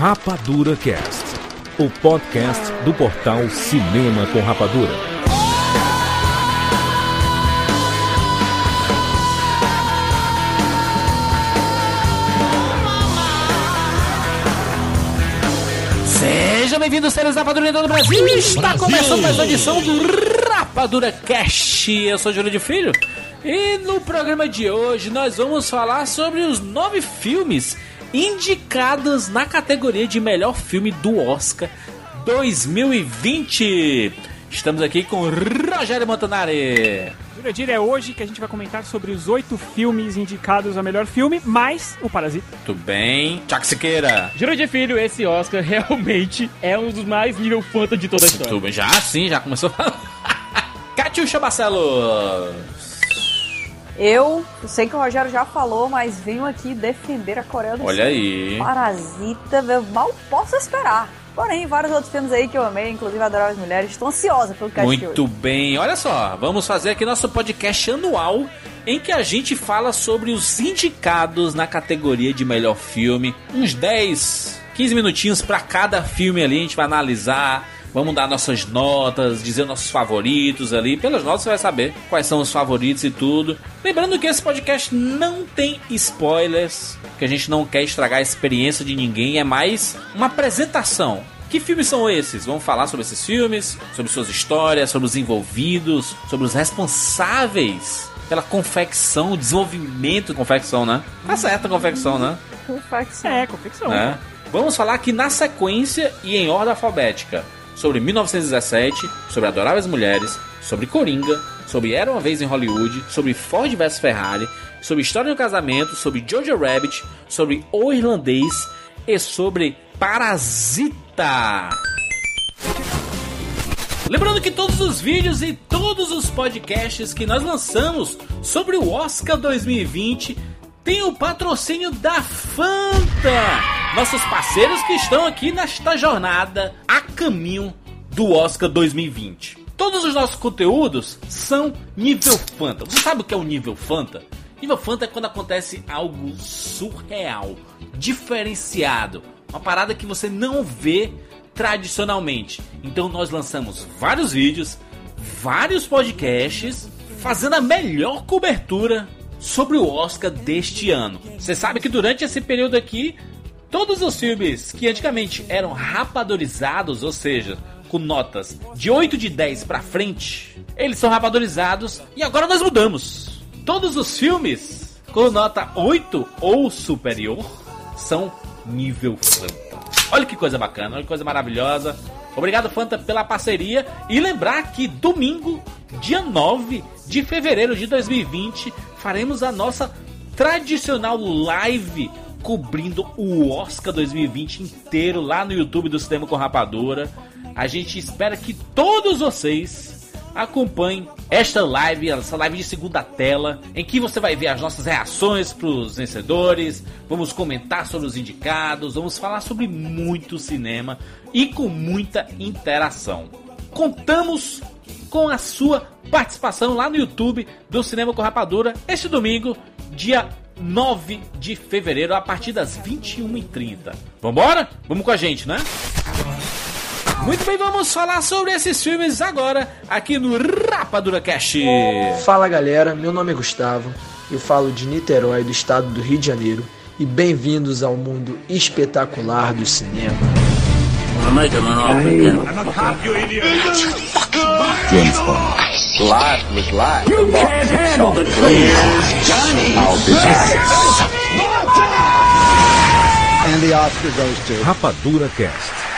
Rapadura Cast, o podcast do portal Cinema com Rapadura. Seja bem-vindo, seres Rapadura em todo o Brasil. Está começando mais uma edição do Rapadura Cast. Eu sou Júlio de Filho. E no programa de hoje nós vamos falar sobre os nove filmes indicados na categoria de melhor filme do Oscar 2020. Estamos aqui com Rogério Montanari. Jurandir, é hoje que a gente vai comentar sobre os oito filmes indicados a melhor filme, mais o Parasita. Tudo bem? Tchau, Siqueira. Jurandir Filho, esse Oscar realmente é um dos mais nível fanta de toda a história. Tudo bem? Já sim, já começou. Catiuxa Barcelos. Eu, eu sei que o Rogério já falou, mas venho aqui defender a Coreia do Olha Sul. aí. Parasita, eu mal posso esperar. Porém, vários outros filmes aí que eu amei, inclusive Adoráveis Mulheres, estou ansiosa pelo cast Muito bem, olha só, vamos fazer aqui nosso podcast anual em que a gente fala sobre os indicados na categoria de melhor filme. Uns 10, 15 minutinhos para cada filme ali, a gente vai analisar, vamos dar nossas notas, dizer nossos favoritos ali. Pelas notas você vai saber quais são os favoritos e tudo. Lembrando que esse podcast não tem spoilers, que a gente não quer estragar a experiência de ninguém, é mais uma apresentação. Que filmes são esses? Vamos falar sobre esses filmes, sobre suas histórias, sobre os envolvidos, sobre os responsáveis pela confecção, desenvolvimento de confecção, né? Tá certo a confecção, né? Confecção. É, confecção. né? Vamos falar aqui na sequência e em ordem alfabética sobre 1917, sobre Adoráveis Mulheres, sobre Coringa, sobre Era uma Vez em Hollywood, sobre Ford vs Ferrari, sobre História do Casamento, sobre Jojo Rabbit, sobre O Irlandês e sobre Parasita. Lembrando que todos os vídeos e todos os podcasts que nós lançamos sobre o Oscar 2020 têm o patrocínio da Fanta, nossos parceiros que estão aqui nesta jornada a caminho do Oscar 2020. Todos os nossos conteúdos são nível Fanta. Você sabe o que é o nível Fanta? Nível Fanta é quando acontece algo surreal, diferenciado, uma parada que você não vê tradicionalmente. Então nós lançamos vários vídeos, vários podcasts, fazendo a melhor cobertura sobre o Oscar deste ano. Você sabe que durante esse período aqui, todos os filmes que antigamente eram rapadorizados, ou seja, com notas de 8 de 10 pra frente, eles são rapadorizados e agora nós mudamos. Todos os filmes com nota 8 ou superior são nível Fanta. Olha que coisa bacana, olha que coisa maravilhosa. Obrigado, Fanta, pela parceria. E lembrar que domingo, dia 9 de fevereiro de 2020, faremos a nossa tradicional live cobrindo o Oscar 2020 inteiro lá no YouTube do Cinema com Rapadura. A gente espera que todos vocês acompanhem esta live, essa live de segunda tela, em que você vai ver as nossas reações para os vencedores, vamos comentar sobre os indicados, vamos falar sobre muito cinema e com muita interação. Contamos com a sua participação lá no YouTube do Cinema com Rapadura este domingo, dia 9 de fevereiro, a partir das 21h30. Vambora? Vamos com a gente, né? Muito bem, vamos falar sobre esses filmes agora, aqui no Rapadura Cast. Fala galera, meu nome é Gustavo, eu falo de Niterói, do estado do Rio de Janeiro, e bem-vindos ao mundo espetacular do cinema. Rapadura Cast.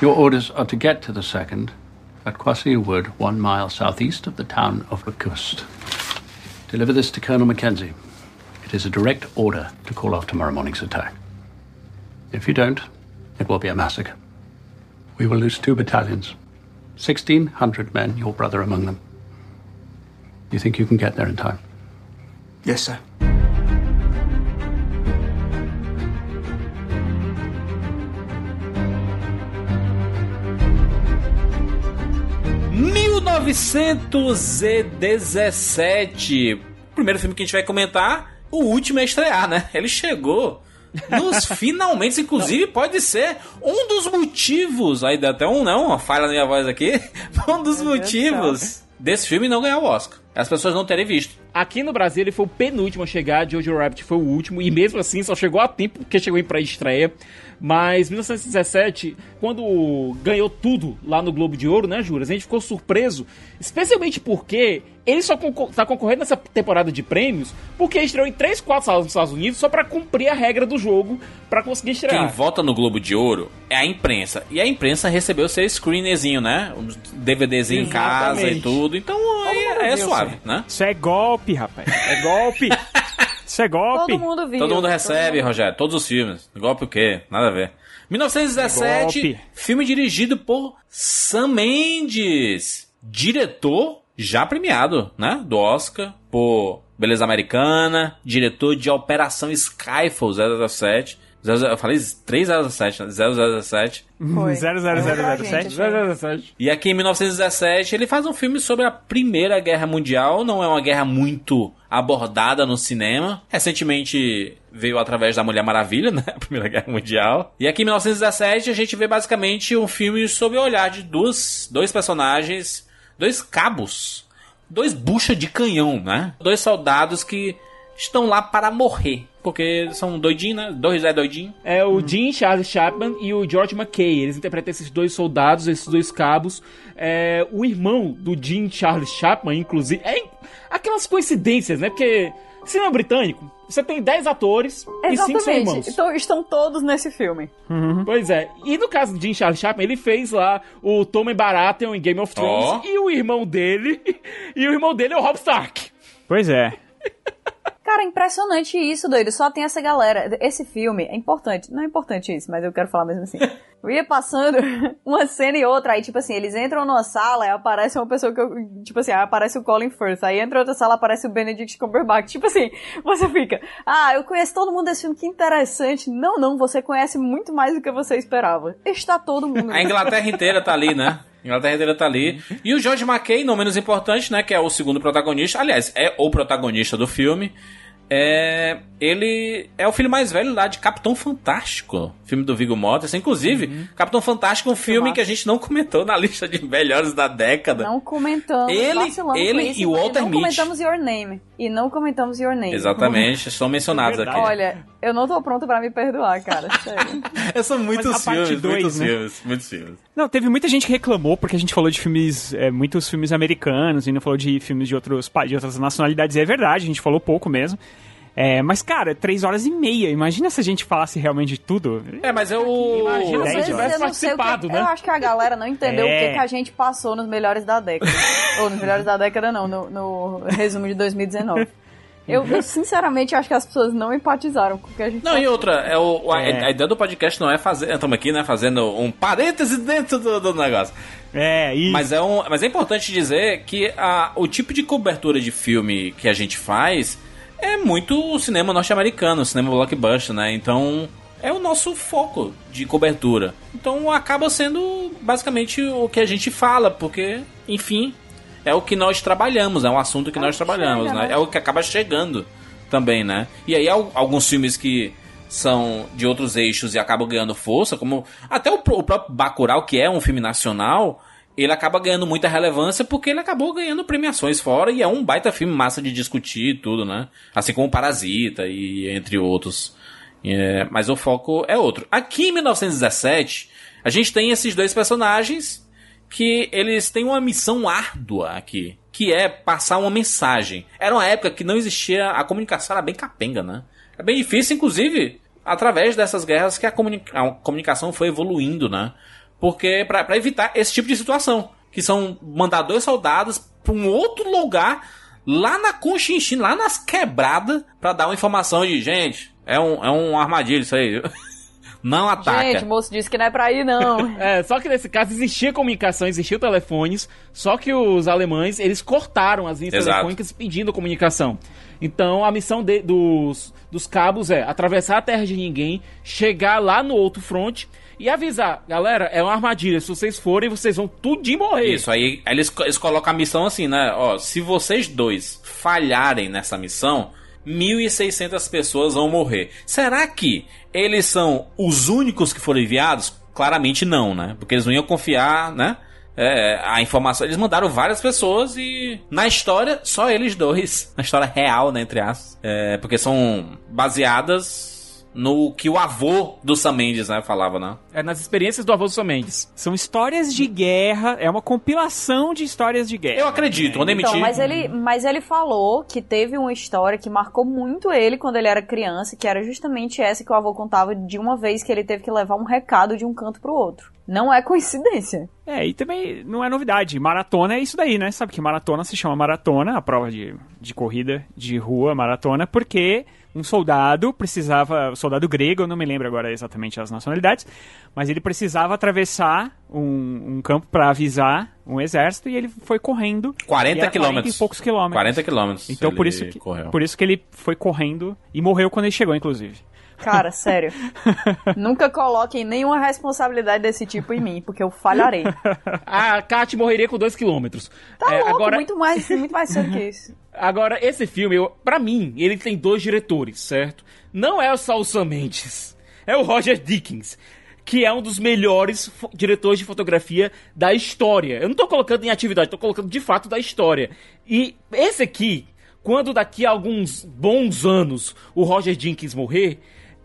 Your orders are to get to the second at Kwasi Wood, one mile southeast of the town of Lacoste. Deliver this to Colonel Mackenzie. It is a direct order to call off tomorrow morning's attack. If you don't, it will be a massacre. We will lose two battalions, 1,600 men, your brother among them. You think you can get there in time? Yes, sir. 1917. O primeiro filme que a gente vai comentar o último a estrear, né? Ele chegou nos finalmente, inclusive pode ser um dos motivos, aí dá até um não, uma falha na minha voz aqui, um dos motivos desse filme não ganhar o Oscar. As pessoas não terem visto. Aqui no Brasil ele foi o penúltimo a chegar, Jojo Rabbit foi o último, e mesmo assim só chegou a tempo porque chegou em pré-estreia. Mas 1917, quando ganhou tudo lá no Globo de Ouro, né, Juras? A gente ficou surpreso, especialmente porque ele só concor tá concorrendo nessa temporada de prêmios porque estreou em 3, 4 salas nos Estados Unidos só para cumprir a regra do jogo para conseguir estrear. Quem vota no Globo de Ouro é a imprensa. E a imprensa recebeu seu screenerzinho, né? Um DVDzinho em casa e Exatamente. tudo. Então aí é, viu, suave, né? Isso é golpe, rapaz. É golpe. Isso é golpe. Todo mundo viu. Todo mundo recebe, mundo- Rogério. Todos os filmes. Golpe o quê? Nada a ver. 1917, Golpe. filme dirigido por Sam Mendes. Diretor já premiado, né? Do Oscar por Beleza Americana. Diretor de Operação Skyfall 007. 00 Eu falei 3007, né? 007. Foi. 00007. Lembrou a gente, E aqui em 1917 ele faz um filme sobre a Primeira Guerra Mundial. Não é uma guerra muito abordada no cinema. Recentemente veio através da Mulher Maravilha, né? A Primeira Guerra Mundial. E aqui em 1917 a gente vê basicamente um filme sobre o olhar de duas, dois personagens, dois cabos, dois bucha de canhão, né? Dois soldados que estão lá para morrer. Porque são doidinhos, né? Dois é doidinho. É o Jim Charles Chapman e o George McKay. Eles interpretam esses dois soldados, esses dois cabos. É, o irmão do Jim Charles Chapman, inclusive. É aquelas coincidências, né? Porque cinema britânico, você tem 10 atores e 5 são irmãos. Exatamente. Então, estão todos nesse filme. Pois é. E no caso do Jim Charles Chapman, ele fez lá o Tommen Baratheon em Game of Thrones. Ó. E o irmão dele. E o irmão dele é o Rob Stark. Pois é. Cara, impressionante isso, doido. Só tem essa galera. Esse filme é importante. Não é importante isso, mas eu quero falar mesmo assim. Eu ia passando uma cena e outra, aí, tipo assim, eles entram numa sala e aparece uma pessoa que eu. Tipo assim, aí aparece o Colin Firth. Aí entra outra sala aparece o Benedict Cumberbatch. Tipo assim, você fica. Ah, eu conheço todo mundo desse filme, que interessante. Não, não, você conhece muito mais do que você esperava. Está todo mundo. A Inglaterra inteira tá ali, né? A Inglaterra inteira tá ali. E o George McKay, não menos importante, né? Que é o segundo protagonista. Aliás, é o protagonista do filme. É, ele é o filho mais velho lá de Capitão Fantástico, filme do Viggo Mortensen. Inclusive, Capitão Fantástico é um filme que a gente não comentou na lista de melhores da década. Não comentamos. Ele- ele isso, e o Walter não Mitty. comentamos Your Name. E não comentamos Your Name. Exatamente, estão mencionados É aqui. Olha, eu não tô pronto pra me perdoar, cara. Sério. Parte filmes, dois, muitos né? filmes, muitos filmes. Não, teve muita gente que reclamou porque a gente falou de filmes, é, muitos filmes americanos e não falou de filmes de, outros, de outras nacionalidades. E é verdade, a gente falou pouco mesmo. É, mas, cara, três horas e meia. Imagina se a gente falasse realmente de tudo. É, mas eu. Imagina Às se tivesse eu não sei o que- participado, né? Eu acho que a galera não entendeu o É. que, que a gente passou nos melhores da década. Ou nos melhores da década, não, no, no resumo de 2019. Eu, eu, sinceramente acho que as pessoas não empatizaram com o que a gente Não, e outra, é o, a, É. a ideia do podcast não é fazer. Estamos aqui, né? Fazendo um parêntese dentro do, do negócio. É, e. Mas é, um, mas é importante dizer que a, o tipo de cobertura de filme que a gente faz é muito o cinema norte-americano, o cinema blockbuster, né? Então é o nosso foco de cobertura. Então acaba sendo basicamente o que a gente fala, porque, enfim, é o que nós trabalhamos, é um assunto que nós trabalhamos, chega, né? né? É o que acaba chegando também, né? E aí al- alguns filmes que são de outros eixos e acabam ganhando força, como até o próprio Bacurau, que é um filme nacional, ele acaba ganhando muita relevância porque ele acabou ganhando premiações fora e é um baita filme massa de discutir e tudo, né? Assim como Parasita e entre outros. É, mas o foco é outro. Aqui em 1917, a gente tem esses dois personagens que eles têm uma missão árdua aqui, que é passar uma mensagem. Era uma época que não existia, a comunicação era bem capenga, né? É bem difícil, inclusive, através dessas guerras que a, a comunicação foi evoluindo, né? Porque pra evitar esse tipo de situação, que são mandar dois soldados pra um outro lugar lá na Conchinchina, lá nas quebradas, pra dar uma informação de, gente, é um, é um armadilho isso aí. Não ataca. Gente, o moço disse que não é pra ir, não. É, só que nesse caso existia comunicação, existiam telefones, só que os alemães, eles cortaram as linhas Exato. telefônicas pedindo comunicação. Então a missão de- dos, dos cabos é atravessar a terra de ninguém, chegar lá no outro fronte e avisar, galera, é uma armadilha, se vocês forem, vocês vão tudo de morrer. Isso, aí aí eles, eles colocam a missão assim, né? Ó, se vocês dois falharem nessa missão, 1.600 pessoas vão morrer. Será que eles são os únicos que foram enviados? Claramente não, né? Porque eles não iam confiar, né? É, a informação. Eles mandaram várias pessoas e na história, só eles dois. Na história real, né? Entre aspas. É, porque são baseadas no que o avô do Sam Mendes, né, falava, né? É nas experiências do avô do Sam Mendes. São histórias de guerra, é uma compilação de histórias de guerra. Eu acredito, vou Então, mas ele, mas ele falou que teve uma história que marcou muito ele quando ele era criança, que era justamente essa que o avô contava de uma vez que ele teve que levar um recado de um canto pro outro. Não é coincidência. É, e também não é novidade. Maratona é isso daí, né? Sabe que maratona se chama maratona, a prova de, de corrida de rua, maratona, porque um soldado precisava, soldado grego, eu não me lembro agora exatamente as nacionalidades, mas ele precisava atravessar um, um campo para avisar um exército e ele foi correndo. 40 e quilômetros. e poucos quilômetros. 40 quilômetros. Então por isso, que, correu. por isso que ele foi correndo e morreu quando ele chegou, inclusive. Cara, sério. Nunca coloquem nenhuma responsabilidade desse tipo em mim, porque eu falharei. A Kat morreria com 2 quilômetros. Tá É, louco, agora, muito mais, muito mais sério que isso. Agora, esse filme, eu, pra mim, ele tem dois diretores, certo? Não é só o Sam Mendes, é o Roger Dickens, que é um dos melhores diretores de fotografia da história. Eu não tô colocando em atividade, tô colocando de fato da história. E esse aqui, quando daqui a alguns bons anos o Roger Dickens morrer,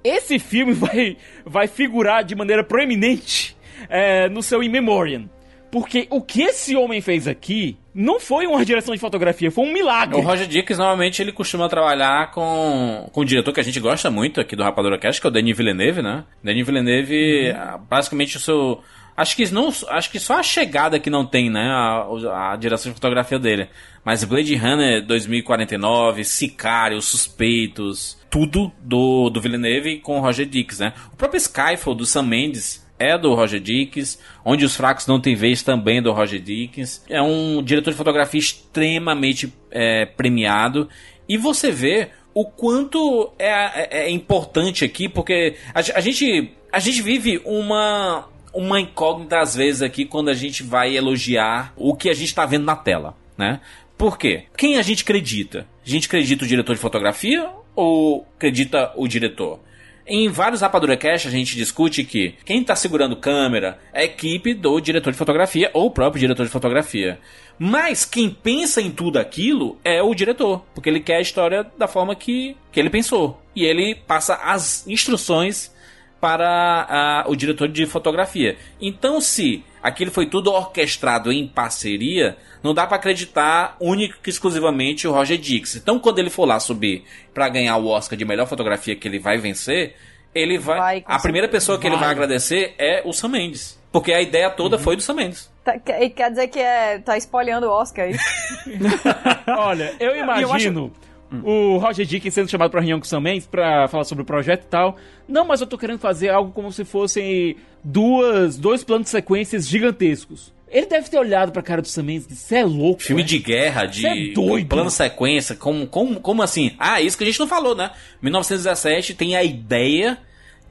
esse filme vai, vai figurar de maneira proeminente é, no seu In Memoriam. Porque o que esse homem fez aqui não foi uma direção de fotografia, foi um milagre. O Roger Dickens, normalmente, ele costuma trabalhar com, com um diretor que a gente gosta muito aqui do Rapadura Cast, que é o Denis Villeneuve, né? Denis Villeneuve, ah, basicamente, o seu... Acho que, não, acho que só a chegada que não tem, né? A, a direção de fotografia dele. Mas Blade Runner 2049, Sicário, Suspeitos, tudo do, do Villeneuve com o Roger Dickens, né? O próprio Skyfall do Sam Mendes é do Roger Dickens, Onde os Fracos Não Têm Vez também do Roger Dickens. É um diretor de fotografia extremamente é, premiado. E você vê o quanto é, é- é importante aqui, porque a, a gente, a gente vive uma, uma incógnita às vezes aqui quando a gente vai elogiar o que a gente está vendo na tela, né? Por quê? Quem a gente acredita? A gente acredita o diretor de fotografia ou acredita o diretor? Em vários Rapadura Cash a gente discute que quem está segurando câmera é a equipe do diretor de fotografia ou o próprio diretor de fotografia. Mas quem pensa em tudo aquilo é o diretor, porque ele quer a história da forma que, que ele pensou. E ele passa as instruções para ah, o diretor de fotografia. Então, se aquilo foi tudo orquestrado em parceria, não dá para acreditar único e exclusivamente o Roger Dix. Então, quando ele for lá subir para ganhar o Oscar de melhor fotografia que ele vai vencer, ele vai. Vai, a primeira pessoa que ele vai agradecer é o Sam Mendes. Porque a ideia toda foi do Sam Mendes. Tá- quer, dizer que é, tá espolhando o Oscar aí? Olha, eu imagino o Roger Dickens sendo chamado pra reunião com o Sam Mendes pra falar sobre o projeto e tal. Não, mas eu tô querendo fazer algo como se fossem duas, dois planos de sequências gigantescos. Ele deve ter olhado pra cara do Sam Mendes e disse, você é louco, Filme é?" de guerra, de é doido. plano sequência, como, como, como assim? Ah, isso que a gente não falou, né? 1917 tem a ideia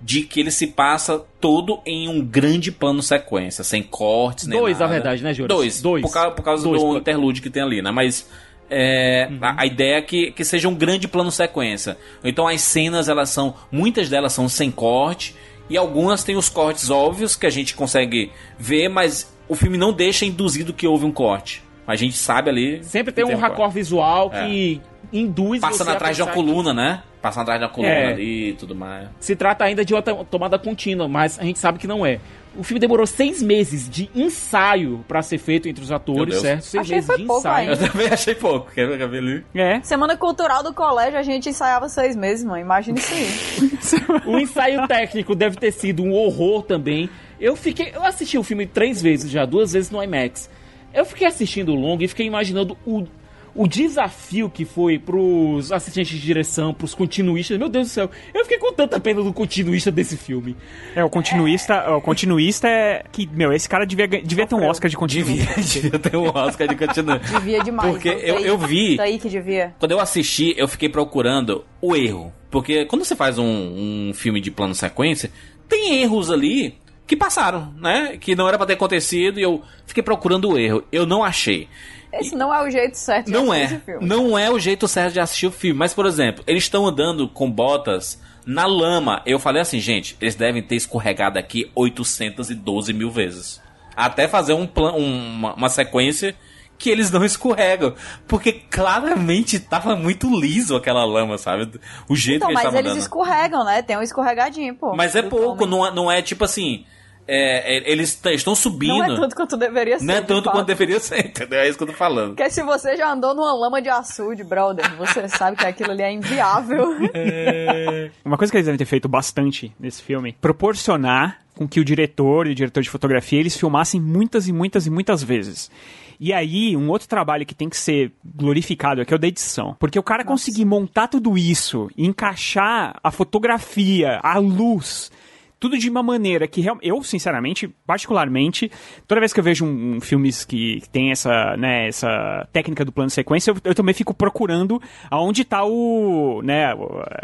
de que ele se passa todo em um grande plano sequência, sem cortes, nem Dois, nada. na verdade, né, Juras? Dois. Dois. Por causa, por causa Dois, do pô. interlúdio que tem ali, né? Mas é, Uhum. a, a ideia é que, que seja um grande plano sequência. Então as cenas, elas são, muitas delas são sem corte, e algumas têm os cortes óbvios que a gente consegue ver, mas o filme não deixa induzido que houve um corte. A gente sabe ali. Sempre tem um raccord visual que induz Passando atrás de uma pensar que coluna, né? Passando atrás de uma coluna É. ali e tudo mais. Se trata ainda de uma to- tomada contínua, mas a gente sabe que não é. O filme demorou seis meses de ensaio pra ser feito entre os atores, certo? Seis Achei meses foi de pouco ensaio. Eu também achei pouco, quer ver, ali? É. Semana Cultural do colégio a gente ensaiava seis meses, mano. Imagina isso aí. O ensaio técnico deve ter sido um horror também. Eu fiquei, eu assisti o filme três vezes já, duas vezes no IMAX. Eu fiquei assistindo o longo e fiquei imaginando o, o desafio que foi pros assistentes de direção, pros continuistas. Meu Deus do céu, eu fiquei com tanta pena do continuista desse filme. É, o continuista, o continuista é que, meu, esse cara devia, devia ter um Oscar de continuista. Devia ter um Oscar de continua. Devia demais. Porque eu- eu vi- Isso aí que devia. Quando eu assisti, eu fiquei procurando o erro. Porque quando você faz um, um filme de plano sequência, tem erros ali que passaram, né? Que não era pra ter acontecido e eu fiquei procurando o erro. Eu não achei. Esse não é o jeito certo de Não assistir é. esse filme. Não é o jeito certo de assistir o filme. Mas, por exemplo, eles estão andando com botas na lama. Eu falei assim, gente, eles devem ter escorregado aqui 812 mil vezes. Até fazer um plan, um- uma, uma sequência que eles não escorregam. Porque claramente tava muito liso aquela lama, sabe? O jeito Então, que eles mas eles andando. escorregam, né? Tem um escorregadinho, pô. Mas é pouco, não é, não é tipo assim. é, é, eles estão subindo. Não é tanto quanto deveria ser. Não é tanto quanto deveria ser, entendeu? É isso que eu tô falando. Porque se você já andou numa lama de açude, brother, você sabe que aquilo ali é inviável. Uma coisa que eles devem ter feito bastante nesse filme, proporcionar com que o diretor e o diretor de fotografia eles filmassem muitas e muitas e muitas vezes. E aí, um outro trabalho que tem que ser glorificado aqui é o da edição. Porque o cara conseguir montar tudo isso, encaixar a fotografia, a luz, tudo de uma maneira que real- eu, sinceramente, particularmente, toda vez que eu vejo um, um filmes que, que tem essa, né, essa técnica do plano sequência, eu, eu também fico procurando aonde tá o, né,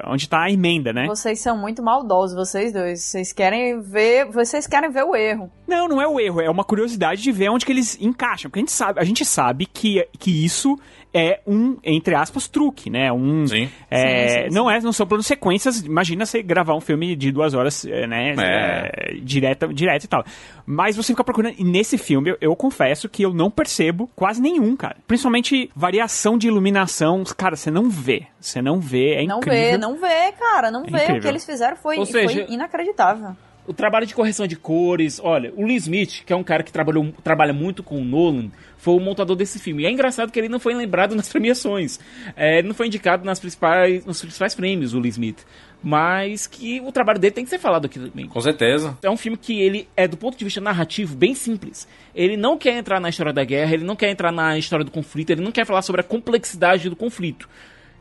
onde tá a emenda, né? Vocês são muito maldosos, vocês dois. Vocês querem ver, vocês querem ver o erro. Não, não é o erro, é uma curiosidade de ver onde que eles encaixam, porque a gente sabe, a gente sabe que, que isso é um, entre aspas, truque, né? Um, Sim. é, Sim, sim, sim. Não é, não são planos sequências. Imagina você gravar um filme de duas horas, é, né? É. é, direta, direto e tal. Mas você fica procurando. E nesse filme, eu, eu confesso que eu não percebo quase nenhum, cara. Principalmente variação de iluminação. Cara, você não vê. Você não vê. É Não incrível. vê, não vê, cara, não É vê. O incrível. que eles fizeram foi, seja- foi inacreditável. O trabalho de correção de cores, olha, o Lee Smith, que é um cara que trabalhou, trabalha muito com o Nolan, foi o montador desse filme. E é engraçado que ele não foi lembrado nas premiações. É, ele não foi indicado nas principais, nos principais prêmios, o Lee Smith. Mas que o trabalho dele tem que ser falado aqui também. Com certeza. É um filme que ele é, do ponto de vista narrativo, bem simples. Ele não quer entrar na história da guerra, ele não quer entrar na história do conflito, ele não quer falar sobre a complexidade do conflito.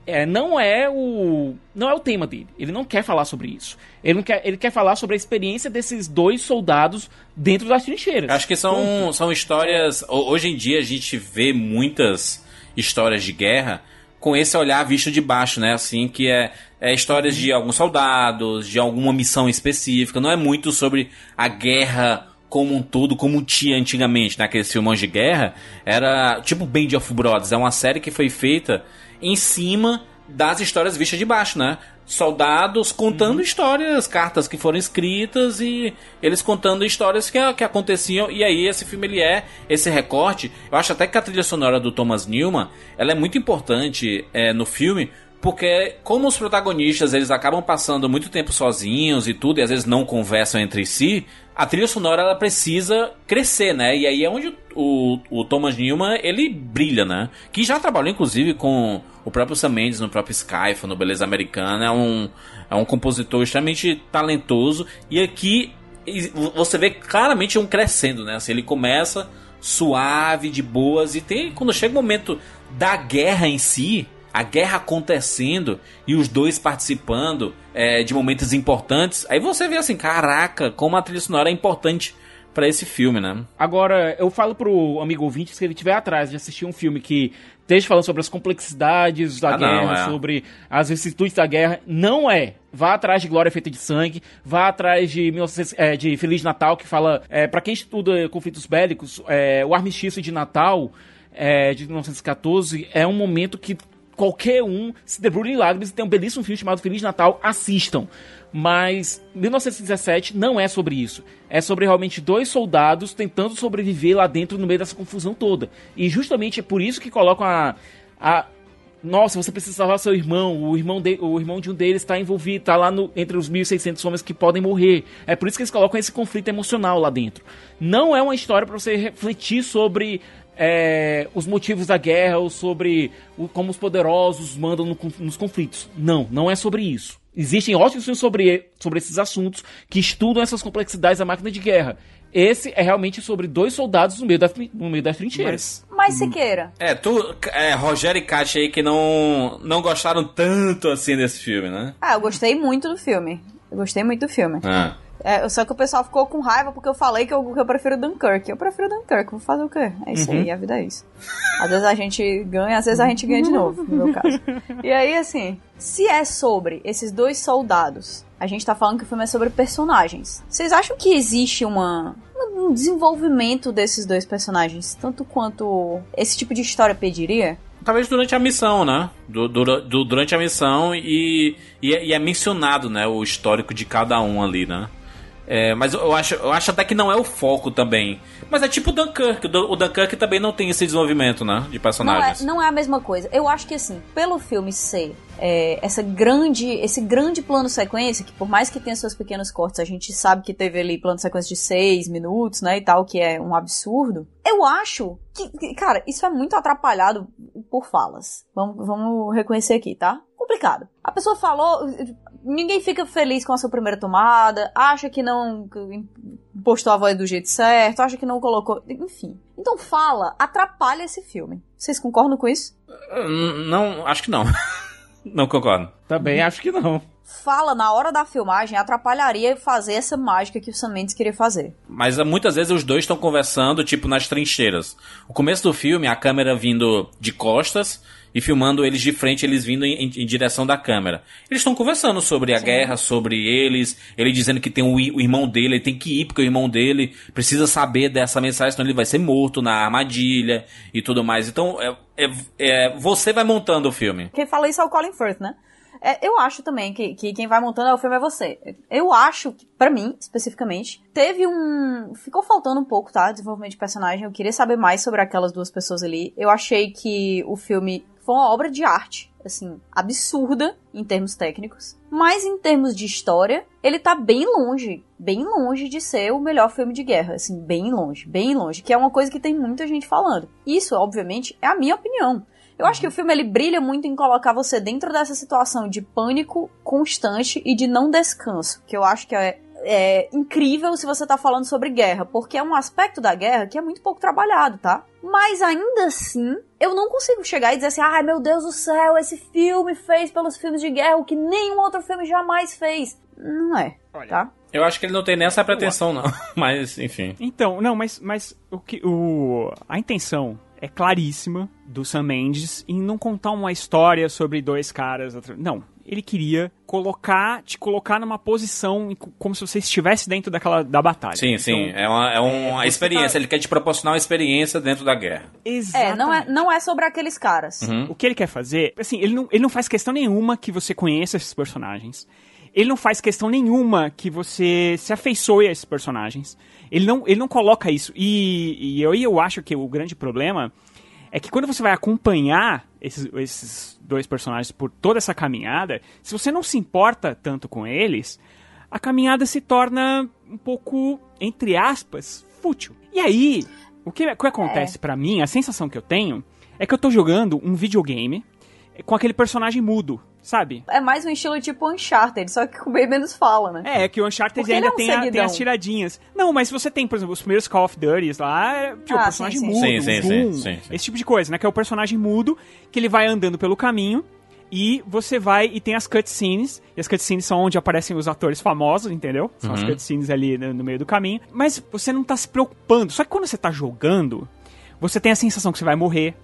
É, não é o não é o tema dele. Ele não quer falar sobre isso. Ele não quer, ele quer falar sobre a experiência desses dois soldados dentro das trincheiras. Acho que são, são histórias. ho- Hoje em dia a gente vê muitas histórias de guerra com esse olhar visto de baixo, né? Assim, que é, é histórias de alguns soldados, de alguma missão específica. Não é muito sobre a guerra como um todo, como tinha antigamente, naqueles filmes de guerra. Era tipo Band of Brothers. É uma série que foi feita em cima das histórias vistas de baixo, né? Soldados contando histórias, cartas que foram escritas e eles contando histórias que, que aconteciam. E aí esse filme ele é esse recorte. Eu acho até que a trilha sonora do Thomas Newman ela é muito importante é, no filme. Porque como os protagonistas eles acabam passando muito tempo sozinhos e tudo, e às vezes não conversam entre si, a trilha sonora ela precisa crescer, né? E aí é onde o, o Thomas Newman ele brilha, né? Que já trabalhou inclusive com o próprio Sam Mendes no próprio Skyfall, no Beleza Americana, é um, é um compositor extremamente talentoso. E aqui você vê claramente um crescendo, né? Assim, ele começa suave, de boas, e tem quando chega o momento da guerra em si, a guerra acontecendo e os dois participando é, de momentos importantes, aí você vê assim, caraca, como a trilha sonora é importante pra esse filme, né? Agora, eu falo pro amigo ouvinte que se ele estiver atrás de assistir um filme que esteja falando sobre as complexidades da Ah, não, guerra, é. sobre as vicissitudes da guerra, não é. Vá atrás de Glória Feita de Sangue, vá atrás de, 1900 é, de Feliz Natal, que fala, é, para quem estuda conflitos bélicos, é, o armistício de Natal é, de 1914 é um momento que qualquer um se debruça em lágrimas e tem um belíssimo filme chamado Feliz Natal, assistam. Mas 1917 não é sobre isso. É sobre realmente dois soldados tentando sobreviver lá dentro no meio dessa confusão toda. E justamente é por isso que colocam a. a nossa, você precisa salvar seu irmão. O irmão, de, o irmão de um deles está envolvido, está lá no, entre os 1.600 homens que podem morrer. É por isso que eles colocam esse conflito emocional lá dentro. Não é uma história para você refletir sobre é, os motivos da guerra ou sobre o, como os poderosos mandam no- nos conflitos. Não, não é sobre isso. Existem ótimos filmes sobre, sobre esses assuntos que estudam essas complexidades da máquina de guerra. Esse é realmente sobre dois soldados no meio, da, no meio das trincheiras. Mas Siqueira, É, tu, é, Rogério e Kátia aí que não, não gostaram tanto assim desse filme, né? ah, eu gostei muito do filme. Eu gostei muito do filme. Ah. É, só que o pessoal ficou com raiva porque eu falei que eu, que eu prefiro Dunkirk. Eu prefiro Dunkirk, vou fazer o quê? É isso aí, a vida é isso. Às vezes a gente ganha, às vezes a gente ganha de novo, no meu caso. E aí, assim, se é sobre esses dois soldados a gente tá falando que o filme é sobre personagens. Vocês acham que existe uma um desenvolvimento desses dois personagens, tanto quanto esse tipo de história pediria? Talvez durante a missão, né? Du- dura- du- durante a missão e, e, é- e é mencionado, né? O histórico de cada um ali, né? É, mas eu acho, eu acho até que não é o foco também. Mas é tipo o Dunkirk. O Dun- O Dunkirk também não tem esse desenvolvimento, né? De Não é, personagens. não é a mesma coisa. Eu acho que assim, pelo filme ser é, essa grande, esse grande plano sequência, que por mais que tenha seus pequenos cortes, a gente sabe que teve ali plano sequência de seis minutos, né, e tal, que é um absurdo. Eu acho que, que, cara, isso é muito atrapalhado por falas. Vamos, vamos reconhecer aqui, tá? Complicado. A pessoa falou, ninguém fica feliz com a sua primeira tomada, acha que não postou a voz do jeito certo, acha que não colocou, enfim. Então fala, atrapalha esse filme. Vocês concordam com isso? N- Não, acho que não. não concordo. Também acho que não. Fala na hora da filmagem atrapalharia fazer essa mágica que o Sam Mendes queria fazer. Mas ah, muitas vezes os dois estão conversando, tipo, nas trincheiras. O começo do filme, a câmera vindo de costas e filmando eles de frente, eles vindo em, em- em direção da câmera. Eles estão conversando sobre a guerra, sobre eles, ele dizendo que tem o, o irmão dele, ele tem que ir porque o irmão dele precisa saber dessa mensagem, senão ele vai ser morto na armadilha e tudo mais. Então, é, é- é- você vai montando o filme. Quem fala isso é o Colin Firth, né? É, eu acho também que, que quem vai montando o filme é você. Eu acho que, pra mim, especificamente, teve um. Ficou faltando um pouco, tá? Desenvolvimento de personagem. Eu queria saber mais sobre aquelas duas pessoas ali. Eu achei que o filme foi uma obra de arte, assim, absurda em termos técnicos. Mas em termos de história, ele tá bem longe, bem longe de ser o melhor filme de guerra, assim, bem longe, bem longe, que é uma coisa que tem muita gente falando. Isso, obviamente, é a minha opinião. Eu acho que o filme ele brilha muito em colocar você dentro dessa situação de pânico constante e de não descanso, que eu acho que é, é incrível se você tá falando sobre guerra, porque é um aspecto da guerra que é muito pouco trabalhado, tá? Mas ainda assim, eu não consigo chegar e dizer assim, ai meu Deus do céu, esse filme fez pelos filmes de guerra o que nenhum outro filme jamais fez. Não é, tá? Eu acho que ele não tem nem essa pretensão, não. Mas, enfim. Então, não, mas, mas o que, o, a intenção é claríssima do Sam Mendes em não contar uma história sobre dois caras. Não, ele queria colocar, te colocar numa posição como se você estivesse dentro daquela da batalha. Sim, sim. Então, É uma, é uma você experiência. tá- Ele quer te proporcionar uma experiência dentro da guerra. É, não é, não é sobre aqueles caras. Uhum. O que ele quer fazer, assim, ele não, ele não faz questão nenhuma que você conheça esses personagens. Ele não faz questão nenhuma que você se afeiçoe a esses personagens. Ele não, ele não coloca isso. E, e eu, eu acho que o grande problema é que quando você vai acompanhar esses, esses dois personagens por toda essa caminhada, se você não se importa tanto com eles, a caminhada se torna um pouco, entre aspas, fútil. E aí, o que, o que acontece pra mim, a sensação que eu tenho, é que eu tô jogando um videogame com aquele personagem mudo, sabe? É mais um estilo tipo Uncharted, só que com bem menos fala, né? É, que o Uncharted ainda é um tem, a- tem as tiradinhas. Não, mas você tem, por exemplo, os primeiros Call of Duty lá, é, tipo, Ah, o personagem sim, mudo, Sim, sim, sim, Doom, sim, sim. esse tipo de coisa, né? Que é o personagem mudo, que ele vai andando pelo caminho e você vai e tem as cutscenes, e as cutscenes são onde aparecem os atores famosos, entendeu? São as Uhum. cutscenes ali no, no meio do caminho. Mas você não tá se preocupando. Só que quando você tá jogando, você tem a sensação que você vai morrer.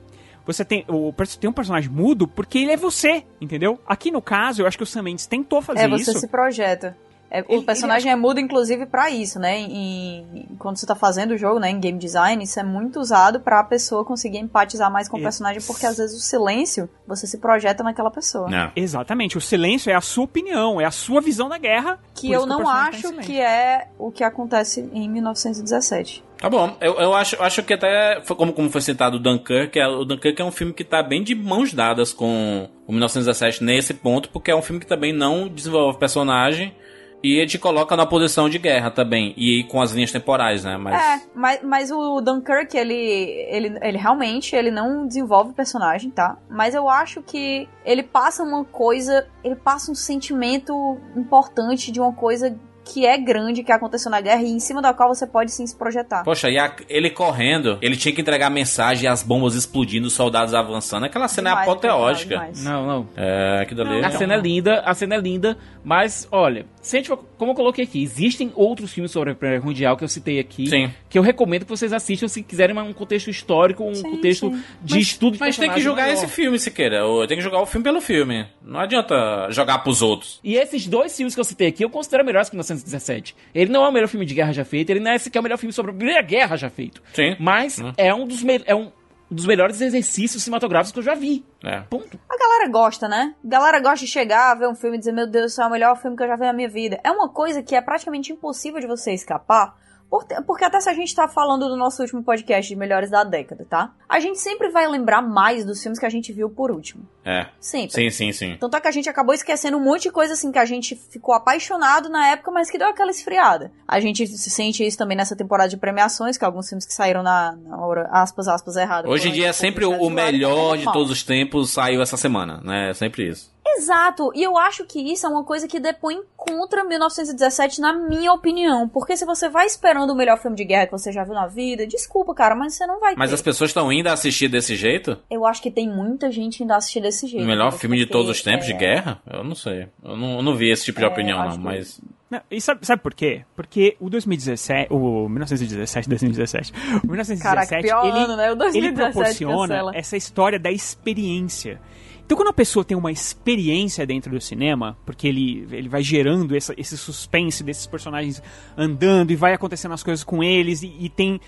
Você tem, o, tem um personagem mudo porque ele é você, entendeu? Aqui no caso, eu acho que o Sam Mendes tentou fazer É, você isso. se projeta. É, Ele- o personagem é mudo, inclusive, pra isso, né? Em- quando você tá fazendo o jogo, né, em game design, isso é muito usado pra pessoa conseguir empatizar mais com o personagem, porque às vezes o silêncio, você se projeta naquela pessoa. É. Exatamente, o silêncio é a sua opinião, é a sua visão da guerra. Que eu isso não personagem tá acho que é o que acontece em 1917. Tá bom, eu, eu acho, acho que até, como, como foi citado o Dunkirk, é, o Dunkirk é um filme que tá bem de mãos dadas com o 1917 nesse ponto, porque é um filme que também não desenvolve personagem e te coloca na posição de guerra também, e com as linhas temporais, né? Mas, É, mas, mas o Dunkirk, ele, ele, ele realmente ele não desenvolve personagem, tá? Mas eu acho que ele passa uma coisa, ele passa um sentimento importante de uma coisa que é grande, que aconteceu na guerra e em cima da qual você pode sim se projetar. Poxa, e a- ele correndo, ele tinha que entregar mensagem e as bombas explodindo, os soldados avançando. Aquela cena Demais, é apoteótica. demais, demais. Não, não. É, aquilo ali. A cena é linda, a cena é linda, mas olha, se a gente for- como eu coloquei aqui, existem outros filmes sobre a Primeira Guerra Mundial que eu citei aqui, Sim. que eu recomendo que vocês assistam se quiserem um contexto histórico, um Sim, contexto sim. de estudo de Mas tem que julgar maior. esse filme, Siqueira. Ou Tem que julgar o filme pelo filme. Não adianta jogar pros outros. E esses dois filmes que eu citei aqui, eu considero melhores que 1917. Ele não é o melhor filme de guerra já feito, ele não é sequer o melhor filme sobre a Primeira Guerra já feito. Sim. Mas Hum. é um dos me- é um dos melhores exercícios cinematográficos que eu já vi. É. Ponto. A galera gosta, né? A galera gosta de chegar, ver um filme e dizer, meu Deus, isso é o melhor filme que eu já vi na minha vida. É uma coisa que é praticamente impossível de você escapar. Por- Porque até se a gente tá falando do nosso último podcast de melhores da década, tá? A gente sempre vai lembrar mais dos filmes que a gente viu por último. É. Sempre. Sim, sim, sim. Tanto é que a gente acabou esquecendo um monte de coisa assim que a gente ficou apaixonado na época, mas que deu aquela esfriada. A gente se sente isso também nessa temporada de premiações, que alguns filmes que saíram na, na hora, aspas, aspas, erradas. Hoje em dia é sempre o, melhor é de todos os tempos saiu essa semana, né? É sempre isso. Exato, e eu acho que isso é uma coisa que depõe contra 1917, na minha opinião. Porque se você vai esperando o melhor filme de guerra que você já viu na vida, desculpa, cara, mas você não vai Mas ter. as pessoas estão indo assistir desse jeito? Eu acho que tem muita gente indo assistir desse jeito. O melhor filme de todos os tempos de é, guerra? Eu não sei. Eu não, eu não vi esse tipo de É, opinião, não, que- mas. Não, e sabe, sabe por quê? Porque o 2017, o 1917, 2017, o 1917, Caraca, pior ele, ano, né? O 2017 ele proporciona cancela. essa história da experiência. Então, quando a pessoa tem uma experiência dentro do cinema, porque ele, ele vai gerando essa, esse suspense desses personagens andando e vai acontecendo as coisas com eles, e, e tem,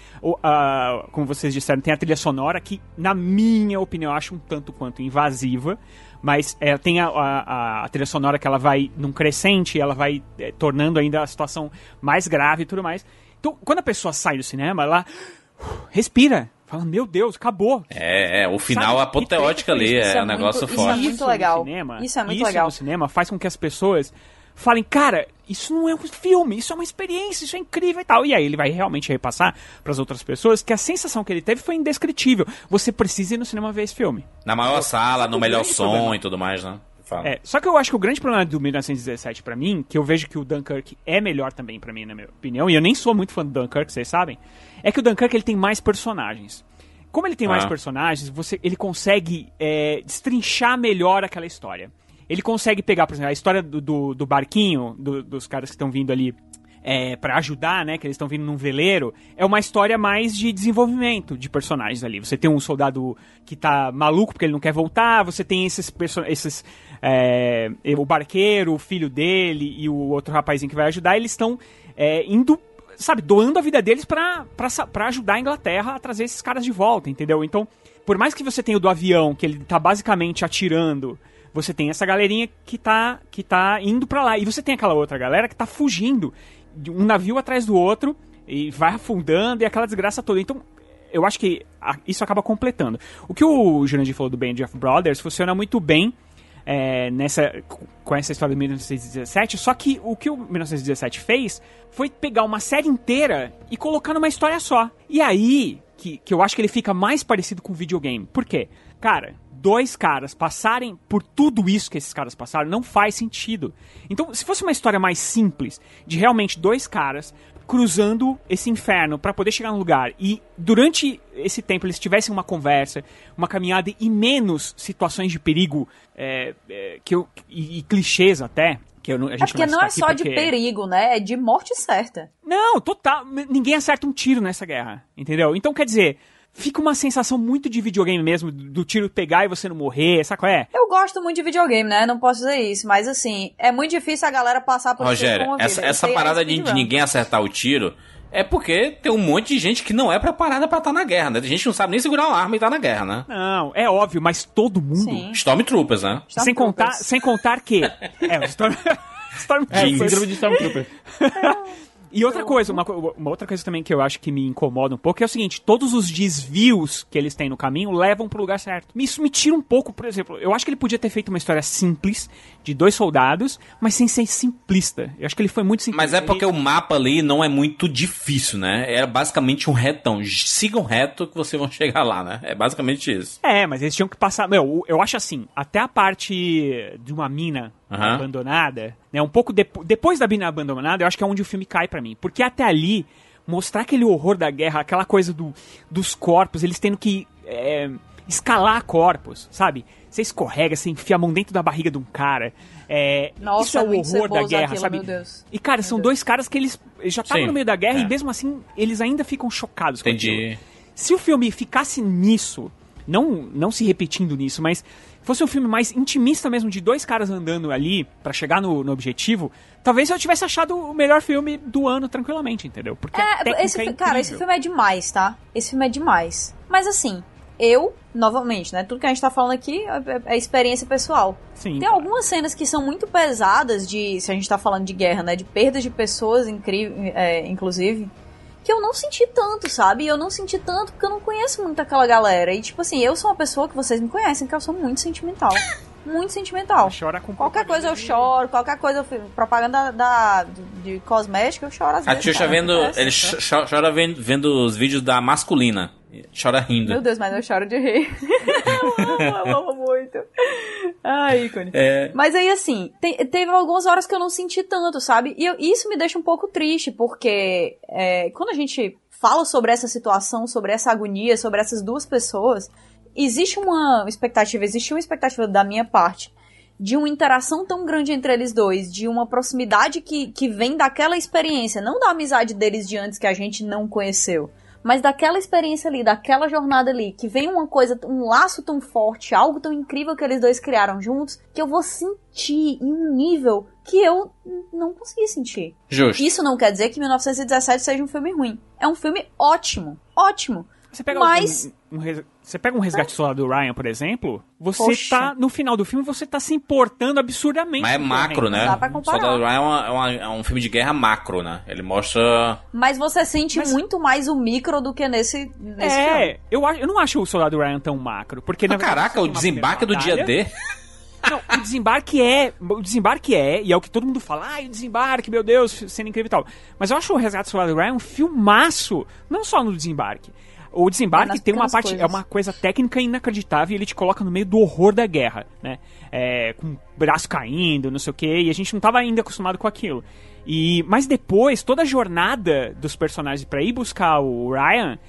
como vocês disseram, tem a trilha sonora que, na minha opinião, eu acho um tanto quanto invasiva, mas é, tem a, a- a trilha sonora que ela vai num crescente, ela vai é, tornando ainda a situação mais grave e tudo mais. Então, quando a pessoa sai do cinema, ela uh, respira, fala, meu Deus, acabou. É, é, o final Sabe? apoteótico E tem ali, isso é é um negócio muito- isso é forte. muito no legal. cinema- Isso é muito isso legal. no cinema faz com que as pessoas falem, cara, isso não é um filme, isso é uma experiência, isso é incrível e tal. E aí ele vai realmente repassar para as outras pessoas que a sensação que ele teve foi indescritível. Você precisa ir no cinema ver esse filme. Na maior sala, no melhor som problema. e tudo mais, né? Fala. É, só que eu acho que o grande problema do 1917 pra mim, que eu vejo que o Dunkirk é melhor também pra mim, na minha opinião, e eu nem sou muito fã do Dunkirk, vocês sabem, é que o Dunkirk ele tem mais personagens. Como ele tem mais Ah. personagens, você, ele consegue é, destrinchar melhor aquela história. Ele consegue pegar, por exemplo, a história do, do, do barquinho, do- dos caras que estão vindo ali é, para ajudar, né? Que eles estão vindo num veleiro. É uma história mais de desenvolvimento de personagens ali. Você tem um soldado que tá maluco porque ele não quer voltar. Você tem esses esses é, o barqueiro, o filho dele e o outro rapazinho que vai ajudar. Eles estão é, indo sabe, doando a vida deles pra ajudar a Inglaterra a trazer esses caras de volta, entendeu? Então, por mais que você tenha o do avião, que ele tá basicamente atirando, você tem essa galerinha que tá, que tá indo pra lá. E você tem aquela outra galera que tá fugindo de um navio atrás do outro e vai afundando e aquela desgraça toda. Então, eu acho que isso acaba completando. O que o Jurandir falou do Band of Brothers funciona muito bem é, nessa, com essa história do 1917, só que o que o 1917 fez foi pegar uma série inteira e colocar numa história só. E aí que, que eu acho que ele fica mais parecido com videogame. Por quê? Cara, dois caras passarem por tudo isso que esses caras passaram não faz sentido. Então, se fosse uma história mais simples, de realmente dois caras cruzando esse inferno para poder chegar no lugar e durante esse tempo eles tivessem uma conversa, uma caminhada e menos situações de perigo é, é, que eu, e, e clichês até. Que eu não, É porque vai não é só aqui de porque- perigo, né? É de morte certa. não, total. Ninguém acerta um tiro nessa guerra, entendeu? Então, quer dizer, fica uma sensação muito de videogame mesmo, do tiro pegar e você não morrer, sabe qual é? Eu gosto muito de videogame, né? Não posso dizer isso, mas assim, é muito difícil a galera passar por isso Rogério, a vida. essa, essa é parada de, de ninguém acertar o tiro é porque tem um monte de gente que não é preparada pra estar na guerra, né? Tem gente que não sabe nem segurar uma arma e tá na guerra, né? Não, é óbvio, mas todo mundo. Sim. Stormtroopers, né? Sem contar, Stormtroopers. sem contar que. É, Storm. É, Stormtroopers. síndrome de Stormtrooper. E outra coisa, uma, co- uma outra coisa também que eu acho que me incomoda um pouco é o seguinte: todos os desvios que eles têm no caminho levam pro lugar certo. Isso me tira um pouco, por exemplo, eu acho que ele podia ter feito uma história simples de dois soldados, mas sem ser simplista. Eu acho que ele foi muito simplista. Mas é porque o mapa ali não é muito difícil, né? É basicamente um retão. Sigam reto que vocês vão chegar lá, né? É basicamente isso. É, mas eles tinham que passar. Meu, eu acho assim, até a parte de uma mina Aham. abandonada, né? Um pouco depo- depois da mina abandonada, eu acho que é onde o filme cai pra mim. Porque até ali, mostrar aquele horror da guerra, aquela coisa do, dos corpos, eles tendo que é, escalar corpos, sabe? Você escorrega, você enfia a mão dentro da barriga de um cara. É, Nossa, isso é o horror da guerra, aquilo, sabe? meu Deus. E, cara, são Meu dois caras que eles já estavam no meio da guerra é. e mesmo assim eles ainda ficam chocados com aquilo. Entendi. Se o filme ficasse nisso, não, não se repetindo nisso, mas fosse um filme mais intimista mesmo, de dois caras andando ali pra chegar no, no objetivo, talvez eu tivesse achado o melhor filme do ano tranquilamente, entendeu? Porque É, esse, é cara, esse incrível. filme é demais, tá? Esse filme é demais. Mas assim, eu, novamente, né? Tudo que a gente tá falando aqui é, é experiência pessoal. Sim. Tem algumas cenas que são muito pesadas de, se a gente tá falando de guerra, né? De perdas de pessoas, incri- é, inclusive, que eu não senti tanto, sabe? Eu não senti tanto porque eu não conheço muito aquela galera. E tipo assim, eu sou uma pessoa que vocês me conhecem, que eu sou muito sentimental. Muito sentimental. Chora com Qualquer coisa eu choro, qualquer coisa, eu fico- propaganda da, de, de cosmética, eu choro às A vezes. Xuxa cara, vendo. Ele né? cho- cho- chora vendo, vendo os vídeos da masculina. Chora rindo. Meu Deus, mas eu choro de rir. eu amo, eu amo muito. Ai, ícone. É. Mas aí, assim, te- teve algumas horas que eu não senti tanto, sabe? E eu- isso me deixa um pouco triste, porque é, quando a gente fala sobre essa situação, sobre essa agonia, sobre essas duas pessoas, existe uma expectativa, existe uma expectativa da minha parte de uma interação tão grande entre eles dois, de uma proximidade que, que vem daquela experiência, não da amizade deles de antes que a gente não conheceu, mas daquela experiência ali, daquela jornada ali, que vem uma coisa, um laço tão forte, algo tão incrível que eles dois criaram juntos, que eu vou sentir em um nível que eu não consegui sentir. Justo. Isso não quer dizer que 1917 seja um filme ruim. É um filme ótimo, ótimo. Você pega, Mas- um, um res- você pega um resgate solar do Ryan, por exemplo, você Poxa. tá, no final do filme, você tá se importando absurdamente. Mas é macro, né? Dá pra comparar. Soldado Ryan é, uma- é uma- é um filme de guerra macro, né? Ele mostra. Mas você sente Mas- muito mais o micro do que nesse, nesse filme. É, eu, eu não acho o Soldado Ryan tão macro, porque... na Ah, verdade, caraca, o desembarque do dia. D. Não, o desembarque é. O desembarque é, e é o que todo mundo fala, ai, o desembarque, meu Deus, sendo incrível e tal. Mas eu acho o Resgate Solar do Ryan um filmaço, não só no desembarque. O É desembarque nas tem uma parte, coisas. é uma coisa técnica inacreditável e ele te coloca no meio do horror da guerra, né? É, com o braço caindo, não sei o que, e a gente não tava ainda acostumado com aquilo. E, mas depois, toda a jornada dos personagens pra ir buscar o Ryan,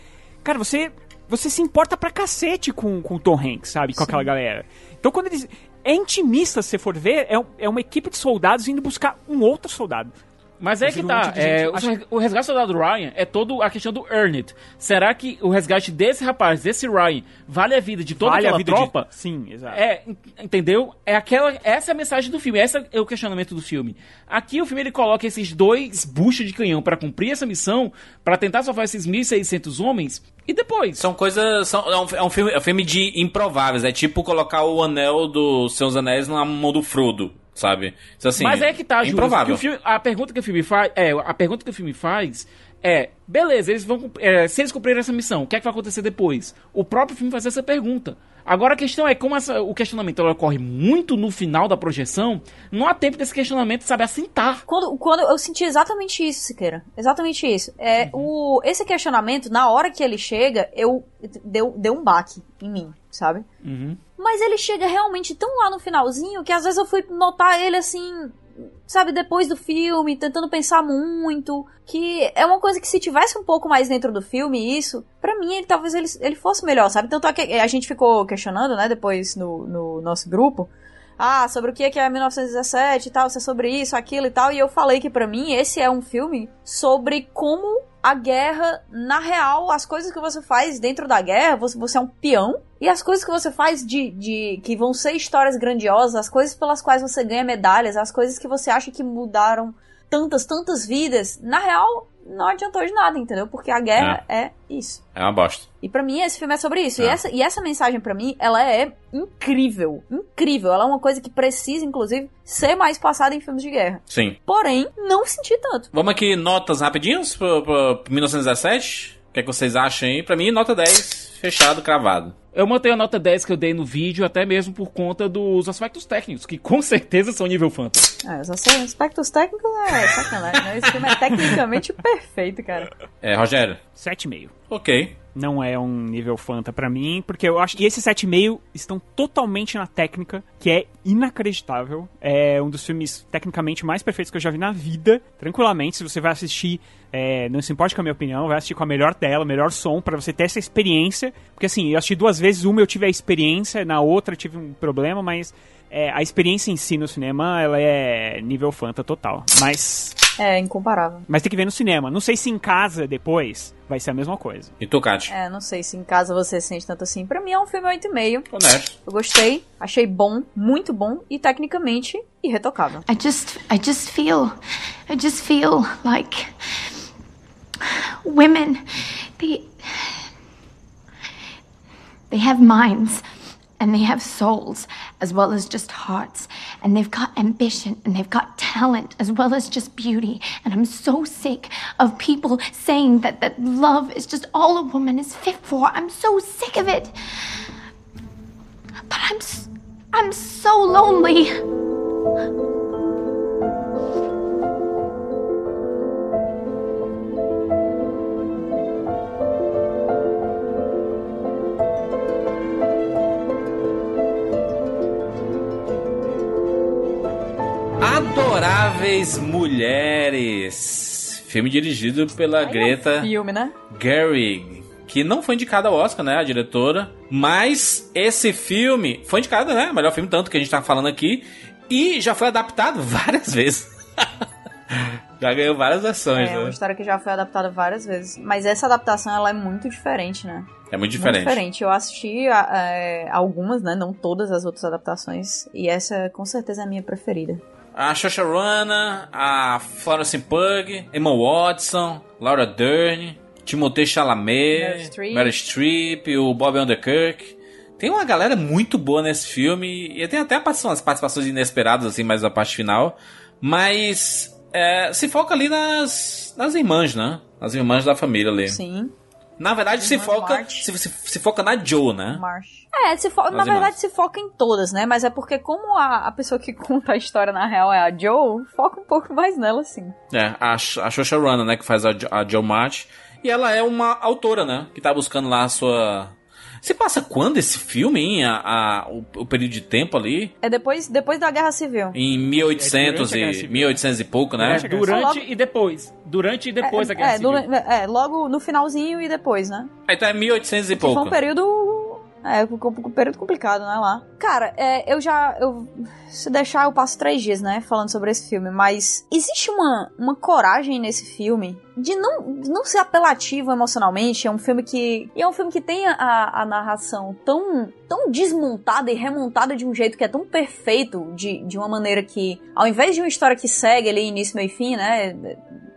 cara, você você se importa pra cacete com, com o Tom Hanks, sabe? Com aquela galera. Então quando eles. É intimista, se você for ver, é, é uma equipe de soldados indo buscar um outro soldado. Mas é que tá. é, o, resgate do soldado Ryan é todo a questão do Earn It. Será que o resgate desse rapaz, desse Ryan, vale a vida de toda vale a aquela vida tropa? de. Sim, exato. É, en- entendeu? É aquela, essa é a mensagem do filme, esse é o questionamento do filme. Aqui o filme ele coloca esses dois buchos de canhão pra cumprir essa missão, pra tentar salvar esses 1.600 homens, e depois. São coisas. São, é, um, é um filme, é um filme de improváveis. É tipo colocar o anel dos Seus Anéis na mão do Frodo, sabe? Isso assim. Mas é que tá, é Júlio, improvável. que filme- a pergunta que o filme faz, é, a pergunta que o filme faz é, beleza, eles vão, é, se eles cumprirem essa missão, o que é que vai acontecer depois? O próprio filme faz essa pergunta. Agora a questão é como essa- o questionamento ocorre muito no final da projeção, não há tempo desse questionamento, sabe, assentar. Quando, quando eu senti exatamente isso, Siqueira. Exatamente isso. É, o, esse questionamento, na hora que ele chega, eu deu, deu um baque em mim, sabe? Mas ele chega realmente tão lá no finalzinho que às vezes eu fui notar ele assim, sabe, depois do filme, tentando pensar muito. Que é uma coisa que se tivesse um pouco mais dentro do filme, isso, pra mim, ele, talvez ele, ele fosse melhor, sabe? Tanto é que a gente ficou questionando, né, depois no, no nosso grupo. Ah, sobre o que é que é 1917 e tal, se é sobre isso, aquilo e tal. E eu falei que pra mim esse é um filme sobre como a guerra, na real, as coisas que você faz dentro da guerra, você, você é um peão. E as coisas que você faz de, de. que vão ser histórias grandiosas, as coisas pelas quais você ganha medalhas, as coisas que você acha que mudaram tantas, tantas vidas, na real, não adiantou de nada, entendeu? Porque a guerra é, isso. É uma bosta. E pra mim esse filme é sobre isso. E, É. essa, e essa mensagem pra mim, ela é incrível. Incrível. Ela é uma coisa que precisa, inclusive, ser mais passada em filmes de guerra. Sim. Porém, não senti tanto. Vamos aqui, notas rapidinhos pro, pro 1917. O que, é que vocês acham aí? Pra mim, nota 10, fechado, cravado. Eu mantenho a nota 10 que eu dei no vídeo, até mesmo por conta dos aspectos técnicos, que com certeza são nível fantasy. Ah, os aspectos técnicos é sacanagem, né? Esse filme é tecnicamente perfeito, cara. É, Rogério. 7,5. Ok. Não é um nível Fanta pra mim, porque eu acho que esses 7,5 estão totalmente na técnica, que é inacreditável. É um dos filmes tecnicamente mais perfeitos que eu já vi na vida, tranquilamente. Se você vai assistir, é, não se importe com a minha opinião, vai assistir com a melhor tela, o melhor som, para você ter essa experiência. Porque assim, eu assisti duas vezes, uma eu tive a experiência, na outra eu tive um problema, mas é, a experiência em si no cinema, ela é nível Fanta total. Mas É, incomparável. mas tem que ver no cinema. Não sei se em casa depois vai ser a mesma coisa. E tu, Kátia? É, não sei se em casa você sente tanto assim. Pra mim é um filme 8,5. Honesto. Eu gostei, achei bom, muito bom e tecnicamente irretocável. I just I just feel I just feel like women they they have minds and they have souls as well as just hearts and they've got ambition and they've got talent as well as just beauty and I'm so sick of people saying that that love is just all a woman is fit for. I'm so sick of it. But I'm I'm so lonely. Adoráveis Mulheres. Filme dirigido pela Greta Filme, né? Gerwig, que não foi indicada ao Oscar, né, a diretora, mas esse filme foi indicado, né, melhor filme tanto que a gente tá falando aqui, e já foi adaptado várias vezes. já ganhou várias versões, É uma né? história que já foi adaptada várias vezes. Mas essa adaptação, ela é muito diferente, né? É muito Muito diferente. diferente. Eu assisti a- é, algumas, né? Não todas as outras adaptações. E essa, com certeza, é a minha preferida. A Saoirse Ronan, a Florence Pugh, Emma Watson, Laura Dern, Timothée Chalamet, Meryl Streep. O Bob Underkirk. Tem uma galera muito boa nesse filme e tem até umas participações inesperadas assim, mais na parte final. Mas é, se foca ali nas, nas irmãs, né? Nas irmãs da família ali. Sim. Na verdade, se foca, se, se, se foca na Joe, né? Marsh. É, se fo- na verdade se foca em todas, né? Mas é porque como a, a pessoa que conta a história na real é a Joe, foca um pouco mais nela, sim. É, a, a Saoirse Ronan, né, que faz a, a Joe March. E ela é uma autora, né, que tá buscando lá a sua... Se passa quando esse filme, hein? A, a- o, o período de tempo ali? É depois, depois da Guerra Civil. Em 1800 É e... Civil. 1800 e pouco, né? Durante a Durante Logo- e depois. Durante e depois é, da Guerra é, Civil. dura- é, logo no finalzinho e depois, né? Aí tá em 1800 e Que foi pouco. um período. É, um um período complicado, né, lá. Cara, é, eu já. Eu, se deixar, eu passo três dias, né, falando sobre esse filme. Mas existe uma, uma coragem nesse filme de não, não ser apelativo emocionalmente. É um filme que. E é um filme que tem a, a narração tão, tão desmontada e remontada de um jeito que é tão perfeito, de, de uma maneira que, ao invés de uma história que segue ali início, meio e fim, né?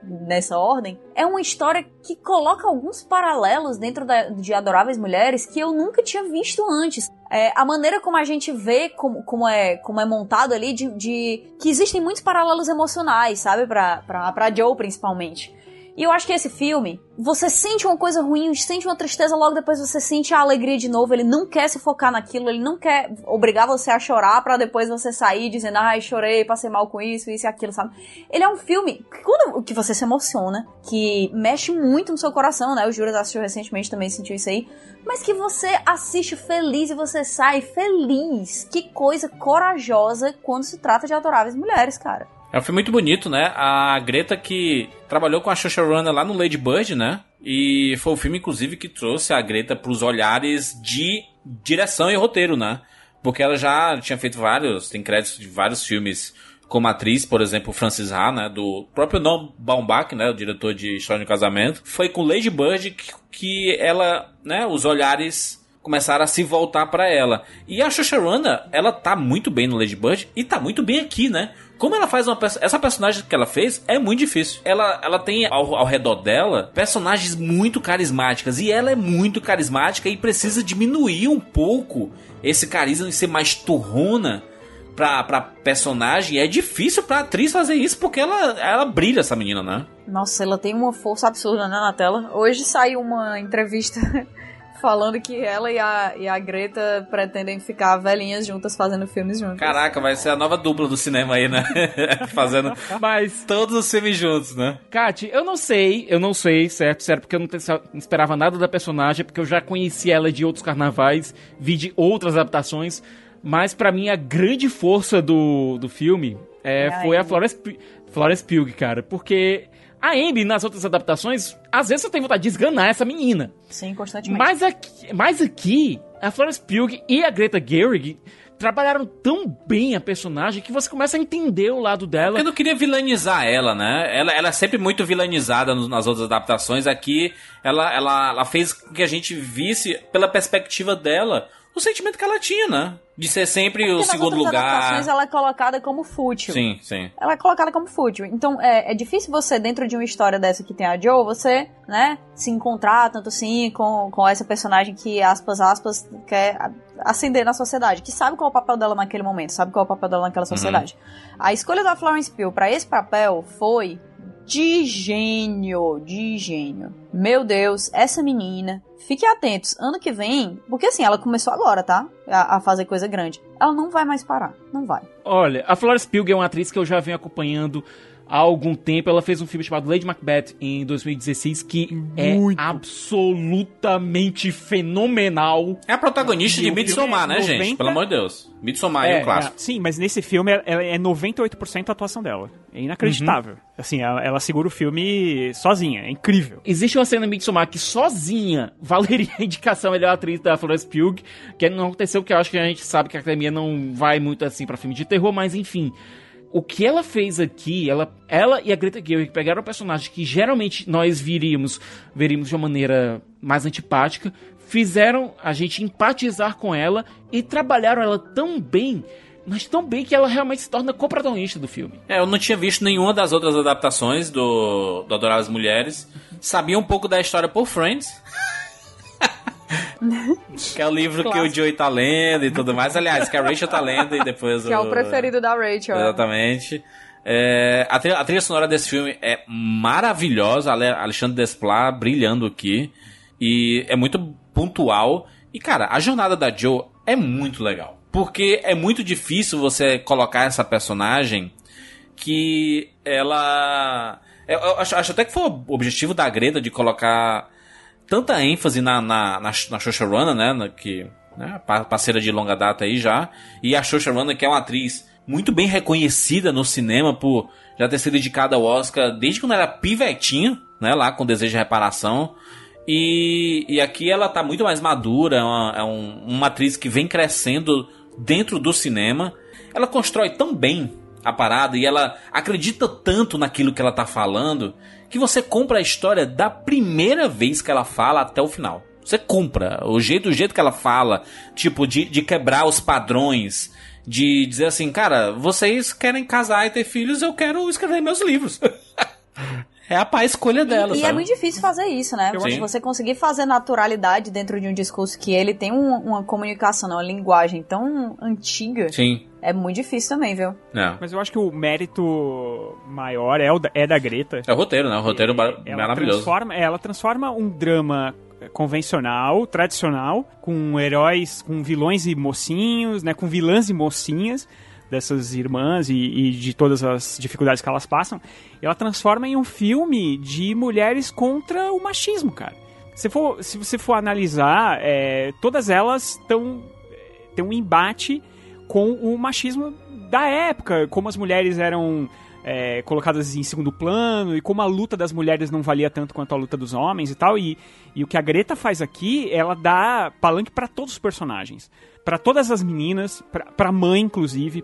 Nessa ordem, é uma história que coloca alguns paralelos dentro da- de Adoráveis Mulheres que eu nunca tinha visto antes. É, a maneira como a gente vê como, como, é, como é montado ali, de, de- que existem muitos paralelos emocionais, sabe? Pra, pra, pra Joe, principalmente. E eu acho que esse filme, você sente uma coisa ruim, sente uma tristeza, logo depois você sente a alegria de novo. Ele não quer se focar naquilo, ele não quer obrigar você a chorar pra depois você sair dizendo, ai, chorei, passei mal com isso, isso e aquilo, sabe? Ele é um filme que, quando, que você se emociona, que mexe muito no seu coração, né? O Juras assistiu recentemente também sentiu isso aí. Mas que você assiste feliz e você sai feliz. Que coisa corajosa quando se trata de adoráveis mulheres, cara. É um filme muito bonito, né? A Greta que trabalhou com a Ronan lá no Lady Bird, né? E foi o filme, inclusive, que trouxe a Greta pros olhares de direção e roteiro, né? Porque ela já tinha feito vários, tem créditos de vários filmes como atriz, por exemplo, Francis Ha, né? Do próprio Noam Baumbach, né? O diretor de História de Casamento. Foi com Lady Bird que, que ela, né? Os olhares começaram a se voltar pra ela. E a Ronan, ela tá muito bem no Lady Bird e tá muito bem aqui, né? Como ela faz uma perso- essa personagem que ela fez é muito difícil. Ela, ela tem ao, ao redor dela personagens muito carismáticas e ela é muito carismática e precisa diminuir um pouco esse carisma e ser mais turrona pra, pra personagem. E é difícil pra atriz fazer isso porque ela, ela brilha essa menina, né? Nossa, ela tem uma força absurda né, na tela. Hoje saiu uma entrevista falando que ela e a, e a Greta pretendem ficar velhinhas juntas fazendo filmes juntas. Caraca, vai ser a nova dupla do cinema aí, né? Fazendo Mas, todos os filmes juntos, né? Kat, eu não sei, eu não sei, certo, certo, porque eu não te- não esperava nada da personagem, porque eu já conheci ela de outros carnavais, vi de outras adaptações, mas pra mim a grande força do, do filme é, É a foi a Amy. Florence, Pu- Florence Pugh, cara, porque a Amy nas outras adaptações, às vezes eu tenho vontade de esganar essa menina, Sim, constantemente. mas aqui, mas aqui, a Florence Pugh e a Greta Gerwig trabalharam tão bem a personagem que você começa a entender o lado dela. Eu não queria vilanizar ela, né? Ela, ela é sempre muito vilanizada nas outras adaptações. Aqui, ela, ela, ela fez com que a gente visse, pela perspectiva dela, o sentimento que ela tinha, né? De ser sempre Porque o segundo lugar. ela é colocada como fútil. Sim, sim. Ela é colocada como fútil. Então é, é difícil você, dentro de uma história dessa que tem a Joe, você, né, se encontrar tanto assim com, com essa personagem que, aspas, aspas, quer ascender na sociedade, que sabe qual é o papel dela naquele momento, sabe qual é o papel dela naquela sociedade. A escolha da Florence Pugh pra esse papel foi de gênio, de gênio. Meu Deus, essa menina. Fiquem atentos, ano que vem, porque assim, ela começou agora, tá? A, a fazer coisa grande. Ela não vai mais parar, não vai. Olha, a Florence Pugh é uma atriz que eu já venho acompanhando há algum tempo. Ela fez um filme chamado Lady Macbeth em 2016 que Muito. é absolutamente fenomenal. É a protagonista E de o filme Midsommar, é né, gente? 90? Pelo amor de Deus. Midsommar é, É, um clássico. Sim, mas nesse filme ela- é 98% a atuação dela. É inacreditável. Assim, ela, ela segura o filme sozinha. É incrível. Existe uma cena em Midsommar que sozinha valeria a indicação melhor atriz da Florence Pugh, que não aconteceu porque eu acho que a gente sabe que a academia não vai muito assim pra filme de terror, mas enfim. O que ela fez aqui, ela, ela e a Greta Gerwig pegaram um personagem que geralmente nós viríamos, veríamos de uma maneira mais antipática, fizeram a gente empatizar com ela e trabalharam ela tão bem, mas tão bem que ela realmente se torna co-protagonista do filme. É, eu não tinha visto nenhuma das outras adaptações do, do Adoráveis Mulheres. Sabia um pouco da história por Friends. que é o livro que o Clássico. Joey tá lendo e tudo mais. Aliás, que a Rachel tá lendo e depois Que é o preferido da Rachel. Exatamente. É, a, trilha, a trilha sonora desse filme é maravilhosa. Ale- Alexandre Desplat brilhando aqui. E é muito pontual. E, cara, a jornada da Joe é muito legal. Porque é muito difícil você colocar essa personagem que ela. Eu, eu acho, acho até que foi o objetivo da Greta de colocar tanta ênfase na, na, na, na Shosharana, né? na- que, né, pa- parceira de longa data aí já. E a Shosharana, que é uma atriz muito bem reconhecida no cinema por já ter sido indicada ao Oscar desde quando era pivetinha, né? Lá com Desejo de Reparação. E, e aqui ela tá muito mais madura, é, uma, é um- uma atriz que vem crescendo dentro do cinema. Ela constrói tão bem a parada e ela acredita tanto naquilo que ela tá falando que você compra a história da primeira vez que ela fala até o final. Você compra o jeito, o jeito que ela fala, tipo, de, de quebrar os padrões, de dizer assim, cara, vocês querem casar e ter filhos, eu quero escrever meus livros. é a pá escolha dela, E, e é muito difícil fazer isso, né? Eu acho. Você conseguir fazer naturalidade dentro de um discurso que ele tem um- uma comunicação, uma linguagem tão antiga, Sim. é muito difícil também, viu? É. Mas eu acho que o mérito maior é, o da, é da Greta. É o roteiro, né? O roteiro ela maravilhoso. Transforma, ela transforma um drama convencional, tradicional, com heróis, com vilões e mocinhos, né, com vilãs e mocinhas dessas irmãs e, e de todas as dificuldades que elas passam. Ela transforma em um filme de mulheres contra o machismo, cara. Se, for, se você for analisar, é, todas elas estão tem um embate com o machismo da época, como as mulheres eram é, colocadas em segundo plano e como a luta das mulheres não valia tanto quanto a luta dos homens e tal. E, e o que a Greta faz aqui, ela dá palanque para todos os personagens. Pra todas as meninas, pra, pra mãe, inclusive,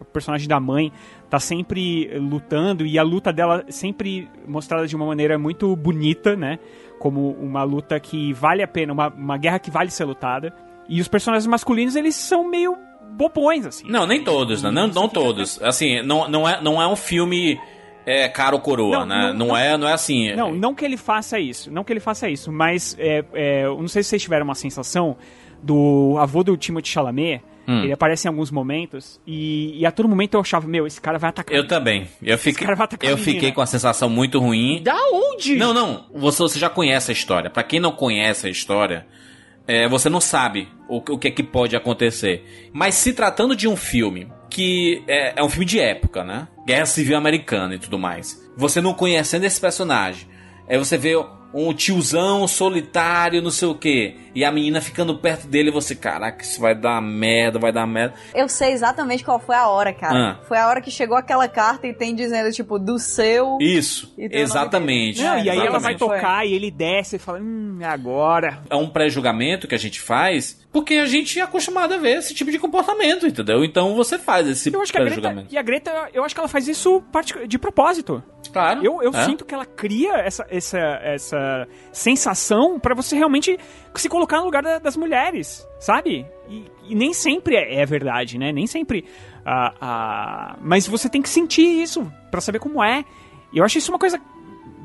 o personagem da mãe tá sempre lutando e a luta dela sempre mostrada de uma maneira muito bonita, né? Como uma luta que vale a pena, uma, uma guerra que vale ser lutada. E os personagens masculinos, eles são meio bobões, assim. Não, nem todos, né? Não, não todos. Assim, não, não, é, não é um filme é, caro coroa, Não, né? não, Não, não. é, não é assim. Não, não que ele faça isso, não que ele faça isso, mas é, é, eu não sei se vocês tiveram uma sensação do avô do Timothée Chalamet, Hum. ele aparece em alguns momentos e, e a todo momento eu achava, meu, esse cara vai atacar. Eu também. Eu fiquei, cara vai atacar eu a menina. fiquei com a sensação muito ruim. Da onde? Não, não. Você, você já conhece a história. Pra quem não conhece a história, é, você não sabe o, o que é que pode acontecer. Mas se tratando de um filme que é, é um filme de época, né? Guerra Civil Americana e tudo mais. Você não conhecendo esse personagem, aí você vê um tiozão solitário, não sei o que, e a menina ficando perto dele e você, caraca, isso vai dar merda, vai dar merda. Eu sei exatamente qual foi a hora, cara. Ah. Foi a hora que chegou aquela carta e tem dizendo, tipo, do seu. Isso, E exatamente. Não, e aí ela vai Exatamente. tocar e ele desce e fala, hum, agora. É um pré-julgamento que a gente faz porque a gente é acostumado a ver esse tipo de comportamento, entendeu? Então você faz esse pré-julgamento. e a Greta, eu acho que ela faz isso de propósito. Claro. Eu, eu é. sinto que ela cria essa, essa, essa sensação pra você realmente se colocar no lugar da- das mulheres, sabe? E, e nem sempre é, é verdade, né? Nem sempre. ah, ah, mas você tem que sentir isso pra saber como é. E eu acho isso uma coisa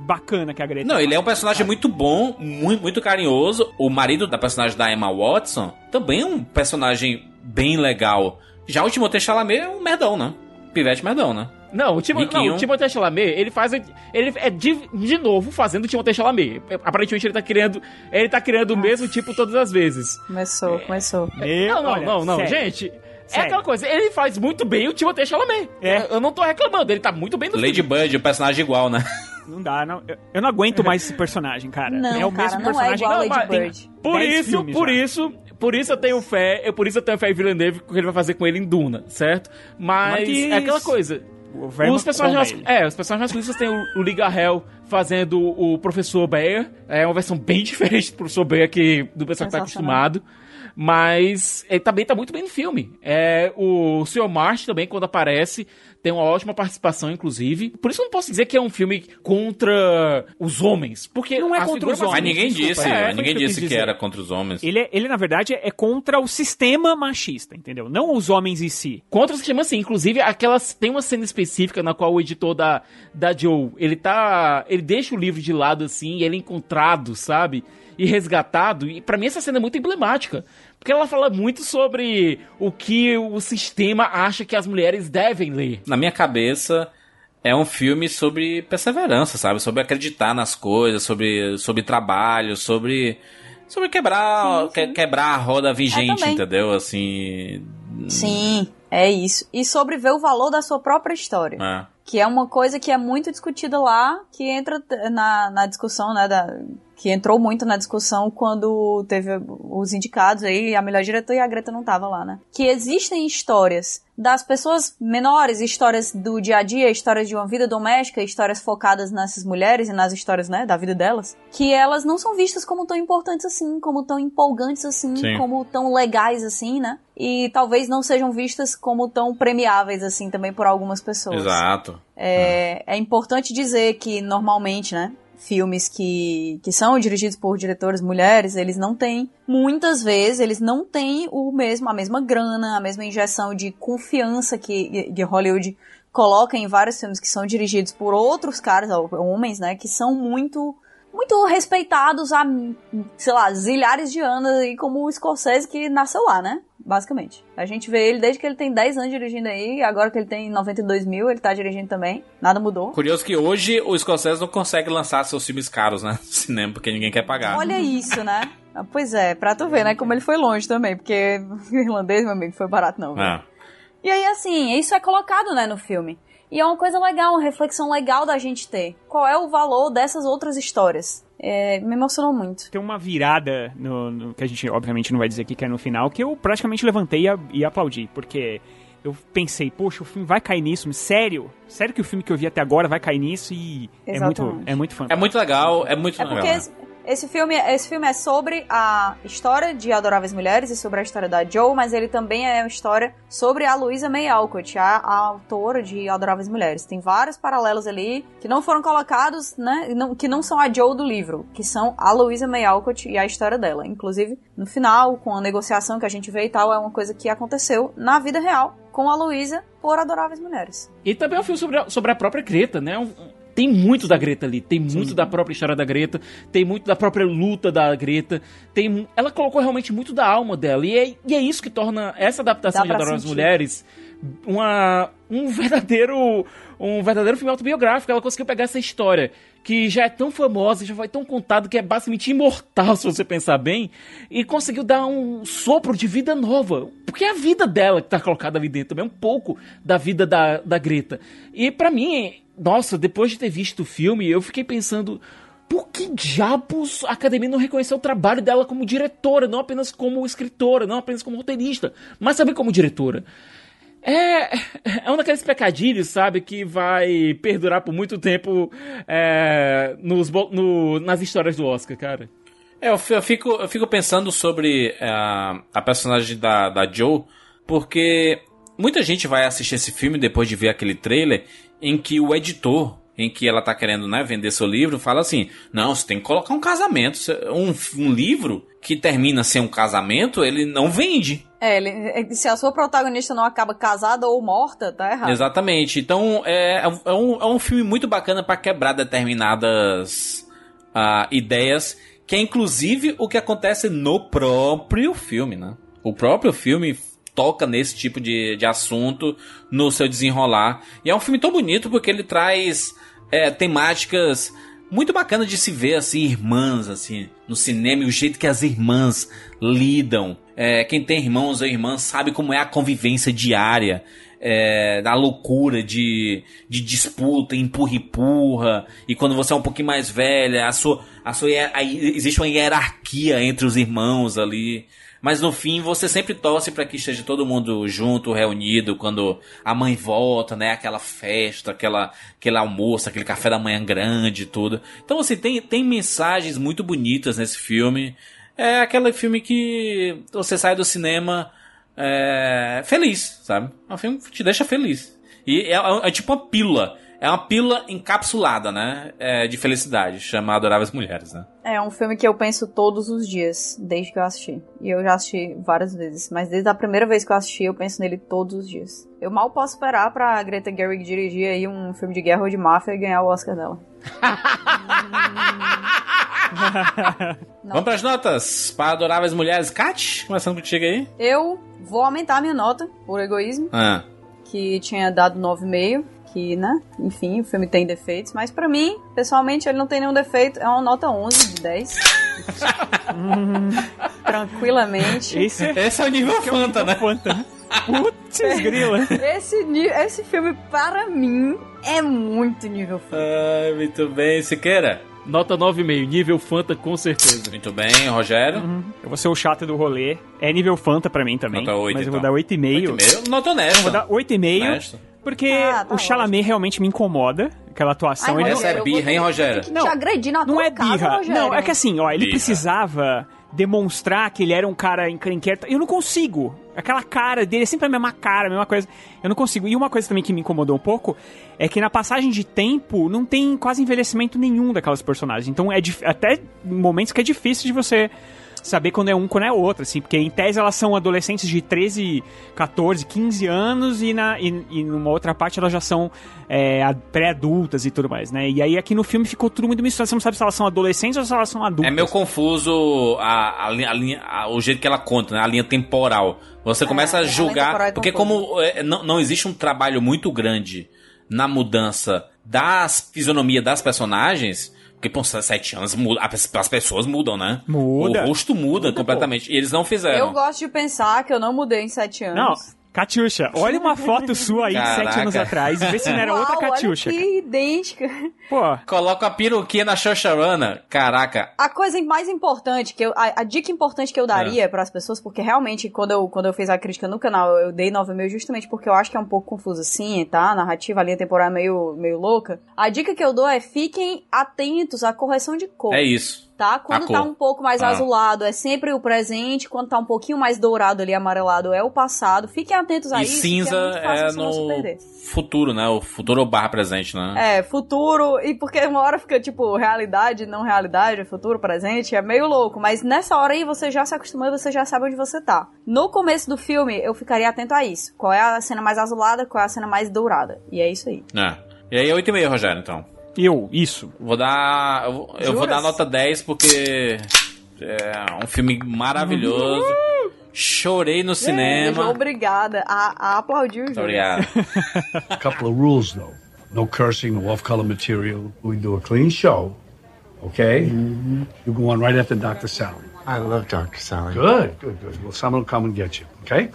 bacana que a Greta Não, ele é um personagem muito bom, muito, muito carinhoso. O marido da personagem da Emma Watson também é um personagem bem legal. Já o Timothée Chalamet é um merdão, né? Pivete merdão, né? Não, o, Timo, não, o Timothée Chalamet, ele faz. Ele é de, de novo fazendo o Timothée Chalamet. Aparentemente ele tá criando. Ele tá criando o mesmo tipo todas as vezes. Começou, começou. Meu, não, não, olha, não, não, sério. gente. É Sério. aquela coisa, ele faz muito bem o Timothée Chalamet. É. Eu não tô reclamando, ele tá muito bem no Lady filme. Bird, o personagem igual, né? Não dá, não. Eu, eu não aguento mais esse personagem, cara. Não, é o cara, mesmo não é personagem. igual Não, Lady mas Bird. Por 10 isso, por já. isso, por isso eu tenho fé, eu, por isso eu tenho fé em Villeneuve que ele vai fazer com ele em Duna, certo? Mas que é aquela coisa. O Verma Os personagens, mais, é, os personagens mais conhecidos tem o, o Liga Hell fazendo o Professor Bear. É uma versão bem diferente do Professor Bear que do pessoal que tá acostumado. Mas ele também tá muito bem no filme. É, o Sr. March também, quando aparece, tem uma ótima participação, inclusive. Por isso eu não posso dizer que é um filme contra os homens. Porque Não é contra os Mas homens, ninguém desculpa, disse, é, ninguém disse que dizer. era contra os homens. Ele, é- ele, na verdade, é contra o sistema machista, entendeu? Não os homens em si. Contra o sistema, assim. Inclusive, aquelas, tem uma cena específica na qual o editor da, da Joe, ele tá... Ele deixa o livro de lado, assim, e ele é encontrado, sabe? E resgatado. E pra mim essa cena é muito emblemática. Porque ela fala muito sobre o que o sistema acha que as mulheres devem ler. Na minha cabeça, é um filme sobre perseverança, sabe? Sobre acreditar nas coisas, sobre, sobre trabalho, sobre. Sobre quebrar, Sim, sim. que- quebrar a roda vigente, entendeu? Assim. Sim, é isso. E sobre ver o valor da sua própria história. É. Que é uma coisa que é muito discutida lá, que entra na, na discussão, né, da, que entrou muito na discussão quando teve os indicados aí, a melhor diretora e a Greta não tava lá, né? Que existem histórias das pessoas menores, histórias do dia a dia, histórias de uma vida doméstica, histórias focadas nessas mulheres e nas histórias, né, da vida delas, que elas não são vistas como tão importantes assim, como tão empolgantes assim, Sim. como tão legais assim, né? E talvez não sejam vistas como tão premiáveis assim também por algumas pessoas. Exato. É, é importante dizer que normalmente, né? Filmes que, que são dirigidos por diretoras mulheres, eles não têm, muitas vezes, eles não têm o mesmo, a mesma grana, a mesma injeção de confiança que, que Hollywood coloca em vários filmes que são dirigidos por outros caras, homens, né? Que são muito, muito respeitados há, sei lá, zilhares de anos aí, como o Scorsese que nasceu lá, né? Basicamente. A gente vê ele desde que ele tem 10 anos dirigindo aí, agora que ele tem 92 mil, ele tá dirigindo também. Nada mudou. Curioso que hoje o Scorsese não consegue lançar seus filmes caros, né? No cinema, porque ninguém quer pagar. Olha isso, né? Ah, Pois é, pra tu ver, né? Como ele foi longe também, porque o irlandês, meu amigo, foi barato não. viu? É. E aí, assim, isso é colocado, né, no filme. E é uma coisa legal, uma reflexão legal da gente ter. Qual é o valor dessas outras histórias? É, me emocionou muito. Tem uma virada no, no- que a gente obviamente não vai dizer aqui que é no final, que eu praticamente levantei e, e aplaudi, porque eu pensei, poxa, o filme vai cair nisso, sério? Sério que o filme que eu vi até agora vai cair nisso e é muito, Exatamente. é muito É fantástico. muito legal, é muito É legal. porque? Esse, filme, esse filme é sobre a história de Adoráveis Mulheres e sobre a história da Joe, mas ele também é uma história sobre a Louisa May Alcott, a, a autora de Adoráveis Mulheres. Tem vários paralelos ali que não foram colocados, né, não- que não são a Joe do livro, que são a Louisa May Alcott e a história dela. Inclusive, no final, com a negociação que a gente vê e tal, é uma coisa que aconteceu na vida real com a Louisa por Adoráveis Mulheres. E também é um filme sobre a, sobre a própria Greta, né? Um- tem muito da Greta ali, tem muito Sim. da própria história da Greta, tem muito da própria luta da Greta, tem, ela colocou realmente muito da alma dela, e é, e é isso que torna essa adaptação Dá de Adorar as Mulheres uma, um verdadeiro um verdadeiro filme autobiográfico. Ela conseguiu pegar essa história que já é tão famosa, já foi tão contada que é basicamente imortal, se você pensar bem, e conseguiu dar um sopro de vida nova. Porque é a vida dela que tá colocada ali dentro, também um pouco da vida da, da Greta. E para mim, nossa, depois de ter visto o filme, eu fiquei pensando. Por que diabos a academia não reconheceu o trabalho dela como diretora, não apenas como escritora, não apenas como roteirista, mas também como diretora? É, é um daqueles pecadilhos, sabe, que vai perdurar por muito tempo é, nos, no, nas histórias do Oscar, cara. É, eu, fico, eu fico pensando sobre a, a personagem da, da Joe, porque muita gente vai assistir esse filme depois de ver aquele trailer em que o editor em que ela tá querendo né, vender seu livro, fala assim: não, você tem que colocar um casamento. Um, um livro que termina sem um casamento, ele não vende. É, ele, se a sua protagonista não acaba casada ou morta, tá errado. Exatamente. Então é, é, um, é um filme muito bacana para quebrar determinadas uh, ideias, que é inclusive o que acontece no próprio filme, né? O próprio filme toca nesse tipo de, de assunto no seu desenrolar. E é um filme tão bonito porque ele traz é, temáticas muito bacanas de se ver, assim, irmãs, assim, no cinema e o jeito que as irmãs lidam. É, quem tem irmãos ou irmãs sabe como é a convivência diária. É, da loucura de, de disputa, empurra-empurra, e quando você é um pouquinho mais velha, a sua, a sua, a, existe uma hierarquia entre os irmãos ali. Mas no fim você sempre torce para que esteja todo mundo junto, reunido, quando a mãe volta, né? Aquela festa, aquela, aquele almoço, aquele café da manhã grande tudo. Então assim, tem, tem mensagens muito bonitas nesse filme. É aquele filme que você sai do cinema é, feliz, sabe? É um filme que te deixa feliz. E é, é, é tipo uma pílula é uma pílula encapsulada, né? É, de felicidade, chamada Adoráveis Mulheres, né? É um filme que eu penso todos os dias, desde que eu assisti. E eu já assisti várias vezes, mas desde a primeira vez que eu assisti, eu penso nele todos os dias. Eu mal posso esperar pra Greta Gerwig dirigir aí um filme de guerra ou de máfia e ganhar o Oscar dela. Vamos pras notas para Adoráveis Mulheres. Kat, começando contigo aí. Eu vou aumentar a minha nota, por egoísmo. Ah. Que tinha dado 9,5 que, né? Enfim, o filme tem defeitos, mas para mim, pessoalmente, ele não tem nenhum defeito. É uma nota 11 de 10. Tranquilamente. Esse, esse é o nível Fanta, né? Fanta. Putz, grila. Esse, esse filme, para mim, é muito nível Fanta. Ah, muito bem. Siqueira? Nota 9,5, nível Fanta com certeza. Muito bem, Rogério. Uhum. Eu vou ser o chato do rolê. É nível Fanta pra mim também. Nota 8, mas então. eu vou dar 8,5. 8,5? Nota honesta. Eu vou dar 8,5. Porque ah, tá o Chalamet ótimo. realmente me incomoda, aquela atuação. Ai, ele... Essa é birra, hein, Rogério? Não, te agredir na não é birra. Rogério. Não, é que assim, ó, ele birra. precisava demonstrar que ele era um cara encrenqueiro. Eu não consigo. Aquela cara dele é sempre a mesma cara, a mesma coisa. Eu não consigo. E uma coisa também que me incomodou um pouco é que na passagem de tempo não tem quase envelhecimento nenhum daquelas personagens. Então é até momentos que é difícil de você saber quando é um, quando é outro, assim, porque em tese elas são adolescentes de 13, 14, 15 anos e, na, e, e numa outra parte elas já são é, pré-adultas e tudo mais, né? E aí aqui no filme ficou tudo muito misturado, você não sabe se elas são adolescentes ou se elas são adultas. É meio confuso a, a, a linha, a, o jeito que ela conta, né? A linha temporal. Você é, começa a julgar, é porque como é, não, não existe um trabalho muito grande na mudança das fisionomia das personagens, porque, pô, sete anos muda, as pessoas mudam, né? Muda. O rosto muda, muda completamente. Pô. E eles não fizeram. Eu gosto de pensar que eu não mudei em sete anos. Não, Catiuxa, olha uma foto sua aí Caraca. sete anos atrás e vê se não era Uau, outra Catiuxa. Olha que idêntica. Pô. Coloca a peruquinha na Xoxarana. Caraca. A coisa mais importante, que eu, a, a dica importante que eu daria é. para as pessoas, porque realmente quando eu, quando eu fiz a crítica no canal, eu dei 9 mil justamente porque eu acho que é um pouco confuso assim, tá? A narrativa, a linha temporal é meio, meio louca. A dica que eu dou é fiquem atentos à correção de cor. É isso tá? Quando tá um pouco mais ah. azulado é sempre o presente, quando tá um pouquinho mais dourado ali, amarelado, é o passado. Fiquem atentos a e isso. E cinza é, é no futuro, né? O futuro barra presente, né? É, futuro, e porque uma hora fica tipo realidade, não realidade, futuro, presente, é meio louco, mas nessa hora aí você já se acostumou e você já sabe onde você tá. No começo do filme, eu ficaria atento a isso. Qual é a cena mais azulada, qual é a cena mais dourada. E é isso aí. É. E aí, 8,5, Rogério, então. Eu, isso. Vou dar. Eu, vou- eu vou dar nota 10 porque é um filme maravilhoso. Chorei no cinema. obrigada a, a aplaudir o jogo. obrigado. A couple of rules, though. No cursing, no off-color material. We do a clean show, okay? You go on right after Dr. Sally. I love Dr. Sally. Good, good, good. Well, someone will come and get you, okay?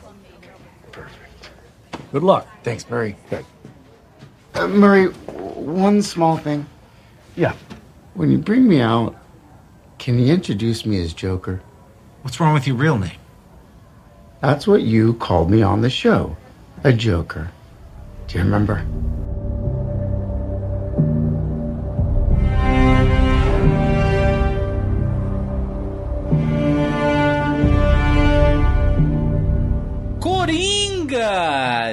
Perfect. Good luck. Thanks, Murray. Good. Uh, Murray, one small thing. Yeah. When you bring me out, can you introduce me as Joker? What's wrong with your real name? That's what you called me on the show. A Joker. Do you remember?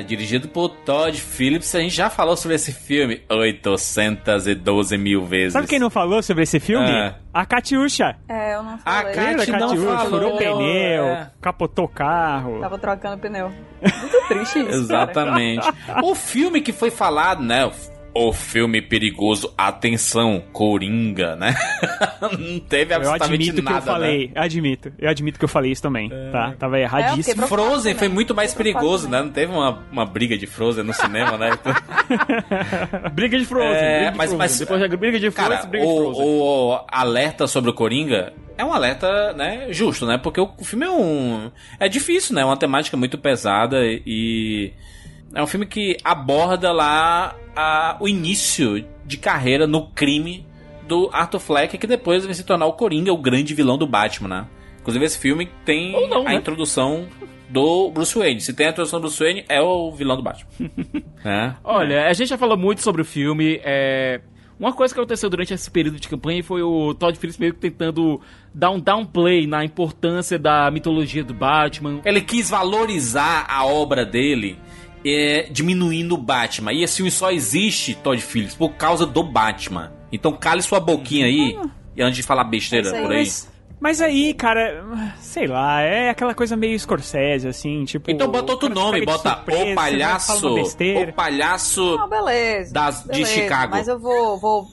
Dirigido por Todd Phillips. A gente já falou sobre esse filme 812 mil vezes. Sabe quem não falou sobre esse filme? Ah. A Catiuxa. É, eu não A falei. Kat- Lembra não Catiuxa? falou, Furou pneu, é. capotou o carro. Tava trocando pneu. Muito triste isso. Exatamente. o filme que foi falado, né? O- filme perigoso, atenção, Coringa, né? Não teve Eu absolutamente admito que nada, eu falei, né? admito. Eu admito que eu falei isso também, tá? Tava erradíssimo. preocupado Frozen foi muito mais Fiquei perigoso, né? Não teve uma, uma briga de Frozen no cinema, né? Então, briga de Frozen, É, briga de mas- Frozen. mas- Depois da briga de Frozen, Cara, briga de Frozen. o, o alerta sobre o Coringa é um alerta, né, justo, né? Porque o filme é um. É difícil, né? É uma temática muito pesada e. É um filme que aborda lá a- o início de carreira no crime do Arthur Fleck, que depois vai se tornar o Coringa, o grande vilão do Batman, né? Inclusive, esse filme tem não, a né? introdução do Bruce Wayne. Se tem a introdução do Bruce Wayne, é o vilão do Batman. é. Olha, a gente já falou muito sobre o filme. É... Uma coisa que aconteceu durante esse período de campanha foi o Todd Phillips meio que tentando dar um downplay na importância da mitologia do Batman. Ele quis valorizar a obra dele, é, diminuindo o Batman. E esse filme só existe, Todd Phillips, por causa do Batman. Então cale sua boquinha aí, e antes de falar besteira aí, por aí. mas- Mas aí, cara, sei lá, é aquela coisa meio Scorsese, assim, tipo... Então bota outro nome, de bota surpresa, o você palhaço, o palhaço Não, beleza. Das- de beleza, Chicago. Mas eu vou, vou,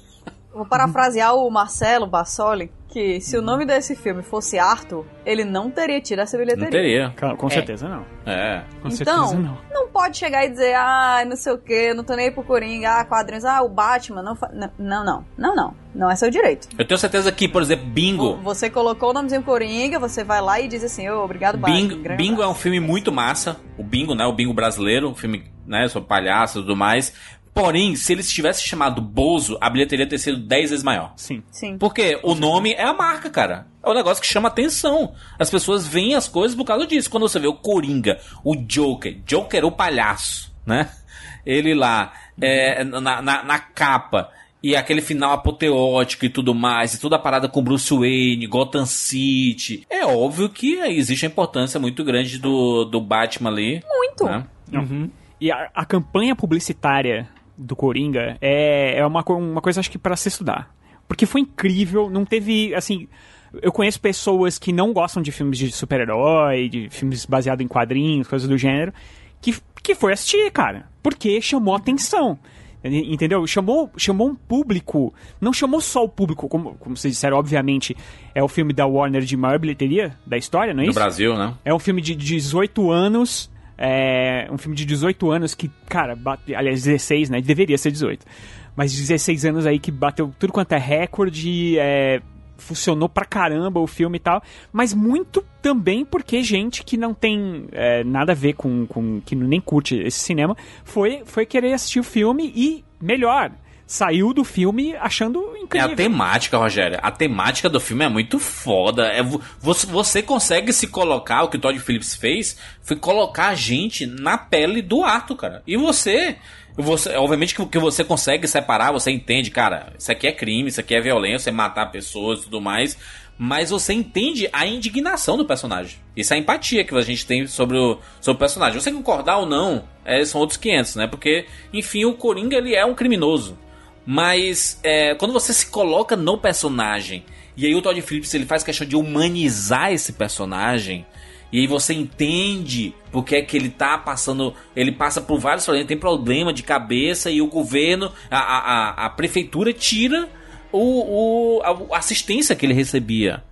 vou parafrasear o Marcelo Bassoli, que se o nome desse filme fosse Arthur, ele não teria tido essa bilheteria. não teria. Com, com É. certeza não. É. Com Então, certeza não. não pode chegar e dizer, ah, não sei o que, não tô nem aí pro Coringa, ah, quadrinhos, ah, o Batman, não, fa... não, não, não, não, não, não é seu direito. Eu tenho certeza que, por exemplo, Bingo. Você colocou o nomezinho Coringa, você vai lá e diz assim, ô, obrigado, Batman. Bingo, Bingo é um filme muito massa. O Bingo, né? O Bingo brasileiro, um filme, né? Sobre palhaço e tudo mais. Porém, se ele tivesse chamado Bozo, a bilheteria teria sido 10 vezes maior. Sim. Sim. Porque o nome é a marca, cara. É um negócio que chama atenção. As pessoas veem as coisas por causa disso. Quando você vê o Coringa, o Joker, Joker o palhaço, né? Ele lá, é, na, na, na capa, e aquele final apoteótico e tudo mais, e toda a parada com Bruce Wayne, Gotham City. É óbvio que existe a importância muito grande do, do Batman ali. Muito. né? E a, a campanha publicitária do Coringa é, é uma, uma coisa, acho que, pra se estudar. Porque foi incrível, não teve, assim... Eu conheço pessoas que não gostam de filmes de super-herói, de filmes baseados em quadrinhos, coisas do gênero, que, que foi assistir, cara. Porque chamou atenção. Entendeu? Chamou, chamou um público. Não chamou só o público, como, como vocês disseram, obviamente, é o filme da Warner de maior bilheteria da história, não é No isso? Brasil, né? É um filme de 18 anos. É um filme de 18 anos que, cara, bate, aliás, 16, né? Deveria ser 18. Mas 16 anos aí que bateu tudo quanto é recorde, é, funcionou pra caramba o filme e tal. Mas muito também porque gente que não tem é, nada a ver com, com. que nem curte esse cinema, foi, foi querer assistir o filme e, melhor, saiu do filme achando É incrível. a temática, Rogério. A temática do filme é muito foda. É, vo- você, você consegue se colocar, o que o Todd Phillips fez, foi colocar a gente na pele do Arthur, cara. E você, você obviamente que, que você consegue separar, você entende, cara, isso aqui é crime, isso aqui é violência, é matar pessoas e tudo mais. Mas você entende a indignação do personagem. Isso é a empatia que a gente tem sobre o, sobre o personagem. Você concordar ou não, é, são outros 500, né? Porque, enfim, o Coringa, ele é um criminoso. Mas é, quando você se coloca no personagem, e aí o Todd Phillips ele faz questão de humanizar esse personagem, E aí você entende porque é que ele tá passando. Ele passa por vários problemas, tem problema de cabeça e o governo, a, a, a, prefeitura tira o, o, a assistência que ele recebia.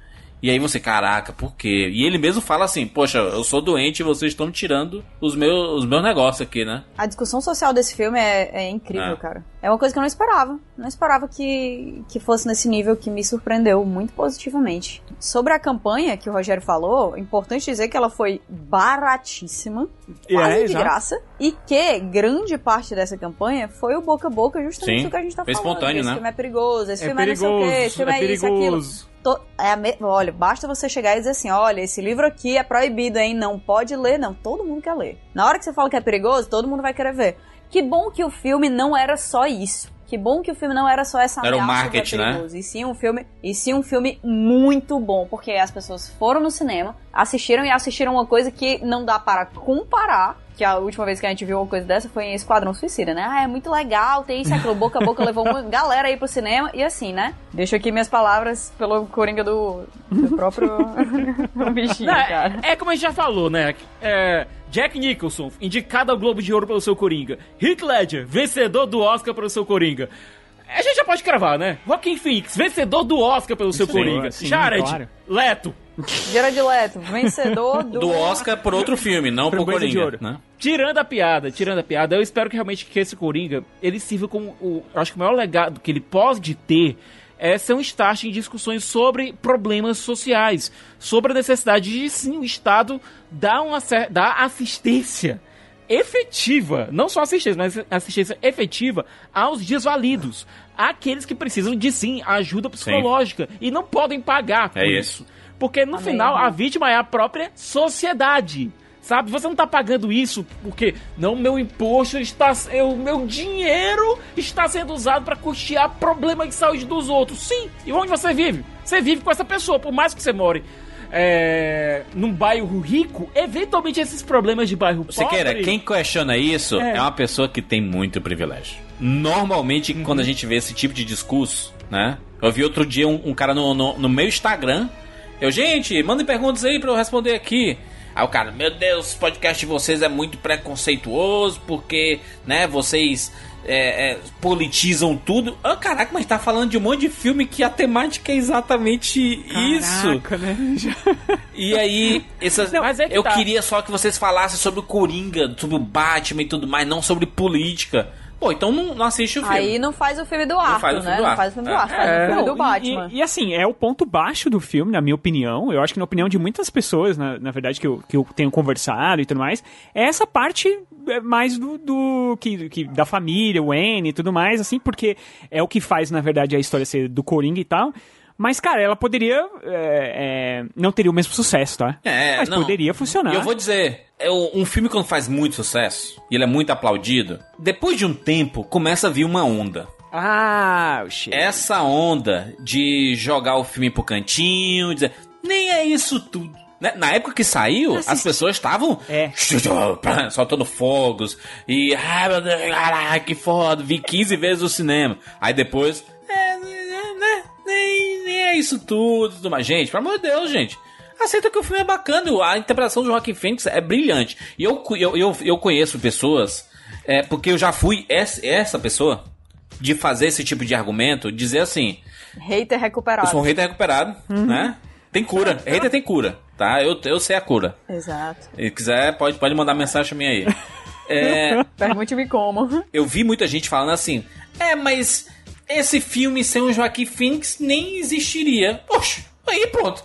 E aí você, caraca, por quê? E ele mesmo fala assim, poxa, eu sou doente e vocês estão tirando os meus, os meus negócios aqui, né? A discussão social desse filme é, é incrível, É. cara. É uma coisa que eu não esperava. Não esperava que, que fosse nesse nível que me surpreendeu muito positivamente. Sobre a campanha que o Rogério falou, é importante dizer que ela foi baratíssima, É, quase de exato. graça, e que grande parte dessa campanha foi o boca a boca, justamente Sim, o que a gente tá foi falando. espontâneo, esse né? filme é perigoso, esse É filme é não sei o quê, perigoso, esse filme é é, isso, aquilo. perigoso. To- é me- Olha, basta você chegar e dizer assim: olha, esse livro aqui é proibido, hein? Não pode ler, não. Todo mundo quer ler. Na hora que você fala que é perigoso, todo mundo vai querer ver. Que bom que o filme não era só isso. Que bom que o filme não era só essa Era o ameaça do marketing, é né? E sim um filme, e sim um filme muito bom, porque as pessoas foram no cinema, assistiram e assistiram uma coisa que não dá para comparar. Que a última vez que a gente viu uma coisa dessa foi em Esquadrão Suicida, né? Ah, é muito legal, tem isso, e aquilo, boca a boca levou uma galera aí pro cinema e assim, né? Deixo aqui minhas palavras pelo Coringa do, do próprio bichinho, Não, cara. é, é como a gente já falou, né? É, Jack Nicholson, indicado ao Globo de Ouro pelo seu Coringa. Heath Ledger, vencedor do Oscar pelo seu Coringa. A gente já pode cravar, né? Joaquin Phoenix, vencedor do Oscar pelo seu Sim, Coringa. sim, Jared, claro. Leto, Jared Leto, vencedor do... Do Oscar por outro filme, não por de Coringa, Ouro. né? Tirando a piada, tirando a piada, eu espero que realmente que esse Coringa, ele sirva como o, eu acho que o maior legado que ele pode ter é ser um start em discussões sobre problemas sociais, sobre a necessidade de sim o Estado dar uma dar assistência efetiva, não só assistência, mas assistência efetiva aos desvalidos, àqueles que precisam de sim ajuda psicológica e não podem pagar por É isso. isso. Porque no Amém, final a vítima é a própria sociedade. Sabe? Você não tá pagando isso porque não meu imposto está o meu dinheiro está sendo usado para custear problemas de saúde dos outros. Sim. E onde você vive? Você vive com essa pessoa, por mais que você more é, num bairro rico, eventualmente esses problemas de bairro Você pobre. queira, quem questiona isso É. é. uma pessoa que tem muito privilégio. Normalmente, Uhum. quando a gente vê esse tipo de discurso, né? Eu vi outro dia um, um cara no, no, no meu Instagram. Eu, gente, mandem perguntas aí pra eu responder aqui. Aí o cara, meu Deus, o podcast de vocês é muito preconceituoso, porque, né, vocês é, é, politizam tudo. Ah, caraca, mas tá falando de um monte de filme que a temática é exatamente isso. Caraca, né? E aí, essas, mas é que eu tá. queria só que vocês falassem sobre o Coringa, sobre o Batman e tudo mais, não sobre política. Pô, então não, não assiste o filme. Aí não faz o filme do Arthur, faz o filme né? do Não Arthur. faz o filme do É. Arthur, faz o filme do e- Batman. E, e assim, é o ponto baixo do filme, na minha opinião. Eu acho que na opinião de muitas pessoas, na, na verdade, que eu, que eu tenho conversado e tudo mais, é essa parte é, mais do, do que, que da família, o N e tudo mais, assim, porque é o que faz, na verdade, a história ser do Coringa e tal. Mas, cara, ela poderia. é, é, não teria o mesmo sucesso, tá? É, Mas não. poderia funcionar. E eu vou dizer, é um filme quando faz muito sucesso, e ele é muito aplaudido, depois de um tempo, começa a vir uma onda. Ah, o shit. Essa onda de jogar o filme pro cantinho, dizer, nem é isso tudo. Né? Na época que saiu, as pessoas estavam É. soltando fogos e ah, meu Deus, que foda, vi 15 vezes o cinema. Aí depois, é, né, nem, nem é isso tudo, tudo mais. Gente, pelo amor de Deus, gente. Aceita que o filme é bacana, a interpretação do Joaquim Phoenix é brilhante. E eu, eu, eu, eu conheço pessoas, é, porque eu já fui essa, essa pessoa, de fazer esse tipo de argumento, dizer assim, Hater eu recuperado. sou um hater recuperado, né? Tem cura, hater tem cura, tá? Eu, eu sei a cura. Exato. Se quiser, pode, pode mandar mensagem pra mim aí. É, Pergunte-me como. eu vi muita gente falando assim, é, mas esse filme sem o Joaquim Phoenix nem existiria. Poxa, aí pronto.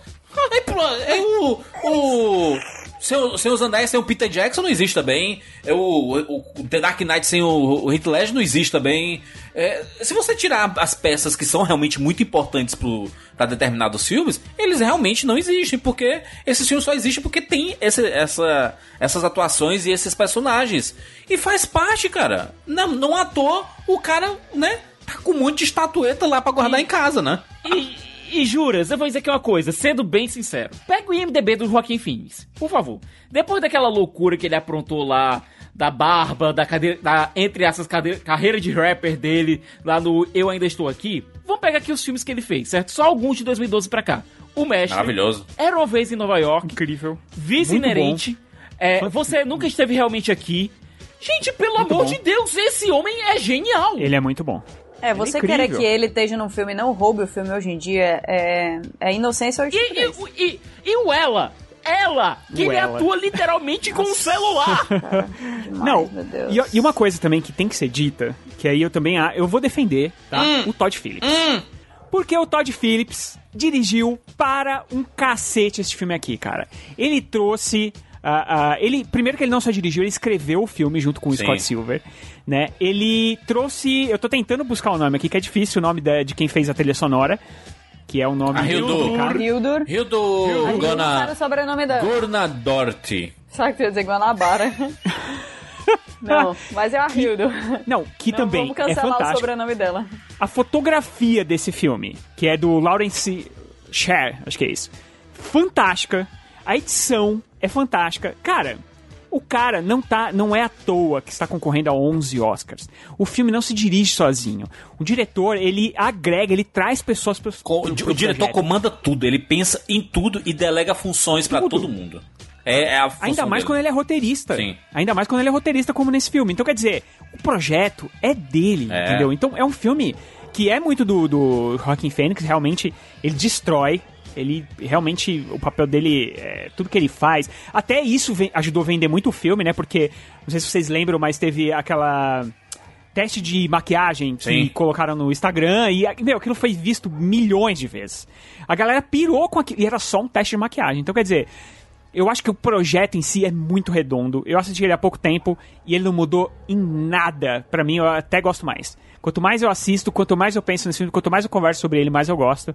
Aí pronto. Aí o... o sem, sem os Andais, sem o Peter Jackson não existe também. É o, o, o The Dark Knight sem o, o Heath Ledger não existe também. É, se você tirar as peças que são realmente muito importantes pro, pra determinados filmes, eles realmente não existem, porque esses filmes só existem porque tem esse, essa, essas atuações e esses personagens. E faz parte, cara. Não, não à toa, o cara, né, tá com um monte de estatueta lá pra guardar em casa, né? E, e juras, eu vou dizer aqui uma coisa, sendo bem sincero. Pega o IMDB do Joaquim Phoenix, por favor. Depois daquela loucura que ele aprontou lá, da barba, da cadeira, da, entre essas cade- carreira de rapper dele, lá no Eu Ainda Estou Aqui, vamos pegar aqui os filmes que ele fez, certo? Só alguns de 2012 pra cá. O Mestre. Maravilhoso. Era uma vez em Nova York. Incrível. Vice Muito inerente. É, você nunca esteve realmente aqui. Gente, pelo Muito amor bom. de Deus, esse homem é genial. Ele é muito bom. É, você incrível. querer que ele esteja num filme e não roube o filme hoje em dia é, é inocência ou E, e, e, e o ela? Ela! Que O ele ela. atua literalmente com o celular. Não, meu Deus. e, e uma coisa também que tem que ser dita, que aí eu também ah, eu vou defender, tá? Hum. O Todd Phillips. Porque o Todd Phillips dirigiu para um cacete esse filme aqui, cara. Ele trouxe. Ah, ah, ele primeiro que ele não só dirigiu, ele escreveu o filme junto com o Sim. Scott Silver, né? Ele trouxe, eu tô tentando buscar o nome aqui, que é difícil o nome da- de quem fez a trilha sonora, que é o nome A do- Hildur. Hildur. Hildo Sabe o Gona... sobrenome dela? Sabe que eu ia dizer Guanabara? não, mas é a Hildur. Não, que Não também vamos é cancelar o fantástico. sobrenome dela. a fotografia desse filme, que é do Lawrence Sher, acho que é isso. Fantástica. A edição é fantástica. Cara, o cara não tá, não é à toa que está concorrendo a 11 Oscars. O filme não se dirige sozinho. O diretor, ele agrega, ele traz pessoas pro- o pro diretor projeto. comanda tudo, ele pensa em tudo e delega funções Tudo. todo mundo. É, é Ainda mais dele. quando ele é roteirista. Sim. Ainda mais quando ele é roteirista, como nesse filme. Então, quer dizer, o projeto é dele, É. entendeu? Então, é um filme que é muito do, do Joaquin Phoenix, realmente, ele destrói. Ele realmente, o papel dele, é, tudo que ele faz. Até isso ajudou a vender muito o filme, né? Porque, não sei se vocês lembram, mas teve aquela teste de maquiagem que Sim. colocaram no Instagram e, meu, aquilo foi visto milhões de vezes. A galera pirou com aquilo e era só um teste de maquiagem. Então, quer dizer, eu acho que o projeto em si é muito redondo. Eu assisti ele há pouco tempo e ele não mudou em nada. Pra mim, eu até gosto mais. Quanto mais eu assisto, quanto mais eu penso nesse filme, quanto mais eu converso sobre ele, mais eu gosto.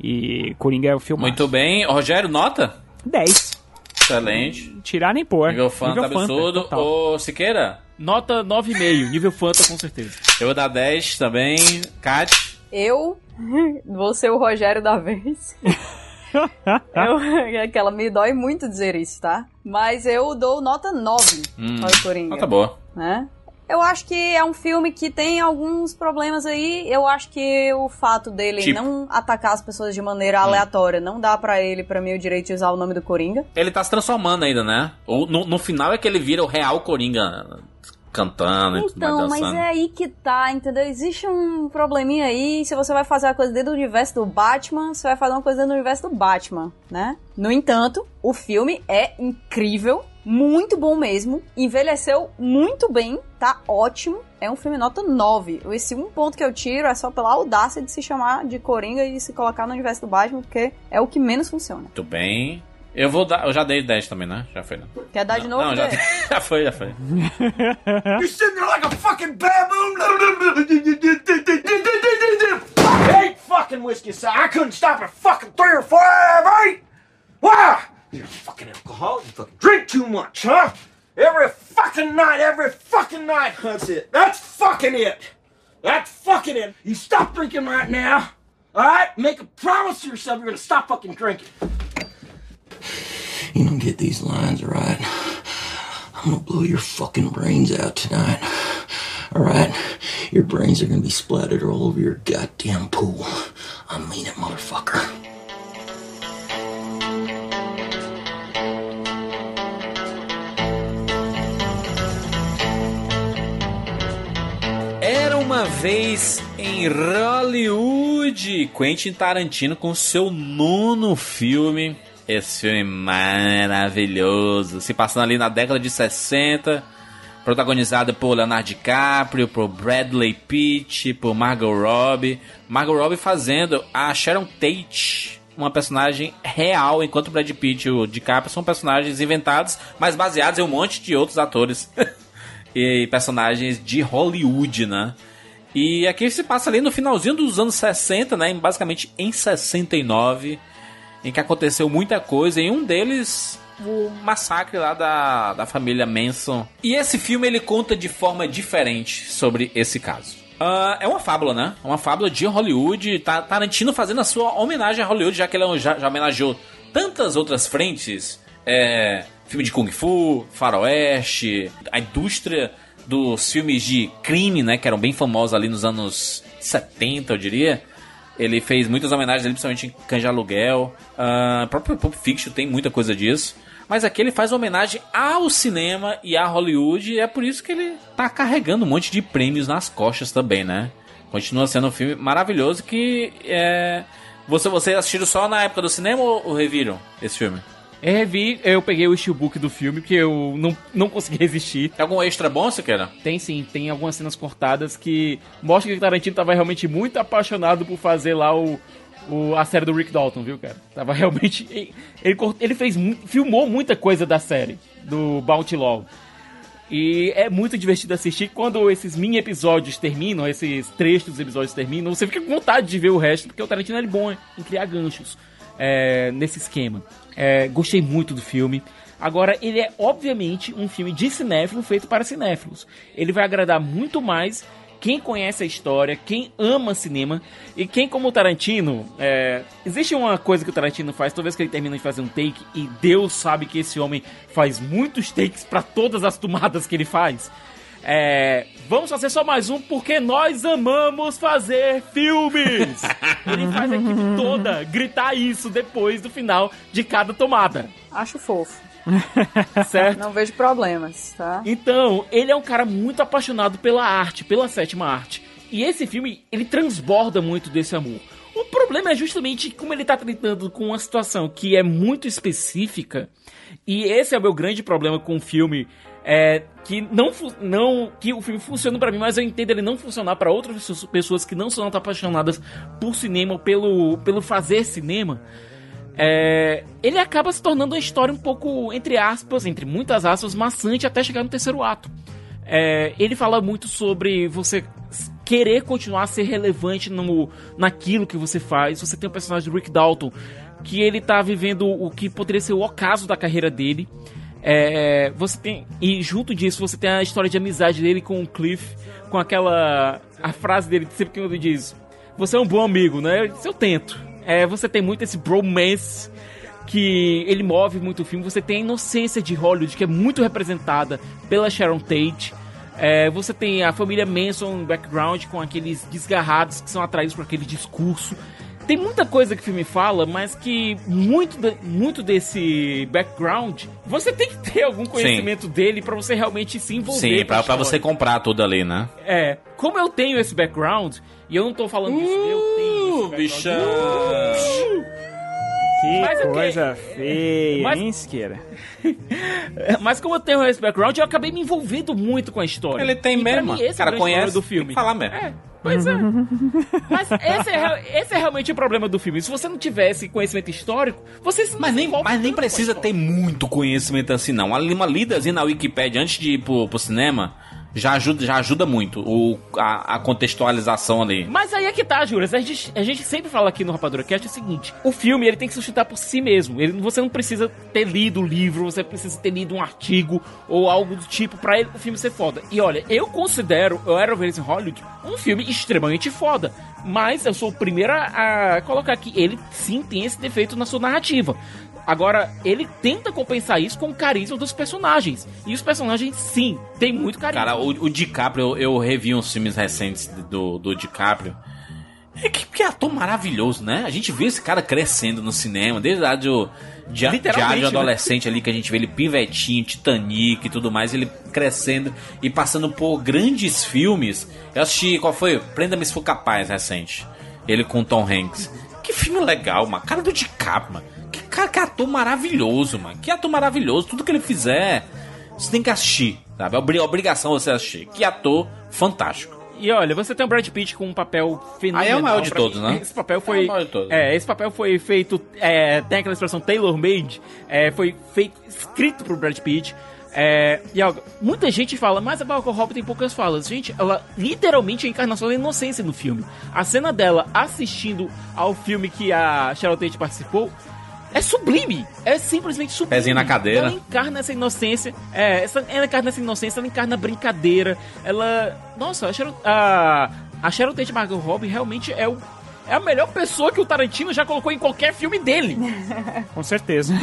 E Coringa é o filme. Muito bem. Rogério, nota? 10. Excelente. Tirar nem pôr. Nível Fanta absurdo. total. Ô, Siqueira? Nota 9,5. Nível Fanta, com certeza. Eu vou dar 10 também. Kat? Eu vou ser o Rogério da vez. eu, é que ela me dói muito dizer isso, tá? Mas eu dou nota 9 Hum, para o Coringa. nota boa. Né? Eu acho que é um filme que tem alguns problemas aí. Eu acho que o fato dele Tipo? Hum. não atacar as pessoas de maneira aleatória não dá pra ele, pra mim, o direito de usar o nome do Coringa. Ele tá se transformando ainda, né? No, no final é que ele vira o real Coringa cantando e tudo mais Então, mas é aí que tá, entendeu? Existe um probleminha aí. Se você vai fazer a coisa dentro do universo do Batman, você vai fazer uma coisa dentro do universo do Batman, né? No entanto, o filme é incrível, muito bom mesmo. Envelheceu muito bem, tá ótimo. É um filme nota 9. Esse um ponto que eu tiro é só pela audácia de se chamar de Coringa e se colocar no universo do Batman, porque é o que menos funciona. Muito bem. Eu vou dar. Eu já dei 10 também, né? Já foi, né? Quer dar de novo? Não, já, já foi, já foi. You're sitting there like a fucking baboon. Eight fucking whiskey sour. I couldn't stop at fucking three or four of eight. You're a fucking alcoholic. You fucking drink too much, huh? Every fucking night, every fucking night. That's it. That's fucking it. That's fucking it. You stop drinking right now. All right? Make a promise to yourself you're gonna stop fucking drinking. You don't get these lines right. I'm gonna blow your fucking brains out tonight. Alright? Your brains are gonna be splattered all over your goddamn pool. I mean it, motherfucker. Uma vez em Hollywood, Quentin Tarantino com seu nono filme. Esse filme maravilhoso, se passando ali na década de 60, protagonizado por Leonardo DiCaprio, por Bradley Pitt, por Margot Robbie. Margot Robbie fazendo a Sharon Tate, uma personagem real, enquanto Brad Pitt e o DiCaprio são personagens inventados, mas baseados em um monte de outros atores. e personagens de Hollywood, né? E aqui se passa ali no finalzinho dos anos 60, né? Basicamente em 69, em que aconteceu muita coisa, e um deles o massacre lá da, da família Manson. E esse filme ele conta de forma diferente sobre esse caso. Ah, é uma fábula, né? Uma fábula de Hollywood. Tá, Tarantino fazendo a sua homenagem a Hollywood, já que ele já, já homenageou tantas outras frentes. É, filme de Kung Fu, Faroeste, a indústria dos filmes de crime, né? Que eram bem famosos ali nos anos 70, eu diria. Ele fez muitas homenagens, ali, principalmente em Canja Aluguel. Uh, próprio Pulp Fiction tem muita coisa disso. Mas aqui ele faz homenagem ao cinema e à Hollywood, e é por isso que ele tá carregando um monte de prêmios nas costas também, né? Continua sendo um filme maravilhoso que é. Você, você assistiu só na época do cinema ou, ou reviram esse filme? Eu revi, eu peguei o steelbook do filme, que eu não, não consegui resistir. Tem algum extra bom, quer? Tem sim, tem algumas cenas cortadas que mostram que o Tarantino tava realmente muito apaixonado por fazer lá o, o, a série do Rick Dalton, viu, cara? Tava realmente. Ele, ele fez. filmou muita coisa da série, do Bounty Law. E é muito divertido assistir quando esses mini episódios terminam, esses trechos dos episódios terminam, você fica com vontade de ver o resto, porque o Tarantino é bom em criar ganchos é, nesse esquema. É, gostei muito do filme. Agora, ele é obviamente um filme de cinéfilo feito para cinéfilos. Ele vai agradar muito mais quem conhece a história, quem ama cinema e quem, como o Tarantino, é... existe uma coisa que o Tarantino faz toda vez que ele termina de fazer um take e Deus sabe que esse homem faz muitos takes para todas as tomadas que ele faz. É, vamos fazer só mais um porque nós amamos fazer filmes. Ele faz a equipe toda gritar isso depois do final de cada tomada. Acho fofo. certo? Não vejo problemas, tá? Então, ele é um cara muito apaixonado pela arte, pela sétima arte. E esse filme, ele transborda muito desse amor. O problema é justamente como ele tá tratando com uma situação que é muito específica. E esse é o meu grande problema com o filme. É que não, não que o filme funciona para mim, mas eu entendo ele não funcionar para outras pessoas que não são apaixonadas por cinema, pelo, pelo fazer cinema é, ele acaba se tornando uma história um pouco, entre aspas, entre muitas aspas, maçante até chegar no terceiro ato. É, ele fala muito sobre você querer continuar a ser relevante no, naquilo que você faz. Você tem o personagem do Rick Dalton, que ele tá vivendo o que poderia ser o ocaso da carreira dele. É, você tem e junto disso você tem a história de amizade dele com o Cliff, com aquela a frase dele sempre que ele diz: "Você é um bom amigo, né?" Eu tento. É, você tem muito esse bromance que ele move muito o filme. Você tem a inocência de Hollywood, que é muito representada pela Sharon Tate. É, você tem a família Manson no background, com aqueles desgarrados que são atraídos por aquele discurso. Tem muita coisa que o filme fala, mas que muito, de, muito desse background, você tem que ter algum conhecimento Sim. dele para você realmente se envolver. Sim, pra, pra você comprar tudo ali, né? É. Como eu tenho esse background, e eu não tô falando disso, eu tenho esse bichão! Que Mas, coisa okay. feia, Mas... hein, Siqueira? Mas como eu tenho esse background, eu acabei me envolvendo muito com a história. Ele tem e mesmo. Mim, esse cara é conhece do filme. Tem que falar mesmo. É. Pois é. Mas esse é, esse é realmente o problema do filme. Se você não tivesse conhecimento histórico, você Mas nem, mas nem precisa ter muito conhecimento assim, não. Uma lidazinha na Wikipedia antes de ir pro, pro cinema já ajuda, já ajuda muito o, a, a, contextualização ali. Mas aí é que tá, Juras. A gente, a gente sempre fala aqui no Rapadura Cast o seguinte: o filme ele tem que sustentar por si mesmo. Ele, você não precisa ter lido o livro, você precisa ter lido um artigo ou algo do tipo para o filme ser foda. E olha, eu considero Eu Era em Hollywood um filme extremamente foda. Mas eu sou o primeiro a, a colocar que ele sim tem esse defeito na sua narrativa. Agora, ele tenta compensar isso com o carisma dos personagens. E os personagens, sim, tem muito carisma. Cara, o, o DiCaprio, eu, eu revi uns filmes recentes do, do DiCaprio. É que, que ator maravilhoso, né? A gente vê esse cara crescendo no cinema, desde a de, de, diário né? adolescente ali, que a gente vê ele pivetinho, Titanic e tudo mais, ele crescendo e passando por grandes filmes. Eu assisti, qual foi? Prenda-me se for capaz, recente. Ele com Tom Hanks. Que filme legal, mano. Cara do DiCaprio, mano. Que cara, que ator maravilhoso, mano. Que ator maravilhoso. Tudo que ele fizer, você tem que assistir, sabe? É obrigação você assistir. Que ator fantástico. E olha, você tem o Brad Pitt com um papel fenomenal. Aí é o maior de todos, né? Esse papel foi. É, é, esse papel foi feito. É, tem aquela expressão tailor-made. É, foi feito, escrito pro Brad Pitt. É, e algo, muita gente fala, mas a Margot Robbie tem poucas falas. Gente, ela literalmente é a encarnação da inocência no filme. A cena dela assistindo ao filme que a Cheryl Tate participou é sublime. É simplesmente sublime. Pezinho na cadeira. Ela encarna essa inocência. É, essa, ela encarna essa inocência, ela encarna a brincadeira. Ela. Nossa, a Cheryl, a, a Cheryl Tate Margot Robbie realmente é o é a melhor pessoa que o Tarantino já colocou em qualquer filme dele. Com certeza.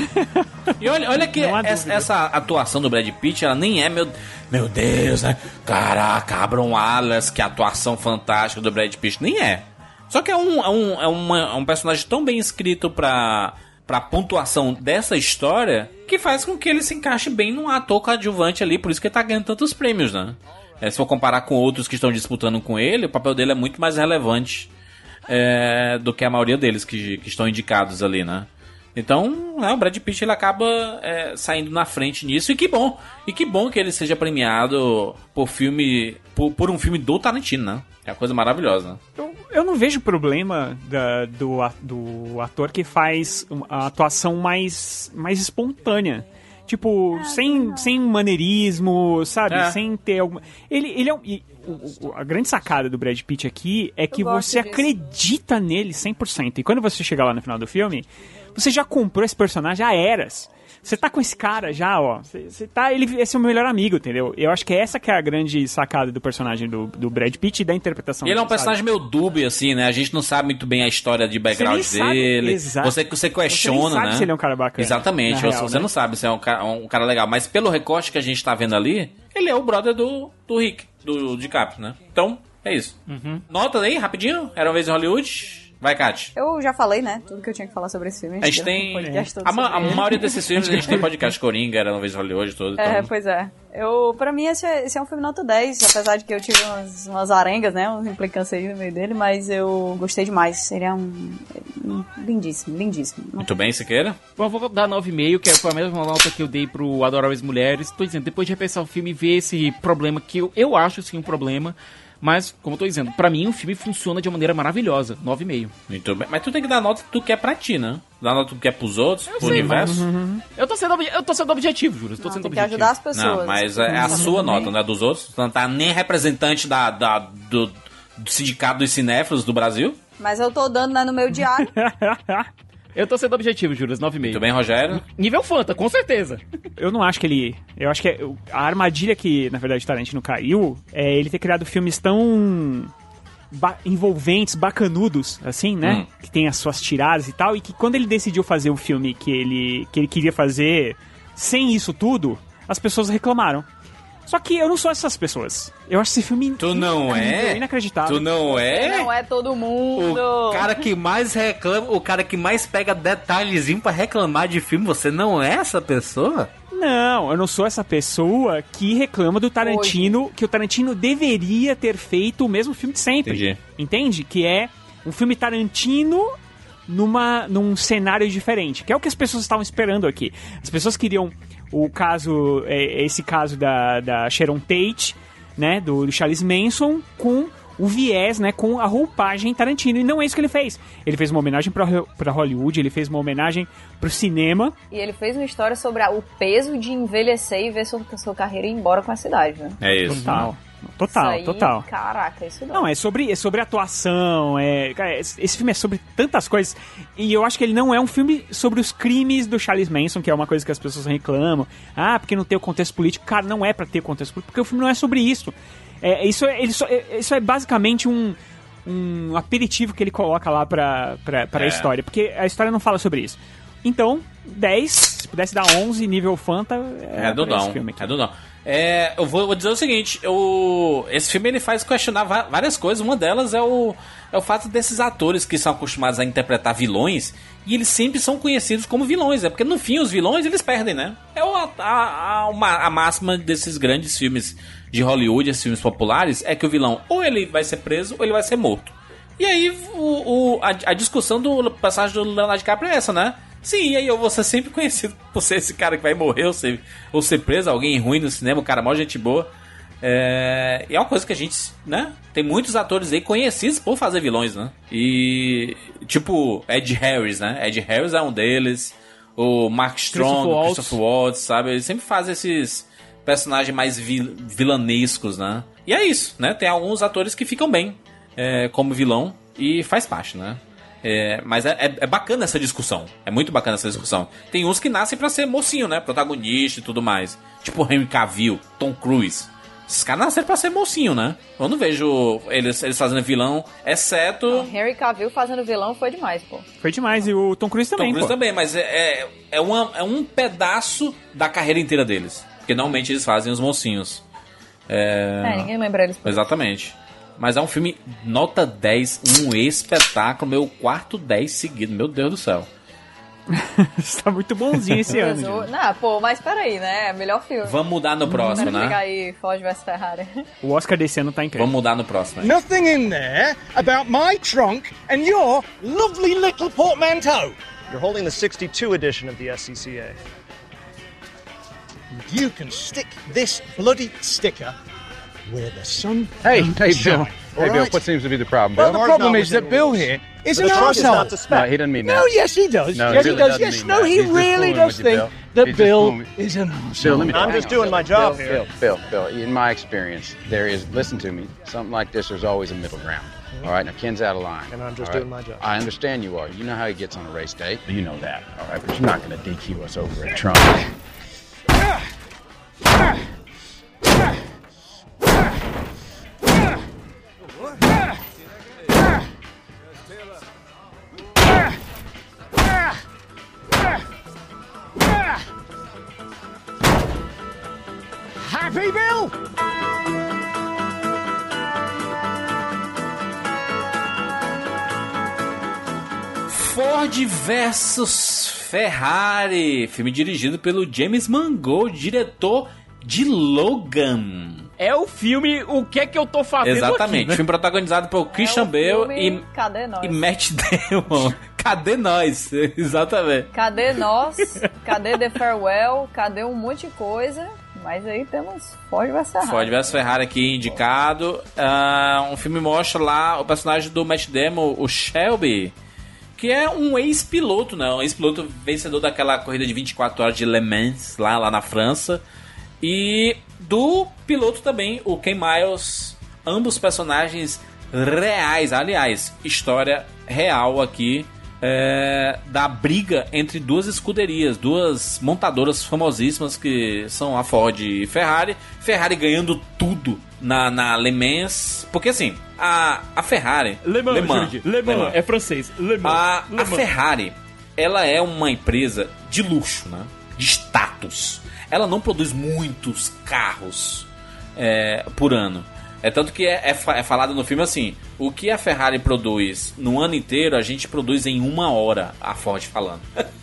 E olha, olha que essa, essa, atuação do Brad Pitt, ela nem é meu. Meu Deus, né? Caraca, Abram Alas, que atuação fantástica do Brad Pitt. Nem é. Só que é um, é um, é uma- é um personagem tão bem escrito pra, pra pontuação dessa história que faz com que ele se encaixe bem num ator coadjuvante ali, por isso que ele tá ganhando tantos prêmios, né? É, se for comparar com outros que estão disputando com ele, o papel dele é muito mais relevante é, do que a maioria deles que, que estão indicados ali, né? Então, é, o Brad Pitt ele acaba é, saindo na frente nisso e que bom, e que bom que ele seja premiado por filme, por, por um filme do Tarantino, né? É uma coisa maravilhosa. Eu, eu não vejo problema da- do, a- do ator que faz a atuação mais, mais espontânea. Tipo, sem, sem maneirismo, sabe? É. Sem ter alguma. Ele, ele é um. e o- o- a grande sacada do Brad Pitt aqui é que você disso. acredita nele 100%. E quando você chegar lá no final do filme, você já comprou esse personagem há eras. Você tá com esse cara já, ó. Você, você tá. Ele é seu melhor amigo, entendeu? Eu acho que essa que é a grande sacada do personagem do, do Brad Pitt e da interpretação ele é um sabe? personagem meio dúbio, assim, né? A gente não sabe muito bem a história de background dele. exato. Você, você Você questiona, nem sabe né? se ele é um cara bacana, Exatamente. você real, você né? não sabe se é um cara, um cara legal. Mas pelo recorte que a gente tá vendo ali, ele é o brother do, do Rick, do DiCaprio, né? Então, é isso. Uhum. Nota aí, rapidinho. Era uma vez em Hollywood. Vai, Kat. Eu já falei, né? Tudo que eu tinha que falar sobre esse filme. A gente tem. um A, ma- a maioria desses filmes a gente tem podcast Coringa, era uma vez em Hollywood todo. É, Então, pois é. Eu, pra mim, esse é, esse é um filme nota 10, apesar de que eu tive umas, umas arengas, né? Umas implicâncias aí no meio dele, mas eu gostei demais. Ele é um. um lindíssimo, lindíssimo. muito bem, Siqueira. Bom, eu vou dar 9,5, que foi a mesma nota que eu dei pro Adoráveis Mulheres. Tô dizendo, depois de repensar o filme e ver esse problema, que eu, eu acho sim um problema, mas, como eu tô dizendo, pra mim o filme funciona de uma maneira maravilhosa. 9,5. Muito bem. Mas tu tem que dar nota do que é pra ti, né? Dar nota do que é pros outros, pro sei, universo. Eu tô sendo, eu tô sendo objetivo, Júlio. Tô Não, sendo tem que objetivo. ajudar as pessoas. Não, mas é a sua nota, não é dos outros. Tu não tá nem representante da, da- do, do sindicato dos cinéfilos do Brasil. Mas eu tô dando né, no meu diário. Eu tô sendo objetivo, Júlio. 9,5. Muito bem, Rogério. Nível Fanta, com certeza. Eu não acho que ele. Eu acho que é- a armadilha que, na verdade, Tarantino caiu é ele ter criado filmes tão. ba- envolventes, bacanudos, assim, né? Hum. Que tem as suas tiradas e tal, e que quando ele decidiu fazer o filme que ele, que ele queria fazer sem isso tudo, as pessoas reclamaram. Só que eu não sou essas pessoas. Eu acho esse filme Tu não é? inacreditável. Tu não é? Não é todo mundo. O cara que mais reclama, o cara que mais pega detalhezinho pra reclamar de filme, você não é essa pessoa? Não, eu não sou essa pessoa que reclama do Tarantino, que o Tarantino deveria ter feito o mesmo filme de sempre. Entendi. Entende? Que é um filme Tarantino numa, num cenário diferente, que é o que as pessoas estavam esperando aqui. As pessoas queriam o caso, é, esse caso da, da Sharon Tate, né, do, do Charles Manson, com o viés, né, com a roupagem Tarantino, e não é isso que ele fez. Ele fez uma homenagem pra, pra Hollywood, ele fez uma homenagem pro cinema, E ele fez uma história sobre a- o peso de envelhecer e ver sua, sua carreira ir embora com a cidade, né? É isso. Total. Total, Isso aí, total. Caraca, isso não. Não, é sobre, é sobre atuação, é, cara, esse filme é sobre tantas coisas. E eu acho que ele não é um filme sobre os crimes do Charles Manson, que é uma coisa que as pessoas reclamam. Ah, porque não tem o contexto político. Cara, não é pra ter contexto político, porque o filme não é sobre isso. É, isso, é, ele só- é- isso é basicamente um, um aperitivo que ele coloca lá pra, pra, pra É. história, porque a história não fala sobre isso. Então, 10, se pudesse dar 11, nível Fanta, é, É do não. É do não. É, eu vou, vou dizer o seguinte, eu, esse filme ele faz questionar várias coisas. Uma delas é o, é o fato desses atores que são acostumados a interpretar vilões e eles sempre são conhecidos como vilões. É porque no fim os vilões eles perdem, né? É o- a, a, a, uma- a máxima desses grandes filmes de Hollywood, esses filmes populares, é que o vilão ou ele vai ser preso ou ele vai ser morto. E aí o, o- a, a discussão do passagem do Leonardo DiCaprio é essa, né? Sim, e aí eu vou ser sempre conhecido por ser esse cara que vai morrer ou ser, ou ser preso, alguém ruim no cinema, o cara mó gente boa. É, e é uma coisa que a gente, né? Tem muitos atores aí conhecidos por fazer vilões, né? E, tipo, Ed Harris, né? Ed Harris é um deles. O Mark Strong, Christopher. Christopher Waltz, sabe? Ele sempre faz esses personagens mais vil- vilanescos, né? E é isso, né? Tem alguns atores que ficam bem é, como vilão e faz parte, né? É, mas é, é- é bacana essa discussão. É muito bacana essa discussão. Tem uns que nascem pra ser mocinho, né? Protagonista e tudo mais. Tipo Henry Cavill, Tom Cruise. Esses caras nasceram pra ser mocinho, né? Eu não vejo eles, eles fazendo vilão, exceto. Henry Cavill fazendo vilão foi demais, pô. Foi demais, e o Tom Cruise Tom também, Cruise pô. também, mas é, é, é, uma- é um pedaço da carreira inteira deles. Porque normalmente eles fazem os mocinhos. É, É, ninguém lembra eles. Exatamente. Mas é um filme nota 10, um espetáculo, meu quarto 10 seguido, meu Deus do céu. Você tá muito bonzinho esse ano. Gente. Não, pô, mas peraí, né? Melhor filme. Vamos mudar no próximo, Quero pegar né? aí Ford vs Ferrari. O Oscar desse ano tá incrível. Vamos mudar no próximo. né? Nothing in there about my trunk and your lovely little portmanteau. You're holding the 62 edition of the SCCA. You can stick this bloody sticker where the sun Hey, hey, Bill. shine. Hey, all Bill, right? what seems to be the problem, Well, Bill? the problem is that Bill here is The an trunk is not arsehole. the spec. No, he doesn't mean that. No, yes, he does. No, he yes, he really does. doesn't Yes, no, that. he He's really does with you, think Bill. that He's Bill is an arsehole. Bill, let me. I'm just doing Bill. my job Bill, here. Bill, Bill, Bill, in my experience, there is. Listen to me. Something like this, there's always a middle ground. Mm-hmm. All right, now Ken's out of line. And I'm just all right? doing my job. I understand you are. You know how he gets on a race day. You know that, all right? But you're not going to DQ us over a trunk. Ah! Ah! Ah! Happy Bill? Ford versus Ferrari, filme dirigido pelo James Mangold, diretor de Logan. É o filme O que é que eu tô fazendo Exatamente, aqui, né? filme protagonizado por Christian É Bale e, Cadê nós? e Matt Damon. Cadê nós? Exatamente. Cadê nós? Cadê The Farewell? Cadê um monte de coisa? Mas aí temos Ford vs Ferrari. Ford vs Ferrari aqui indicado. Ah, um filme mostra lá o personagem do Matt Damon, o Shelby, que é um ex-piloto, né? Um ex-piloto vencedor daquela corrida de 24 horas de Le Mans, lá, lá na França. E do piloto também, o Ken Miles. Ambos personagens reais. Aliás, história real aqui. É, da briga entre duas escuderias, duas montadoras famosíssimas que são a Ford e Ferrari. Ferrari ganhando tudo na, na Le Mans. Porque assim, a, a Ferrari. Le Mans, Le Mans, Jurandir. Le Mans, é francês. Le Mans. a, Le a Mans. Ferrari, ela é uma empresa de luxo, né? De status. Ela não produz muitos carros é, por ano. É tanto que é, é é falado no filme assim: o que a Ferrari produz no ano inteiro, a gente produz em uma hora, a Ford falando.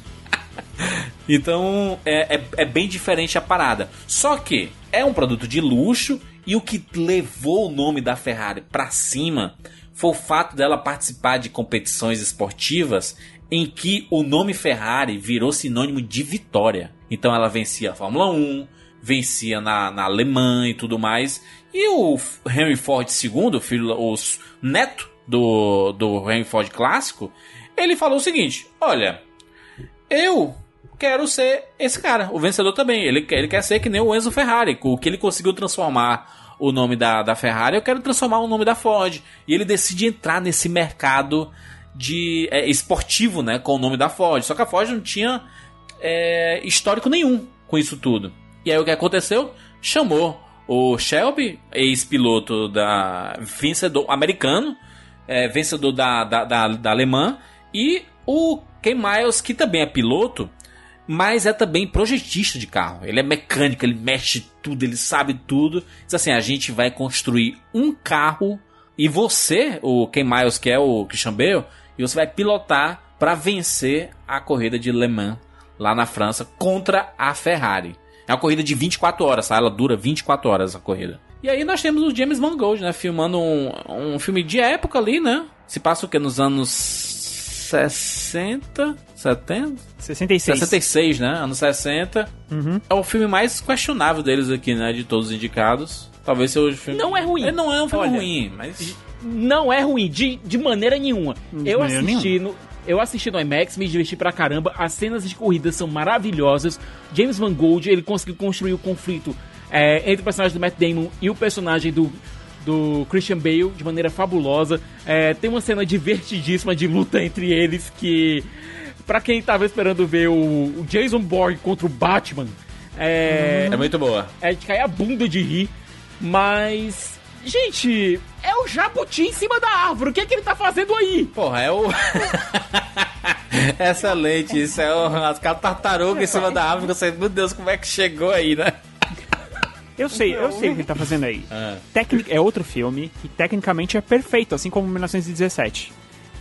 Então é, é, é bem diferente a parada. Só que é um produto de luxo e o que levou o nome da Ferrari pra cima foi o fato dela participar de competições esportivas em que o nome Ferrari virou sinônimo de vitória. Então ela vencia a Fórmula 1, vencia na, na Alemanha e tudo mais. E o Henry Ford II, o filho, o neto do, do Henry Ford clássico, ele falou o seguinte: Olha, eu quero ser esse cara, o vencedor também. Ele, quer- ele quer ser que nem o Enzo Ferrari, o que ele conseguiu transformar o nome da, da Ferrari, eu quero transformar o nome da Ford. E ele decide entrar nesse mercado de é, esportivo, né, com o nome da Ford. Só que a Ford não tinha é, histórico nenhum com isso tudo. E aí o que aconteceu? Chamou o Shelby, ex-piloto da vencedor americano, é, vencedor da, da, da, da alemã, e o Ken Miles, que também é piloto, mas é também projetista de carro. Ele é mecânico, ele mexe tudo, ele sabe tudo. Diz assim: a gente vai construir um carro e você, o Ken Miles, que é o Christian Bale, e você vai pilotar para vencer a corrida de Le Mans lá na França contra a Ferrari. É uma corrida de 24 horas, tá? Ela dura 24 horas a corrida. E aí nós temos o James Mangold, né? Filmando um, um filme de época ali, né? Se passa o que? Nos anos 60? 70? 66. 66, né? Anos 60. Uhum. É o filme mais questionável deles aqui, né? De todos os indicados. Talvez seja o filme. Não é ruim. Ele não é um filme Olha, ruim, mas. Não é ruim, de, de maneira nenhuma. De eu maneira assisti no. Eu assisti no IMAX, me diverti pra caramba. As cenas de corrida são maravilhosas. James Mangold, ele conseguiu construir o conflito é, entre o personagem do Matt Damon e o personagem do, do Christian Bale de maneira fabulosa. É, tem uma cena divertidíssima de luta entre eles que, pra quem tava esperando ver o, o Jason Bourne contra o Batman, é, É muito boa. é de cair a bunda de rir. Mas, gente, é o jabuti em cima da árvore. O que, é que ele tá fazendo aí? Porra, é o. Excelente, isso é o... as tartarugas em cima da árvore. Você, meu Deus, como é que chegou aí, né? Eu sei, eu sei o que ele tá fazendo aí. Tecnic, é outro filme que tecnicamente é perfeito, assim como 1917.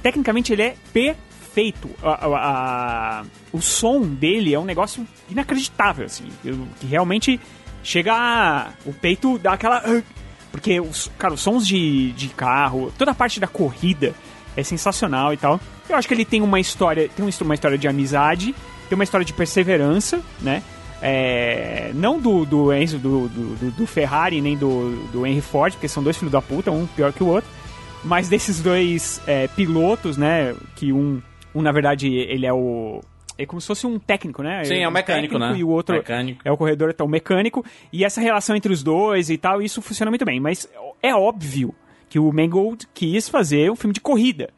Tecnicamente ele é perfeito. A- a- a- o som dele é um negócio inacreditável, assim. que realmente chega a. O peito dá aquela. Porque, os, cara, os sons de, de carro, toda a parte da corrida é sensacional e tal. Eu acho que ele tem uma história, tem uma história de amizade, tem uma história de perseverança, né? É, não do, do Enzo, do, do, do- do Ferrari, nem do, do Henry Ford, porque são dois filhos da puta, um pior que o outro. Mas desses dois é, pilotos, né? Que um, um, na verdade, ele é o. É como se fosse um técnico, né? Sim, é o mecânico, né? E o outro Mecânico. é o corredor, então, o mecânico. E essa relação entre os dois e tal, isso funciona muito bem. Mas é óbvio que o Mangold quis fazer um filme de corrida.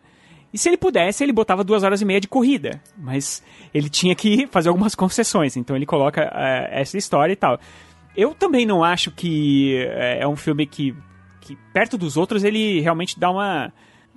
E se ele pudesse, ele botava duas horas e meia de corrida. Mas ele tinha que fazer algumas concessões. Então ele coloca eh, essa história e tal. Eu também não acho que eh, é um filme que, que, perto dos outros, ele realmente dá uma.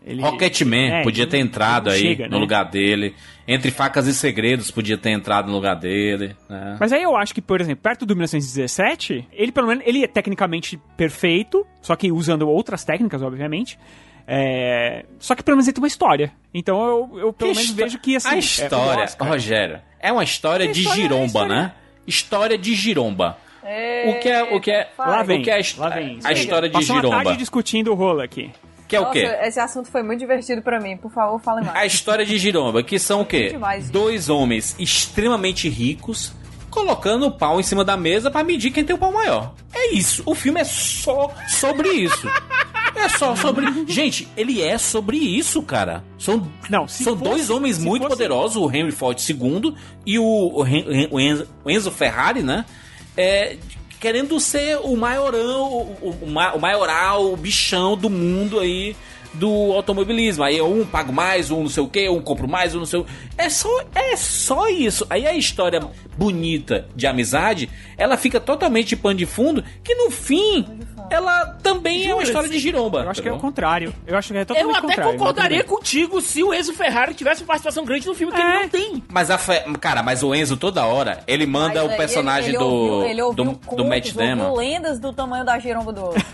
Ele, Rocketman é, podia ele- ter entrado aí chega, no né? lugar dele. Entre Facas e Segredos podia ter entrado no lugar dele. né? Mas aí eu acho que, por exemplo, perto do 1917, ele pelo menos ele é tecnicamente perfeito, só que usando outras técnicas, obviamente. É, Só que pelo menos ele tem uma história. Então eu, eu pelo Que menos histó- vejo que assim. A é, história, Oscar- Rogério, é uma história de história é giromba, história. né? História de giromba. O que é, o que é, Lá vem, o que é a, vem. a história de Passou uma tarde giromba? discutindo o rolo aqui. Que é o Nossa, quê? esse assunto foi muito divertido pra mim. Por favor, fale mais. A história de giromba, que são o quê? Demais. Dois homens extremamente ricos colocando o pau em cima da mesa pra medir quem tem o pau maior. É isso. O filme é só sobre isso. É só sobre. Gente, ele é sobre isso, cara. São, Não, são fosse- dois homens se muito fosse- poderosos, o Henry Ford II e o, o, Hen- o o Enzo Ferrari, né? É, querendo ser o maiorão, o, o, o maioral, o bichão do mundo aí do automobilismo. Aí um pago mais, um não sei o que, um compro mais, um não sei o É só, é só isso. Aí a história bonita de amizade, ela fica totalmente pano de fundo, que no fim, ela também é uma Jura? história de giromba. Eu acho que é o entendeu? contrário. Eu acho que é Eu totalmente até contrário. concordaria contigo se o Enzo Ferrari tivesse uma participação grande no filme que É. ele não tem. Mas a fe... cara, mas o Enzo toda hora, ele manda Mas, o é, personagem ele, ele do, ouviu, ele ouviu do, contos, do Matt Damon. lendas do tamanho da giromba do outro.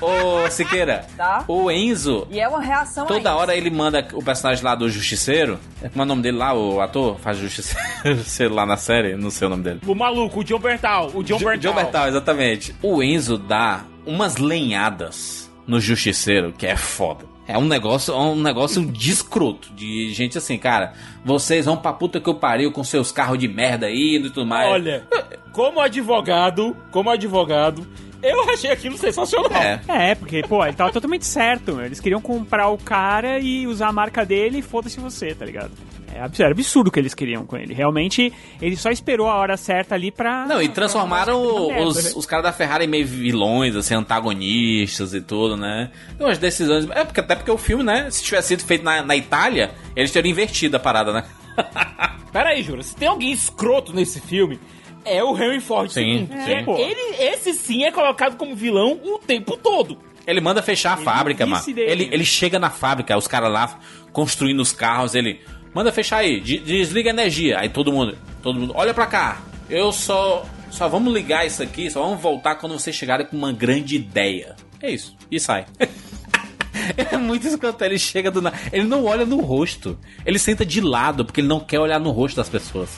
Ô, ô, Siqueira, Tá. o Enzo, E é uma reação toda hora ele manda o personagem lá do Justiceiro. Como é o nome dele lá, o ator? Faz Justiceiro lá na série, não sei o nome dele. O maluco, o John Bertal. O John Jo- Bertal. John Bertal, exatamente. O Enzo dá umas lenhadas no Justiceiro, que é foda. É um negócio, é um negócio de escroto. De gente assim, cara, vocês vão pra puta que eu pariu com seus carros de merda aí e tudo mais. Olha, como advogado, como advogado, eu achei aquilo sensacional. É. É, porque, pô, ele tava totalmente certo. meu. Eles queriam comprar o cara e usar a marca dele e foda-se você, tá ligado? É absurdo, era absurdo o que eles queriam com ele. Realmente, ele só esperou a hora certa ali pra. Não, e transformaram pra- os, né? os caras da Ferrari em meio vilões, assim, antagonistas e tudo, né? Tem umas decisões. É, porque, até porque o filme, né? Se tivesse sido feito na, na Itália, eles teriam invertido a parada, né? Pera aí, Jura, se tem alguém escroto nesse filme, é o Henry Ford Sim, sim. É, Ele, esse sim é colocado como vilão o tempo todo. Ele manda fechar a fábrica, mano. dele. Ele, ele chega na fábrica, os caras lá construindo os carros, ele manda fechar aí, de- desliga a energia. Aí todo mundo, todo mundo, olha pra cá. Eu só só vamos ligar isso aqui, só vamos voltar quando vocês chegarem com uma grande ideia. É isso. E sai. É muito escroto. Ele chega do nada. Ele não olha no rosto. Ele senta de lado, porque ele não quer olhar no rosto das pessoas.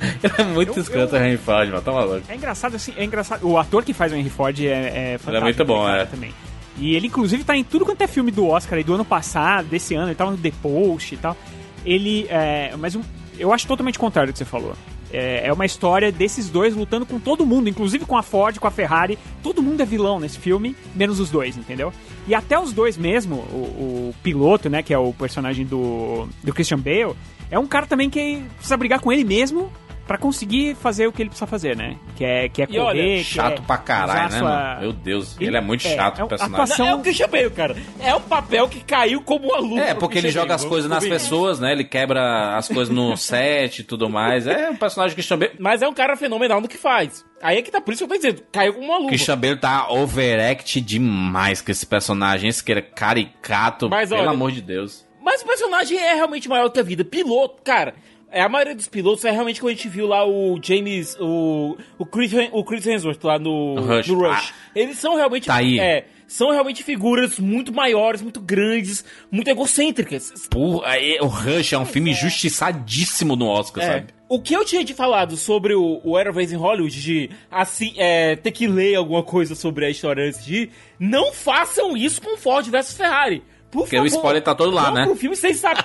Ele é muito escroto, o Henry Ford, mano. Tá maluco. É engraçado, assim, é engraçado. O ator que faz o Henry Ford é, é fantástico. muito bom, cara, é. Também. E ele, inclusive, tá em tudo quanto é filme do Oscar aí do ano passado, desse ano, ele tava no The Post e tal. Ele, é, mas um- eu acho totalmente contrário do que você falou. É, é uma história desses dois lutando com todo mundo, inclusive com a Ford, com a Ferrari. Todo mundo é vilão nesse filme, menos os dois, entendeu? E até os dois mesmo, o, o piloto, né, que é o personagem do, do Christian Bale, é um cara também que precisa brigar com ele mesmo pra conseguir fazer o que ele precisa fazer, né? Que é, que é E correr, olha, que Chato é pra caralho, né, sua- mano? Meu Deus, ele, Ele- é muito é, chato é o a personagem. atuação- Não, é o Christian Bale, cara. É um papel que caiu como uma luta. É, porque ele joga as coisas nas pessoas, né? Ele quebra as coisas no set e tudo mais. É um personagem que Christian Bale. Mas é um cara fenomenal no que faz. Aí é que tá, por isso que eu tô dizendo, caiu como uma luva. Christian Bale tá overact demais com esse personagem. Esse que era caricato, Mas pelo olha- amor de Deus. Mas o personagem é realmente maior que a vida. Piloto, cara. É, a maioria dos pilotos é realmente quando a gente viu lá o James, o, o, Chris, o Chris Hemsworth lá no, Rush. no Rush. Eles são realmente. Tá aí. É, são realmente figuras muito maiores, muito grandes, muito egocêntricas. Porra, aí, o Rush é um filme justiçadíssimo no Oscar, É. sabe? O que eu tinha te falado sobre o, o Era Vez em Hollywood, de assim, é, ter que ler alguma coisa sobre a história antes de ir, não façam isso com Ford versus Ferrari. Por Porque favor, o spoiler tá todo lá, né? Pro filme sem saber.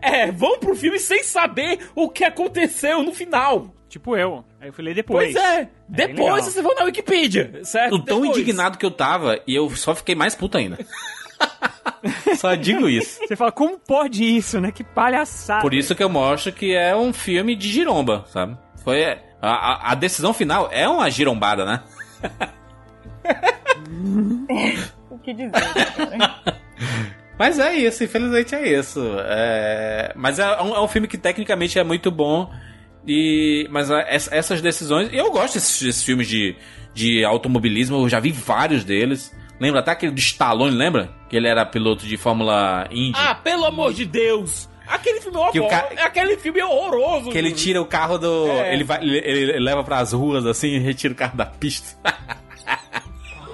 É, vão pro filme sem saber o que aconteceu no final. Tipo eu. Aí eu fui ler depois. Pois é. Depois você vai na Wikipedia, certo? O tão Depois. indignado que eu tava, e eu só fiquei mais puto ainda. só digo isso. Você fala, como pode isso, né? Que palhaçada. Por isso que eu mostro que é um filme de giromba, sabe? Foi a, a, a decisão final é uma girombada, né? O que dizer, cara? Mas é isso, infelizmente é isso. É, Mas é um, é um filme que tecnicamente é muito bom. E... Mas ess- essas decisões. Eu gosto desses, desses filmes de, de automobilismo, eu já vi vários deles. Lembra até aquele do Stallone, lembra? Que ele era piloto de Fórmula Indy. Ah, pelo amor de Deus! Aquele filme é Que o horror- ca- Aquele filme é horroroso. Que ele tira o carro do. É. Ele, vai, ele, ele leva pras ruas assim e retira o carro da pista.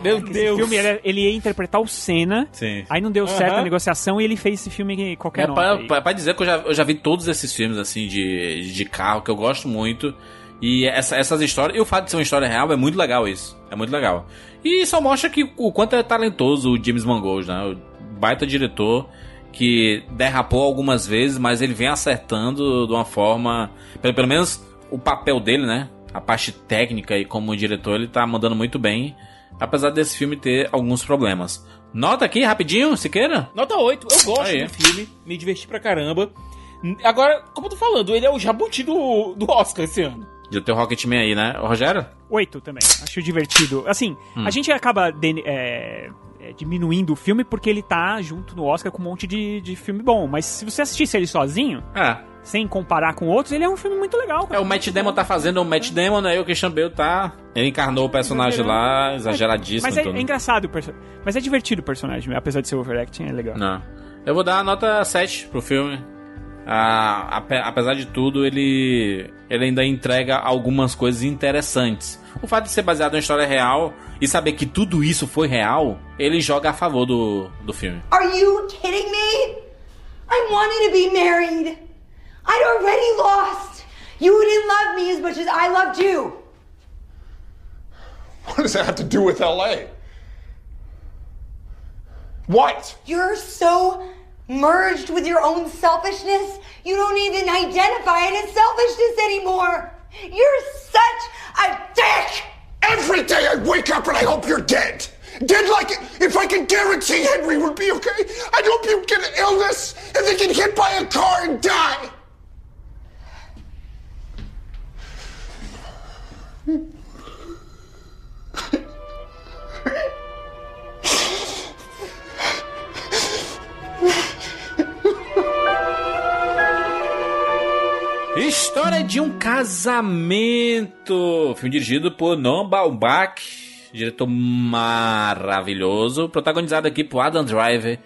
Meu Esse Deus. filme, ele, ele ia interpretar o Senna. Sim. Aí não deu Aham. certo a negociação e ele fez esse filme que qualquer É, nome. pra, pra- pra dizer que eu já, eu já vi todos esses filmes assim de, de carro que eu gosto muito. E essa- essas histórias. E o fato de ser uma história real é muito legal isso. É muito legal. E só mostra que o quanto é talentoso o James Mangold, né? O baita diretor que derrapou algumas vezes, mas ele vem acertando de uma forma. Pelo, pelo menos o papel dele, né? A parte técnica e como diretor, ele tá mandando muito bem. Apesar desse filme ter alguns problemas. Nota aqui, rapidinho, Siqueira. Nota 8, eu gosto Aí. do filme, me diverti pra caramba. Agora, como eu tô falando, ele é o jabuti do, do Oscar esse ano. Já tem o Rocketman aí, né? Rogério? Oito também. Acho divertido. Assim, Hum. a gente acaba de- é, é, diminuindo o filme porque ele tá junto no Oscar com um monte de, de filme bom. Mas se você assistisse ele sozinho, É. sem comparar com outros, ele é um filme muito legal. É, o Matt Damon tá fazendo o Matt Damon, aí o Christian Bale tá... Ele encarnou o personagem lá, exageradíssimo. Mas é, é engraçado o personagem. Mas é divertido o personagem, apesar de ser overacting, é legal. Não. Eu vou dar a nota 7 pro filme. Ah, ape- apesar de tudo, ele, ele ainda entrega algumas coisas interessantes. O fato de ser baseado em história real e saber que tudo isso foi real, ele joga a favor do, do filme. Are you kidding me? I wanted to be married. I'd already lost. You didn't love me as much as I loved you. What does that have to do with LA? What? You're so merged with your own selfishness, you don't even identify it as selfishness anymore. You're such a dick! Every day I wake up and I hope you're dead. Dead like if I can guarantee Henry would be okay. I'd hope you'd get an illness and then get hit by a car and die. História de um casamento. Filme dirigido por Noam Baumbach, diretor maravilhoso, protagonizado aqui por Adam Driver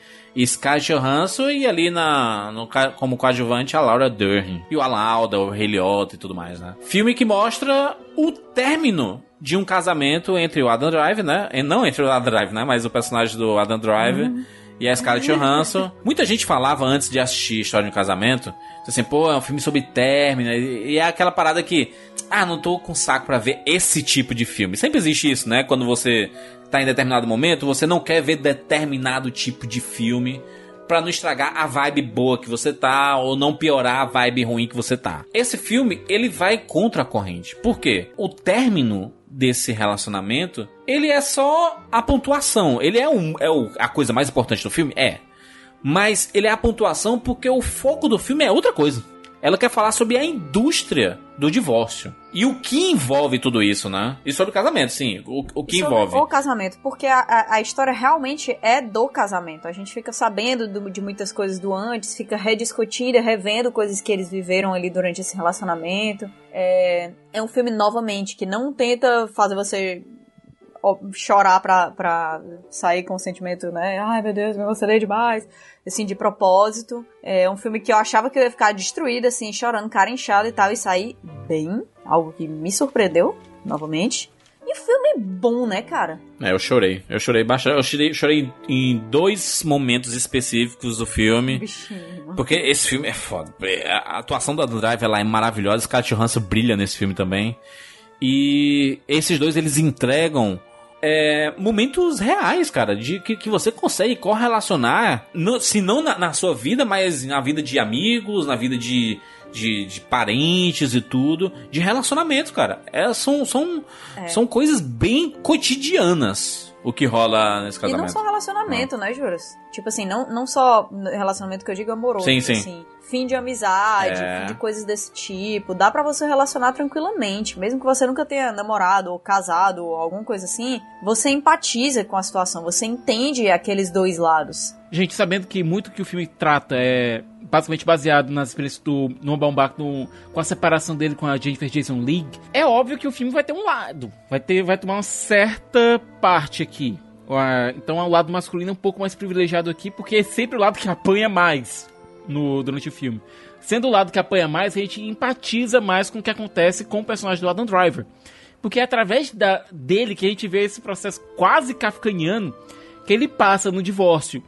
Scarlett Johansson e ali na no como coadjuvante a Laura Dern e o Alan Alda, o Liotta e tudo mais, né? Filme que mostra o término de um casamento entre o Adam Driver, né? E Não entre o Adam Driver, né? Mas o personagem do Adam Driver e a Scarlett Johansson. Muita gente falava antes de assistir História de um Casamento, assim, pô, é um filme sobre término, e e é aquela parada que, ah, não tô com saco pra ver esse tipo de filme. Sempre existe isso, né? Quando você tá em determinado momento, você não quer ver determinado tipo de filme pra não estragar a vibe boa que você tá ou não piorar a vibe ruim que você tá. Esse filme, ele vai contra a corrente. Por quê? O término desse relacionamento, ele é só a pontuação. Ele é, um, é o- a coisa mais importante do filme? É. Mas ele é a pontuação porque o foco do filme é outra coisa. Ela quer falar sobre a indústria do divórcio. E o que envolve tudo isso, né? E sobre o casamento, sim. O, o que envolve. O casamento, porque a, a, a história realmente é do casamento. A gente fica sabendo do- de muitas coisas do antes, fica rediscutindo, revendo coisas que eles viveram ali durante esse relacionamento. É, é um filme, novamente, que não tenta fazer você chorar pra, pra sair com o sentimento, né? Ai meu Deus, me emocionei demais. Assim, de propósito. É um filme que eu achava que eu ia ficar destruída, assim, chorando, cara inchada e tal, e sair bem. Algo que me surpreendeu, novamente. E filme bom, né, cara? É, eu chorei. Eu chorei bastante. Eu chorei, chorei em dois momentos específicos do filme. Bichinho. Porque esse filme é foda. A atuação do Adam Driver lá é maravilhosa. Scarlett Johansson brilha nesse filme também. E esses dois, eles entregam é, momentos reais, cara, de que, que você consegue correlacionar, no, se não na, na, sua vida, mas na vida de amigos, na vida de, de, de parentes e tudo, de relacionamento, cara. É, são, são, É. são coisas bem cotidianas o que rola nesse E casamento. não só relacionamento, né, Juras? Tipo assim, não, não só relacionamento que eu digo amoroso. Sim, sim. Assim, fim de amizade, É. fim de coisas desse tipo. Dá pra você relacionar tranquilamente. Mesmo que você nunca tenha namorado ou casado ou alguma coisa assim, você empatiza com a situação. Você entende aqueles dois lados. Gente, sabendo que muito que o filme trata é basicamente baseado nas experiências do Noah Baumbach no, com a separação dele com a Jennifer Jason Leigh, é óbvio que o filme vai ter um lado. Vai ter vai tomar uma certa parte aqui. Então o lado masculino é um pouco mais privilegiado aqui, porque é sempre o lado que apanha mais no, durante o filme. Sendo o lado que apanha mais, a gente empatiza mais com o que acontece com o personagem do Adam Driver. Porque é através da, dele que a gente vê esse processo quase kafkaniano que ele passa no divórcio.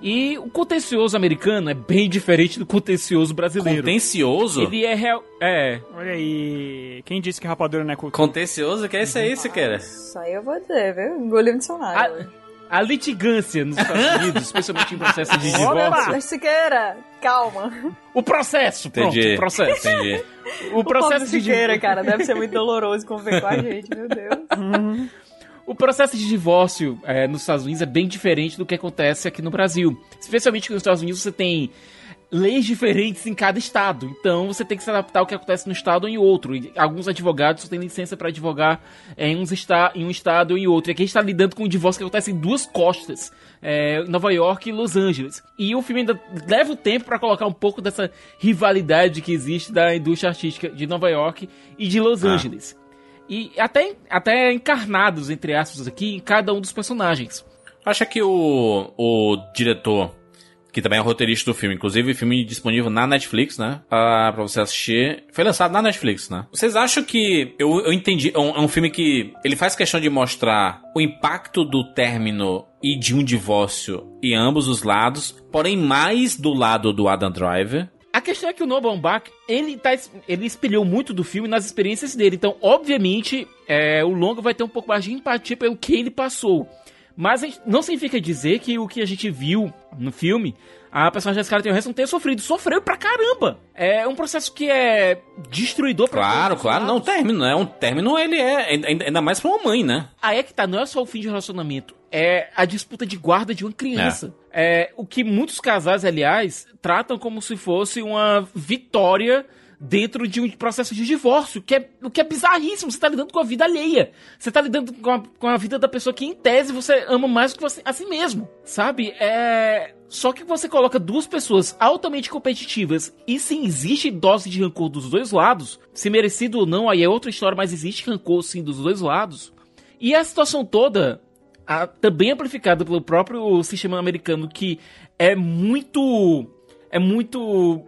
E o contencioso americano é bem diferente do contencioso brasileiro. Contencioso? Ele é real. É. Olha aí. Quem disse que rapadura não é cultura? Contencioso? Que é isso aí, Siqueira? Isso aí eu vou dizer, viu? Engoli um dicionário. A litigância nos Estados Unidos, especialmente em processos de divórcio. Siqueira, calma. O processo, pronto, Entendi. o processo. Entendi. O processo pobre de Siqueira, divórcio. cara, deve ser muito doloroso conviver com a gente, meu Deus. O processo de divórcio é, nos Estados Unidos é bem diferente do que acontece aqui no Brasil. Especialmente que nos Estados Unidos você tem leis diferentes em cada estado. Então você tem que se adaptar ao que acontece no estado ou em outro. E alguns advogados só têm licença para advogar é, em, uns esta em um estado ou em outro. E aqui a gente está lidando com um divórcio que acontece em duas costas. É, Nova York e Los Angeles. E o filme ainda leva o tempo para colocar um pouco dessa rivalidade que existe da indústria artística de Nova York e de Los Ah. Angeles. E até, até encarnados, entre aspas, aqui, em cada um dos personagens. Acha que o, o diretor, que também é roteirista do filme, inclusive filme disponível na Netflix, né? Ah, pra você assistir. Foi lançado na Netflix, né? Vocês acham que. Eu, eu entendi. É um, é um filme que ele faz questão de mostrar o impacto do término e de um divórcio em ambos os lados, porém mais do lado do Adam Driver. A questão é que o Noah Baumbach, ele, tá, ele espelhou muito do filme nas experiências dele. Então, obviamente, é, o longo vai ter um pouco mais de empatia pelo que ele passou. Mas não significa dizer que o que a gente viu no filme, a personagem da Scarlett Johansson tenha sofrido. Sofreu pra caramba. É um processo que é destruidor pra Claro, claro. Não, lados. término, né? Um término, ele é. Ainda mais pra uma mãe, né? Aí é que tá, não é só o fim de relacionamento, é a disputa de guarda de uma criança. É. o que muitos casais, aliás, tratam como se fosse uma vitória dentro de um processo de divórcio, que é, o que é bizarríssimo. Você tá lidando com a vida alheia. Você tá lidando com a, com a vida da pessoa que, em tese, você ama mais do que você, a si mesmo. Sabe? É. Só que você coloca duas pessoas altamente competitivas e se existe dose de rancor dos dois lados, se merecido ou não, aí é outra história, mas existe rancor sim dos dois lados. E a situação toda, a- também amplificada pelo próprio sistema americano, que é muito. É muito.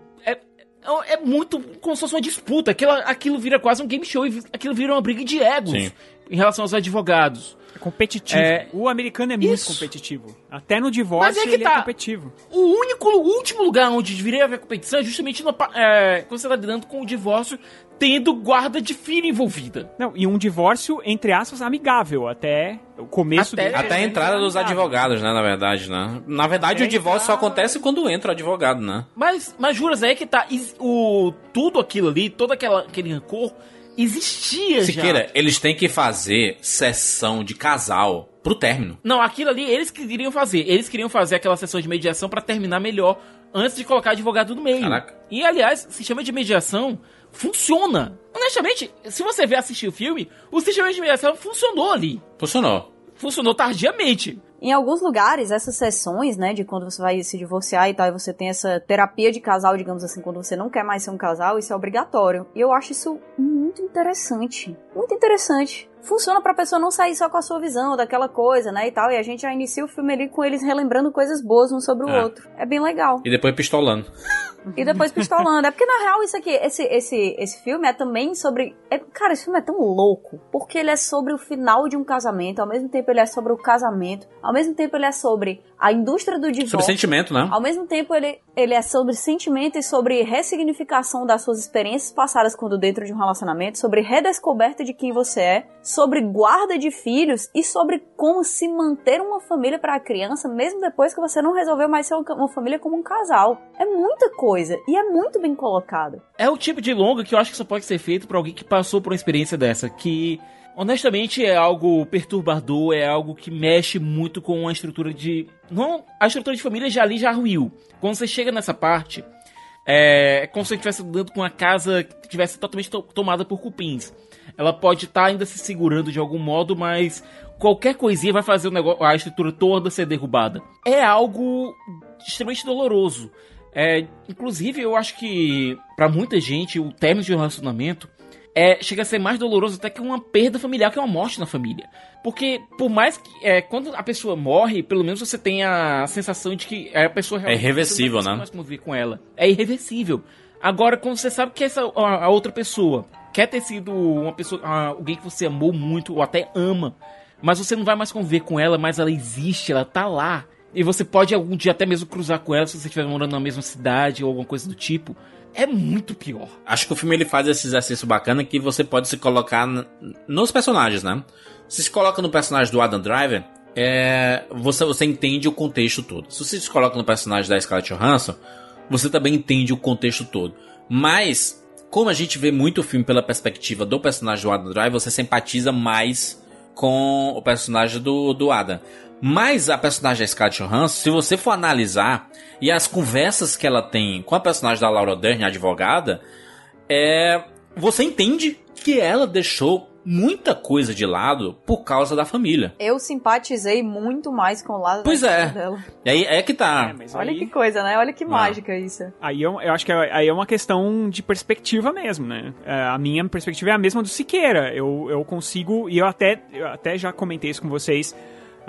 É, é muito como se fosse uma disputa. Aquilo, aquilo vira quase um game show e aquilo vira uma briga de egos Sim. em relação aos advogados. É competitivo. É, O americano é muito Isso. competitivo. Até no divórcio Mas é que ele tá. é competitivo. O único, o último lugar onde deveria haver competição é justamente no, é, quando você tá lidando com o divórcio, tendo guarda de filho envolvida. Não, e um divórcio, entre aspas, amigável, até o começo Até- dele. Até a entrada dos advogados, né? Na verdade, né? Na verdade, Até o divórcio só acontece quando entra o advogado, né? Mas, mas juras, aí que tá. O, tudo aquilo ali, todo aquela, aquele rancor, existia Siqueira, já. eles têm que fazer sessão de casal pro término. Não, aquilo ali eles que queriam fazer. Eles queriam fazer aquela sessão de mediação pra terminar melhor antes de colocar advogado no meio. Caraca. E aliás, o sistema de mediação funciona. Honestamente, se você ver assistir o filme, o sistema de mediação funcionou ali. Funcionou. Funcionou tardiamente. Em alguns lugares, essas sessões, né, de quando você vai se divorciar e tal, e você tem essa terapia de casal, digamos assim, quando você não quer mais ser um casal, isso é obrigatório. E eu acho isso muito interessante. Muito interessante. Funciona pra pessoa não sair só com a sua visão daquela coisa, né, e tal. E a gente já inicia o filme ali com eles relembrando coisas boas um sobre o É. outro. É bem legal. E depois pistolando. E depois pistolando. É porque, na real, isso aqui, esse, esse, esse filme é também sobre. é- cara, esse filme é tão louco. Porque ele é sobre o final de um casamento, ao mesmo tempo ele é sobre o casamento, ao mesmo tempo ele é sobre a indústria do divórcio. Sobre sentimento, né? Ao mesmo tempo, ele, ele é sobre sentimento e sobre ressignificação das suas experiências passadas quando dentro de um relacionamento, sobre redescoberta de quem você é, sobre guarda de filhos e sobre como se manter uma família para a criança, mesmo depois que você não resolveu mais ser uma família como um casal. É muita coisa e é muito bem colocado. É o tipo de longa que eu acho que só pode ser feito pra alguém que passou por uma experiência dessa, que honestamente é algo perturbador, é algo que mexe muito com a estrutura de. Não, a estrutura de família já ali já ruiu. Quando você chega nessa parte, é como se você estivesse andando com uma casa que estivesse totalmente to- tomada por cupins. Ela pode estar ainda se segurando de algum modo, mas qualquer coisinha vai fazer o negócio, a estrutura toda ser derrubada. É algo extremamente doloroso. É, inclusive, eu acho que pra muita gente o término de um relacionamento é, chega a ser mais doloroso até que uma perda familiar, que é uma morte na família. Porque, por mais que. É, quando a pessoa morre, pelo menos você tem a sensação de que a pessoa realmente. irreversível, você não né? mais conviver com ela. É irreversível. Agora, quando você sabe que essa a, a outra pessoa quer ter sido uma pessoa. alguém que você amou muito ou até ama, mas você não vai mais conviver com ela, mas ela existe, ela tá lá. E você pode algum dia até mesmo cruzar com ela se você estiver morando na mesma cidade ou alguma coisa do tipo. É muito pior. Acho que o filme ele faz esse exercício bacana que você pode se colocar nos personagens, né? Se se coloca no personagem do Adam Driver, é, você, você entende o contexto todo. Se você se coloca no personagem da Scarlett Johansson, você também entende o contexto todo. Mas, como a gente vê muito o filme pela perspectiva do personagem do Adam Driver, você simpatiza mais com o personagem do, do Adam. Mas a personagem da Scarlett Johansson, se você for analisar, e as conversas que ela tem com a personagem da Laura Dern, a advogada, é, você entende que ela deixou muita coisa de lado por causa da família. Eu simpatizei muito mais com o lado Pois da é. dela. E aí é que tá. Olha que coisa, né? Olha que mágica isso. Aí eu, eu acho que é- aí é uma questão de perspectiva mesmo, né? É, a minha perspectiva é a mesma do Siqueira. Eu, eu consigo, e eu até, eu até já comentei isso com vocês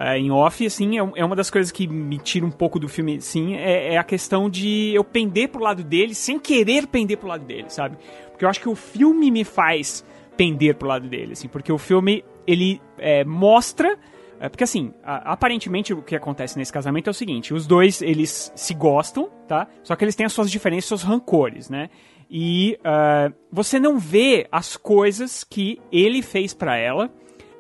é, em off, assim, é, é uma das coisas que me tira um pouco do filme, sim, é, é a questão de eu pender pro lado dele sem querer pender pro lado dele, sabe? Porque eu acho que o filme me faz pender pro lado dele, assim, porque o filme, ele é, mostra... É, porque assim, a- aparentemente o que acontece nesse casamento é o seguinte: os dois eles se gostam, tá? Só que eles têm as suas diferenças, seus rancores, né? E ah, você não vê as coisas que ele fez pra ela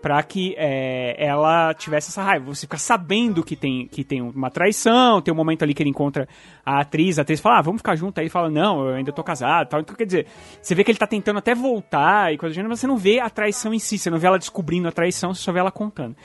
pra que é, ela tivesse essa raiva. Você fica sabendo que tem, que tem uma traição, tem um momento ali que ele encontra a atriz, a atriz fala, ah, vamos ficar junto, aí ele fala, não, eu ainda tô casado, tal. Então, quer dizer, você vê que ele tá tentando até voltar e coisa do gênero, mas você não vê a traição em si, você não vê ela descobrindo a traição, você só vê ela contando.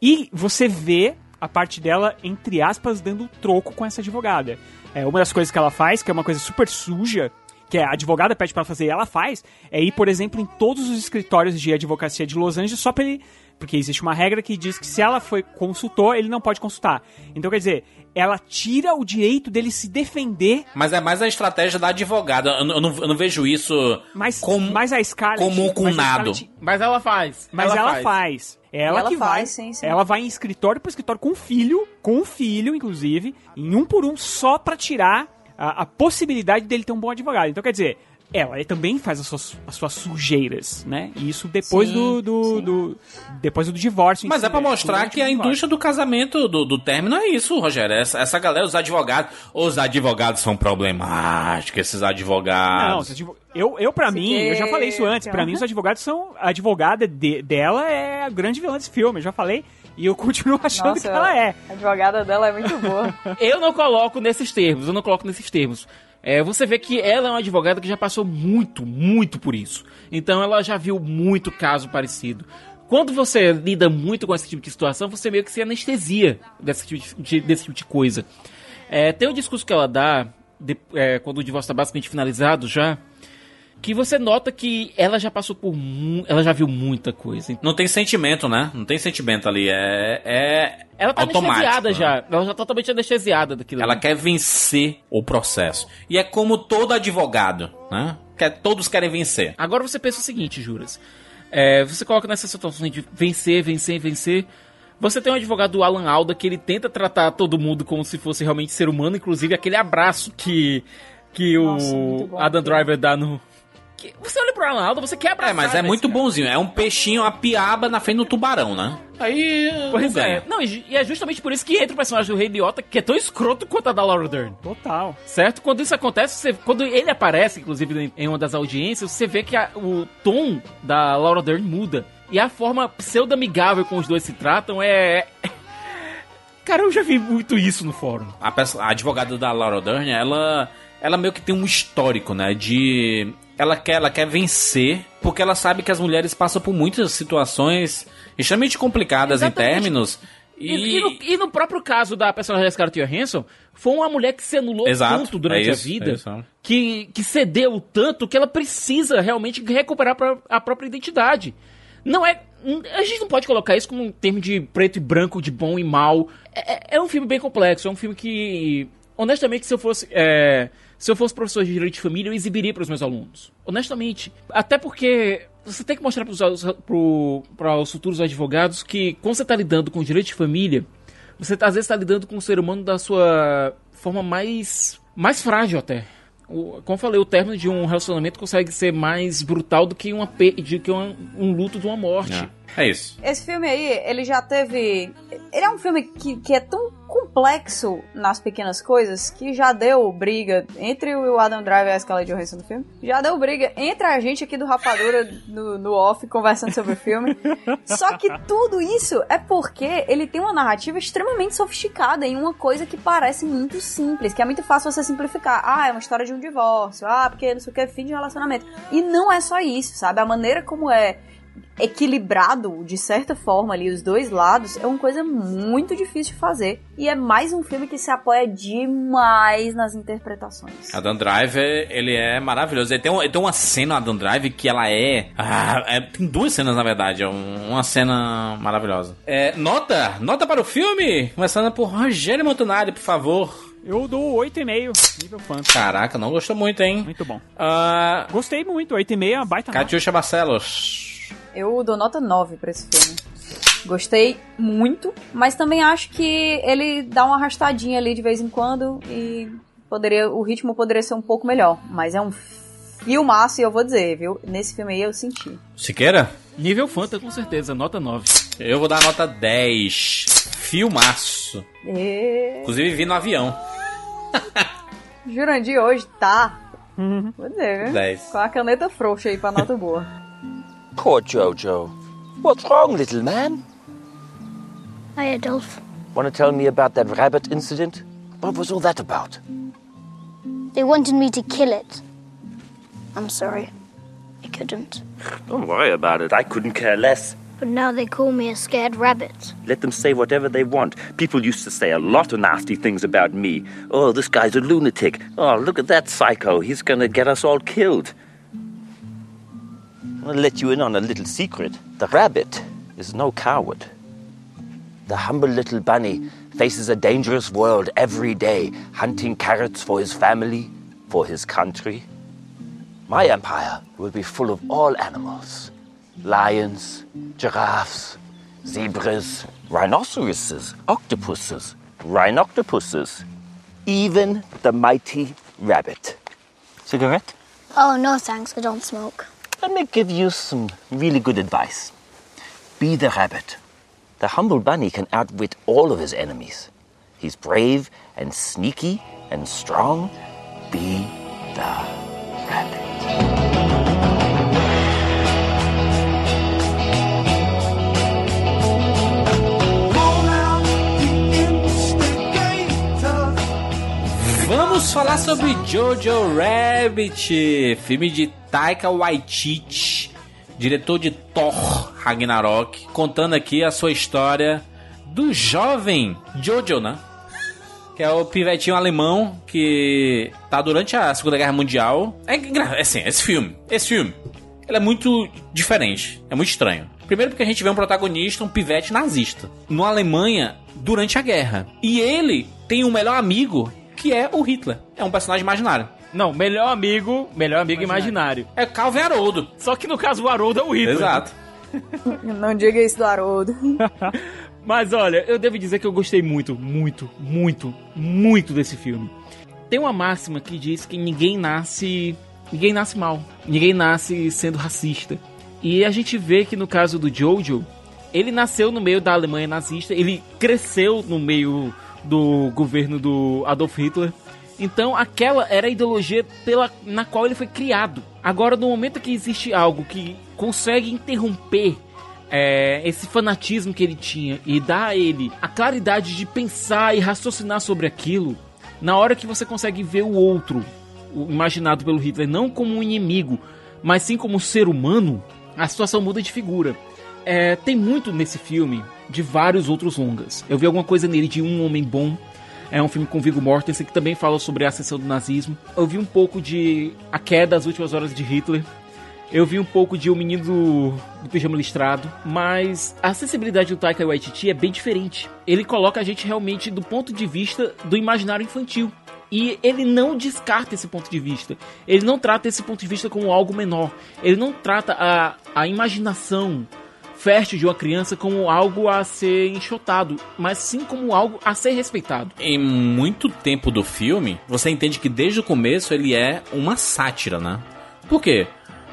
E você vê a parte dela, entre aspas, dando troco com essa advogada. É, uma das coisas que ela faz, que é uma coisa super suja, que a advogada pede pra ela fazer e ela faz, é ir, por exemplo, em todos os escritórios de advocacia de Los Angeles só pra ele. Porque existe uma regra que diz que se ela foi consultor, ele não pode consultar. Então, quer dizer, ela tira o direito dele se defender. Mas é mais a estratégia da advogada. Eu, não- eu não, eu não vejo isso Mas, como, mas a Scarlett, comum com mas a nado. Scarlett- Mas ela faz. Mas ela, faz. Ela, ela que faz, vai. sim, sim. Ela vai em escritório por escritório com o filho, com o filho, inclusive, em um por um, só pra tirar a, a possibilidade dele ter um bom advogado. Então, quer dizer, ela também faz as suas, as suas sujeiras, né? E isso depois Sim, do, do, do- Depois do divórcio. em Mas si, é pra né? mostrar que a indústria do casamento, do, do término, é isso, Rogério. Essa, essa galera, os advogados. Os advogados são problemáticos, esses advogados. Não, os advo- eu, eu para mim, eu já falei isso antes, pra mim os advogados são. A advogada de- dela é a grande vilã desse filme, eu já falei. E eu continuo achando Nossa, que ela é. A advogada dela é muito boa. Eu não coloco nesses termos, eu não coloco nesses termos. É, você vê que ela é uma advogada que já passou muito, muito por isso. Então ela já viu muito caso parecido. Quando você lida muito com esse tipo de situação, você meio que se anestesia desse tipo de, desse tipo de coisa. É, tem um discurso que ela dá, de- é, quando o divórcio está basicamente finalizado já, que você nota que ela já passou por. Ela já viu muita coisa. Não tem sentimento, né? Não tem sentimento ali. É, é Ela tá anestesiada né? já. Ela já tá totalmente anestesiada daquilo. Ela ali. quer vencer o processo. E é como todo advogado, né? Quer, todos querem vencer. Agora você pensa o seguinte, Juras. É, você coloca nessa situação de vencer, vencer, vencer. Você tem um advogado do Alan Alda que ele tenta tratar todo mundo como se fosse realmente ser humano, inclusive aquele abraço que que Nossa, o Adam. Driver dá no que- você olha pro Alan Alda, você quer abraçar. É, mas é muito cara. bonzinho. É um peixinho, uma piaba na frente do tubarão, né? Aí. Pois não é. ganha. Não, e é justamente por isso que entra o personagem do Rei Liotta, que é tão escroto quanto a da Laura Dern. Total. Certo? Quando isso acontece, você- quando ele aparece, inclusive, em- em uma das audiências, você vê que a- o tom da Laura Dern muda. E a forma pseudo-amigável com os dois se tratam é. Cara, eu já vi muito isso no fórum. A, peça- a advogada da Laura Dern, ela, ela meio que tem um histórico, né? De. Ela quer, ela quer vencer, porque ela sabe que as mulheres passam por muitas situações extremamente complicadas Exatamente. em términos. E, E, e no, e no próprio caso da personagem Scarlett Johansson, foi uma mulher que se anulou Exato, tanto durante é a isso, vida, é isso. que, que cedeu tanto que ela precisa realmente recuperar a própria identidade. Não é. A gente não pode colocar isso como um termo de preto e branco, de bom e mal. É, é- é um filme bem complexo, é um filme que. Honestamente, se eu fosse. é, se eu fosse professor de direito de família, eu exibiria para os meus alunos. Honestamente. Até porque você tem que mostrar para os futuros advogados que, quando você está lidando com direito de família, você tá, às vezes está lidando com o ser humano da sua forma mais, mais frágil até. Como eu falei, o término de um relacionamento consegue ser mais brutal do que, uma, de que um, um luto de uma morte. É, é isso. Esse filme aí, ele já teve. Ele é um filme que, que é tão complexo nas pequenas coisas que já deu briga entre o Adam Driver e a Scarlett Johansson no filme. Já deu briga entre a gente aqui do Rapadura no, no off conversando sobre o filme. Só que tudo isso é porque ele tem uma narrativa extremamente sofisticada em uma coisa que parece muito simples, que é muito fácil você simplificar. Ah, é uma história de um divórcio. Ah, porque não sei o que, fim de relacionamento. E não é só isso, sabe? A maneira como é equilibrado, de certa forma, ali, os dois lados, é uma coisa muito difícil de fazer. E é mais um filme que se apoia demais nas interpretações. Adam Driver, ele é maravilhoso. Ele tem, um- ele tem uma cena, Adam Driver, que ela é, ah, é- Tem duas cenas, na verdade. É um- uma cena maravilhosa. É, nota! Nota para o filme! Começando por Rogério Montanari, por favor. Eu dou 8,5, nível fantasy. Caraca, não gostou muito, hein? Muito bom. Ah, Gostei muito, 8,5 é uma baita. Catiuxa Barcelos. Eu dou nota 9 pra esse filme. Gostei muito, mas também acho que ele dá uma arrastadinha ali de vez em quando e poderia, o ritmo poderia ser um pouco melhor. Mas é um filmaço e eu vou dizer, viu? Nesse filme aí eu senti. Siqueira? Nível Fanta, com certeza, nota 9. Eu vou dar nota 10. Filmaço. E... Inclusive vi no avião. Jurandir hoje tá. Vou dizer, viu? 10. Com a caneta frouxa aí pra nota boa. Poor Jojo. What's wrong, little man? Hi, Adolf. Want to tell me about that rabbit incident? What was all that about? They wanted me to kill it. I'm sorry. I couldn't. Don't worry about it. I couldn't care less. But now they call me a scared rabbit. Let them say whatever they want. People used to say a lot of nasty things about me. Oh, this guy's a lunatic. Oh, look at that psycho. He's gonna get us all killed. I'll let you in on a little secret. The rabbit is no coward. The humble little bunny faces a dangerous world every day, hunting carrots for his family, for his country. My empire will be full of all animals lions, giraffes, zebras, rhinoceroses, octopuses, rhinoctopuses, even the mighty rabbit. Cigarette? Oh, no thanks, I don't smoke. Let me give you some really good advice. Be the rabbit. The humble bunny can outwit all of his enemies. He's brave and sneaky and strong. Be the rabbit. Vamos falar sobre Jojo Rabbit, filme de Taika Waititi, diretor de Thor Ragnarok, contando aqui a sua história do jovem Jojo, né? Que é o pivetinho alemão que tá durante a Segunda Guerra Mundial. É, é assim, esse filme, esse filme, ele é muito diferente, é muito estranho. Primeiro porque a gente vê um protagonista, um pivete nazista, na Alemanha durante a guerra. E ele tem um melhor amigo que é o Hitler. É um personagem imaginário. Não, melhor amigo, melhor amigo imaginário. É Calvin Haroldo. Só que no caso o Haroldo é o Hitler. Exato. Não diga isso do Haroldo. Mas olha, eu devo dizer que eu gostei muito, muito, muito, muito desse filme. Tem uma máxima que diz que ninguém nasce. Ninguém nasce mal. Ninguém nasce sendo racista. E a gente vê que no caso do Jojo, ele nasceu no meio da Alemanha nazista, ele cresceu no meio do governo do Adolf Hitler. Então aquela era a ideologia pela, na qual ele foi criado. Agora, no momento que existe algo que consegue interromper é, esse fanatismo que ele tinha e dar a ele a claridade de pensar e raciocinar sobre aquilo, na hora que você consegue ver o outro, o imaginado pelo Hitler, não como um inimigo, mas sim como um ser humano, a situação muda de figura. É, tem muito nesse filme de vários outros longas. Eu vi alguma coisa nele de Um Homem Bom. É um filme com Viggo Mortensen que também fala sobre a ascensão do nazismo. Eu vi um pouco de A Queda, as Últimas Horas de Hitler. Eu vi um pouco de O Menino do, do Pijama Listrado, mas a sensibilidade do Taika Waititi é bem diferente. Ele coloca a gente realmente do ponto de vista do imaginário infantil. E ele não descarta esse ponto de vista. Ele não trata esse ponto de vista como algo menor. Ele não trata a, a imaginação fértil de uma criança como algo a ser enxotado, mas sim como algo a ser respeitado. Em muito tempo do filme, você entende que desde o começo ele é uma sátira, né? Por quê?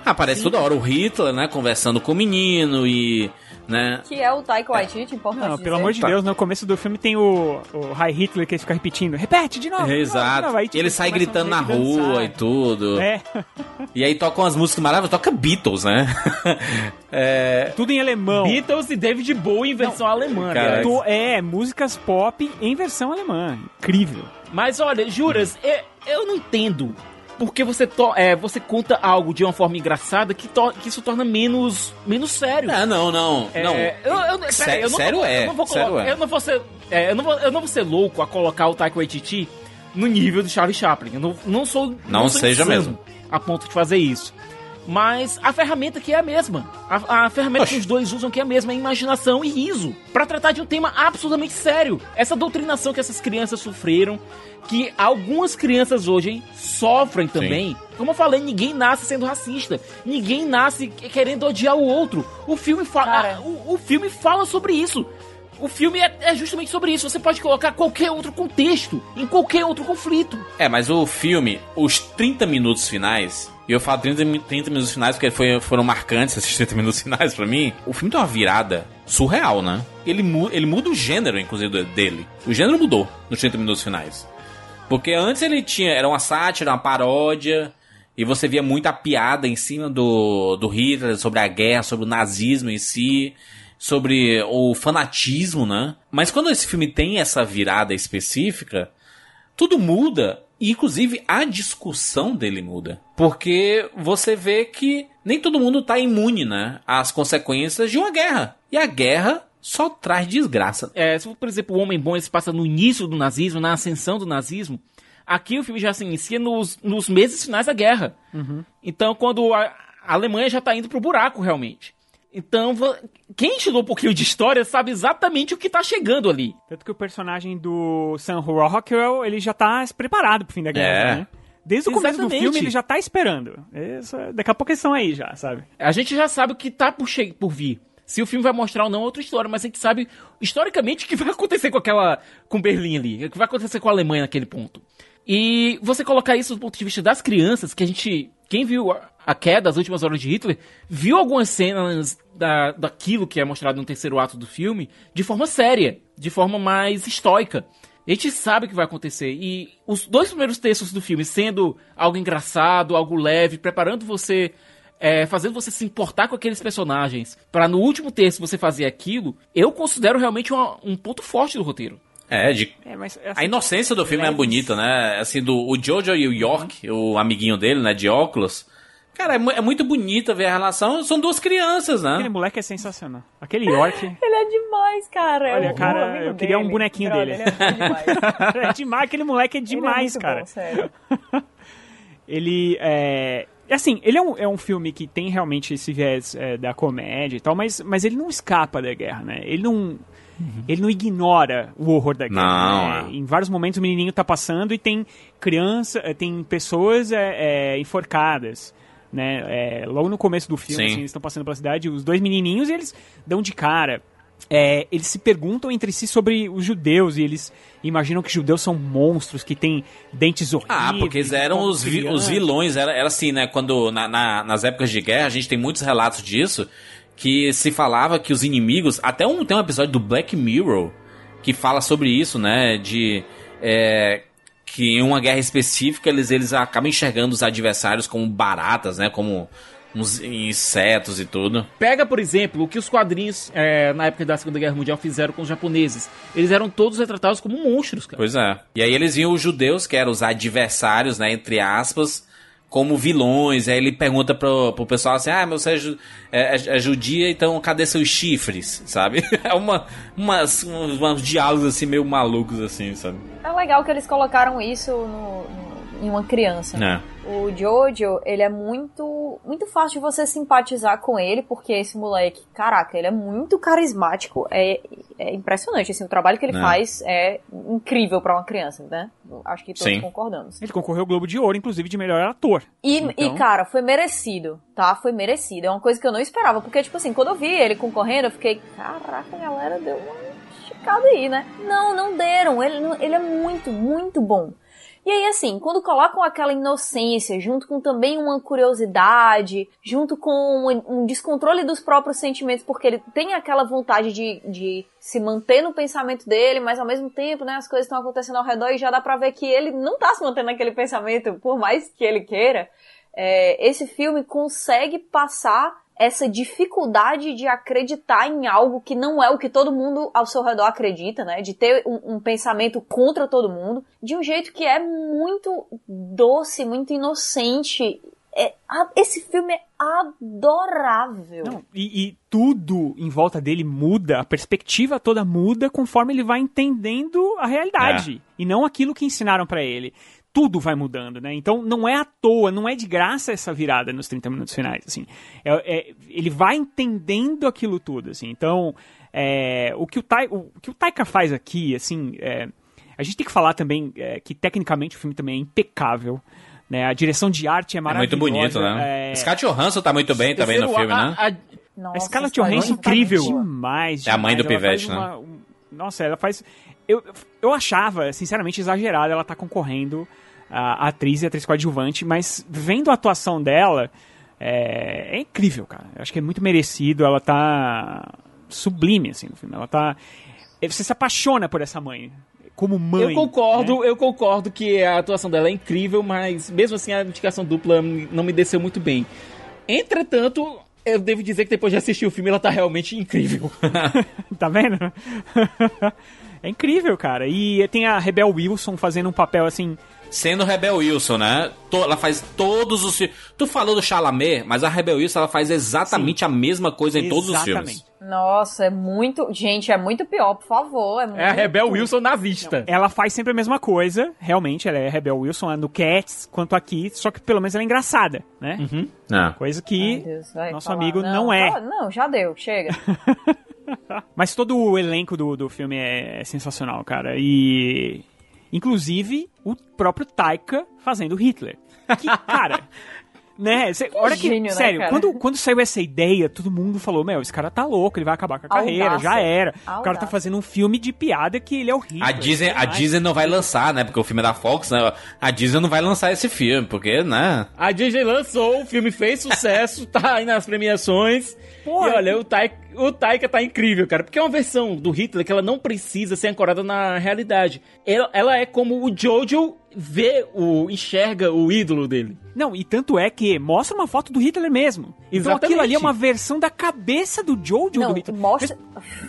Aparece toda hora o Hitler, né, conversando com o menino e né? Que é o Taika Waititi, importante Não, pelo dizer. amor de Deus, no começo do filme tem o, o High Hitler que ele fica repetindo. Repete de novo. de novo, de Exato. novo. Aí, E tipo, ele sai gritando na que dançar. rua e tudo. É. E aí tocam as músicas maravilhosas, toca Beatles, né? é... Tudo em alemão. Beatles e David Bowie em versão alemã. Cara, aliás. To- É, músicas pop em versão alemã. Incrível. Mas olha, juras, eu, eu não entendo. Porque você, to é, você conta algo de uma forma engraçada que, to que isso torna menos, menos sério. Ah, não, não, É, não. eu, eu, peraí, Sé- eu não sério vou, é, Eu não vou, sério é. eu não vou ser. é, eu, não vou, eu não vou ser louco a colocar o Taika Waititi no nível do Charlie Chaplin. Eu não, não sou. Não sou seja mesmo. A ponto de fazer isso. Mas a ferramenta que é a mesma. A, a ferramenta que os dois usam que é a mesma é imaginação e riso. Pra tratar de um tema absolutamente sério. Essa doutrinação que essas crianças sofreram, que algumas crianças hoje hein, sofrem também. Como eu falei, ninguém nasce sendo racista. Ninguém nasce querendo odiar o outro. O filme fala, o, o filme fala sobre isso. O filme é, é justamente sobre isso. Você pode colocar qualquer outro contexto em qualquer outro conflito. É, mas o filme, os 30 minutos finais, e eu falo 30, mi- 30 minutos finais porque foi, foram marcantes esses 30 minutos finais pra mim, o filme tem uma virada surreal, né? Ele, mu- ele muda o gênero, inclusive, dele. O gênero mudou nos 30 minutos finais. Porque antes ele tinha. Era uma sátira, uma paródia. E você via muita piada em cima do, do Hitler, sobre a guerra, sobre o nazismo em si, sobre o fanatismo, né? Mas quando esse filme tem essa virada específica, tudo muda. E, inclusive, a discussão dele muda. Porque você vê que nem todo mundo tá imune, né? Às consequências de uma guerra. E a guerra só traz desgraça. É, se, por exemplo, o Homem Bom se passa no início do nazismo, na ascensão do nazismo, aqui o filme já se inicia nos, nos meses finais da guerra. Então, quando a, a Alemanha já tá indo pro buraco, realmente. Então, quem estudou um pouquinho de história sabe exatamente o que tá chegando ali. Tanto que o personagem do Sam Rockwell, ele já tá preparado pro fim da guerra, É. né? Desde o começo do Exatamente. filme ele já tá esperando. Isso, daqui a pouco eles estão aí já, sabe? A gente já sabe o que tá por, che- por vir. Se o filme vai mostrar ou não é outra história, mas a gente sabe historicamente o que vai acontecer com aquela. com Berlim ali, o que vai acontecer com a Alemanha naquele ponto. E você colocar isso do ponto de vista das crianças, que a gente. Quem viu a, queda, as últimas horas de Hitler, viu algumas cenas da, daquilo que é mostrado no terceiro ato do filme de forma séria, de forma mais estoica. A gente sabe o que vai acontecer. E os dois primeiros textos do filme sendo algo engraçado, algo leve, preparando você é, fazendo você se importar com aqueles personagens, Pra no último texto você fazer aquilo, eu considero realmente uma- um ponto forte do roteiro. É, de... É, mas, a inocência do filme é bonita, né? Assim, do o Jojo e o York, o amiguinho dele, né, de óculos. Cara, é, é muito bonita ver a relação. São duas crianças, né? Aquele moleque é sensacional. Aquele York. Ele é demais, cara. Olha, cara, eu queria um dele. bonequinho Brother, dele. Ele é demais. é demais, aquele moleque é demais, muito cara. bom, sério. Ele é. Assim, ele é um, é um filme que tem realmente esse viés é, da comédia e tal, mas, mas ele não escapa da guerra, né? Ele não. Ele não ignora o horror da guerra. Não, né? é. Em vários momentos o menininho tá passando e tem criança, eh, tem pessoas é, é, enforcadas. Né? Logo no começo do filme, Sim. assim, eles estão passando pela cidade, os dois menininhos, eles dão de cara. É, eles se perguntam entre si sobre os judeus e eles imaginam que judeus são monstros que têm dentes horríveis. Ah, porque eles eram os, vi- os vilões. Era, era assim, né? Quando na- na- nas épocas de guerra, a gente tem muitos relatos disso. Que se falava que os inimigos. Até um, tem um episódio do Black Mirror que fala sobre isso, né? De. é, que em uma guerra específica eles, eles acabam enxergando os adversários como baratas, né? Como uns insetos e tudo. Pega, por exemplo, o que os quadrinhos é, na época da Segunda Guerra Mundial fizeram com os japoneses. Eles eram todos retratados como monstros, cara. Pois é. E aí eles viam os judeus, que eram os adversários, né, entre aspas, como vilões. Aí ele pergunta pro, pro pessoal assim, ah, mas você é, ju- é- é- judia, então cadê seus chifres, sabe? É uma, umas, uns, uns diálogos assim, meio malucos assim, sabe? É legal que eles colocaram isso no- no- em uma criança. É. O Jojo, ele é muito muito fácil de você simpatizar com ele, porque esse moleque, caraca, ele é muito carismático, é, é impressionante, assim, o trabalho que ele É. faz é incrível pra uma criança, né? Acho que todos Sim. concordamos. Ele concorreu ao Globo de Ouro, inclusive, de melhor ator. E, Então- e, cara, foi merecido, tá? Foi merecido. É uma coisa que eu não esperava, porque, tipo assim, quando eu vi ele concorrendo, eu fiquei, caraca, a galera deu uma esticada aí, né? Não, não deram. Ele, ele é muito, muito bom. E aí, assim, quando colocam aquela inocência, junto com também uma curiosidade, junto com um, descontrole dos próprios sentimentos, porque ele tem aquela vontade de, de se manter no pensamento dele, mas ao mesmo tempo, né, as coisas estão acontecendo ao redor e já dá pra ver que ele não tá se mantendo naquele pensamento, por mais que ele queira. É, esse filme consegue passar essa dificuldade de acreditar em algo que não é o que todo mundo ao seu redor acredita, né? De ter um, um pensamento contra todo mundo, de um jeito que é muito doce, muito inocente. É, a- esse filme é adorável. E, e tudo em volta dele muda, a perspectiva toda muda conforme ele vai entendendo a realidade. E não aquilo que ensinaram pra ele. Tudo vai mudando, né? Então não é à toa, não é de graça essa virada nos 30 minutos finais, assim. É- é- ele vai entendendo aquilo tudo, assim. Então, é, o, que o, Tai- o que o Taika faz aqui, assim, é, a gente tem que falar também é, que tecnicamente o filme também é impecável. Né? A direção de arte é É maravilhosa. muito bonito, né? é- Scarlett Johansson tá muito bem também no filme, né? a Scarlett Johansson é incrível demais. É a mãe do demais. Ela Pivete, né? uma- um- Nossa, ela faz. Eu, eu achava, sinceramente, exagerado ela tá concorrendo a, atriz e a atriz coadjuvante, mas vendo a atuação dela, é, é incrível, cara. Eu acho que é muito merecido. Ela tá sublime, assim, no filme. Ela tá. Você se apaixona por essa mãe. Como mãe. Eu concordo, né? eu concordo que a atuação dela é incrível, mas mesmo assim a indicação dupla não me desceu muito bem. Entretanto, eu devo dizer que depois de assistir o filme ela tá realmente incrível. tá vendo? é incrível, cara. E tem a Rebel Wilson fazendo um papel assim. Sendo Rebel Wilson, né? Ela faz todos os filmes. Tu falou do Chalamet, mas a Rebel Wilson ela faz exatamente a mesma coisa em todos os filmes. Nossa, é muito. Gente, é muito pior, por favor. É, muito... É a Rebel Wilson nazista. Ela faz sempre a mesma coisa, realmente, ela é Rebel Wilson, é no Cats quanto aqui, só que pelo menos ela é engraçada, né? É. Coisa que Ai, Deus, nosso falar. amigo não, é. ah, Não, já deu, chega. Mas todo o elenco do, do filme é, é sensacional, cara. E. Inclusive, o próprio Taika fazendo Hitler. Que, cara. né? Cê, olha que. gênio, né, sério, cara? quando, quando saiu essa ideia, todo mundo falou: Meu, esse cara tá louco, ele vai acabar com a carreira, Audácia. já era. O cara tá Audácia. fazendo um filme de piada que ele é o Hitler. A Disney, a. Disney não vai lançar, né? Porque o filme é da Fox, né? A Disney não vai lançar esse filme, porque, né? A Disney lançou, o filme fez sucesso, tá aí nas premiações. E olha, o Taika, o Taika tá incrível, cara. Porque é uma versão do Hitler que ela não precisa ser ancorada na realidade. Ela, ela é como o Jojo vê, o, enxerga o ídolo dele. Não, e tanto é que mostra uma foto do Hitler mesmo. Então Exatamente. aquilo ali é uma versão da cabeça do Jojo Não, do Hitler. mostra,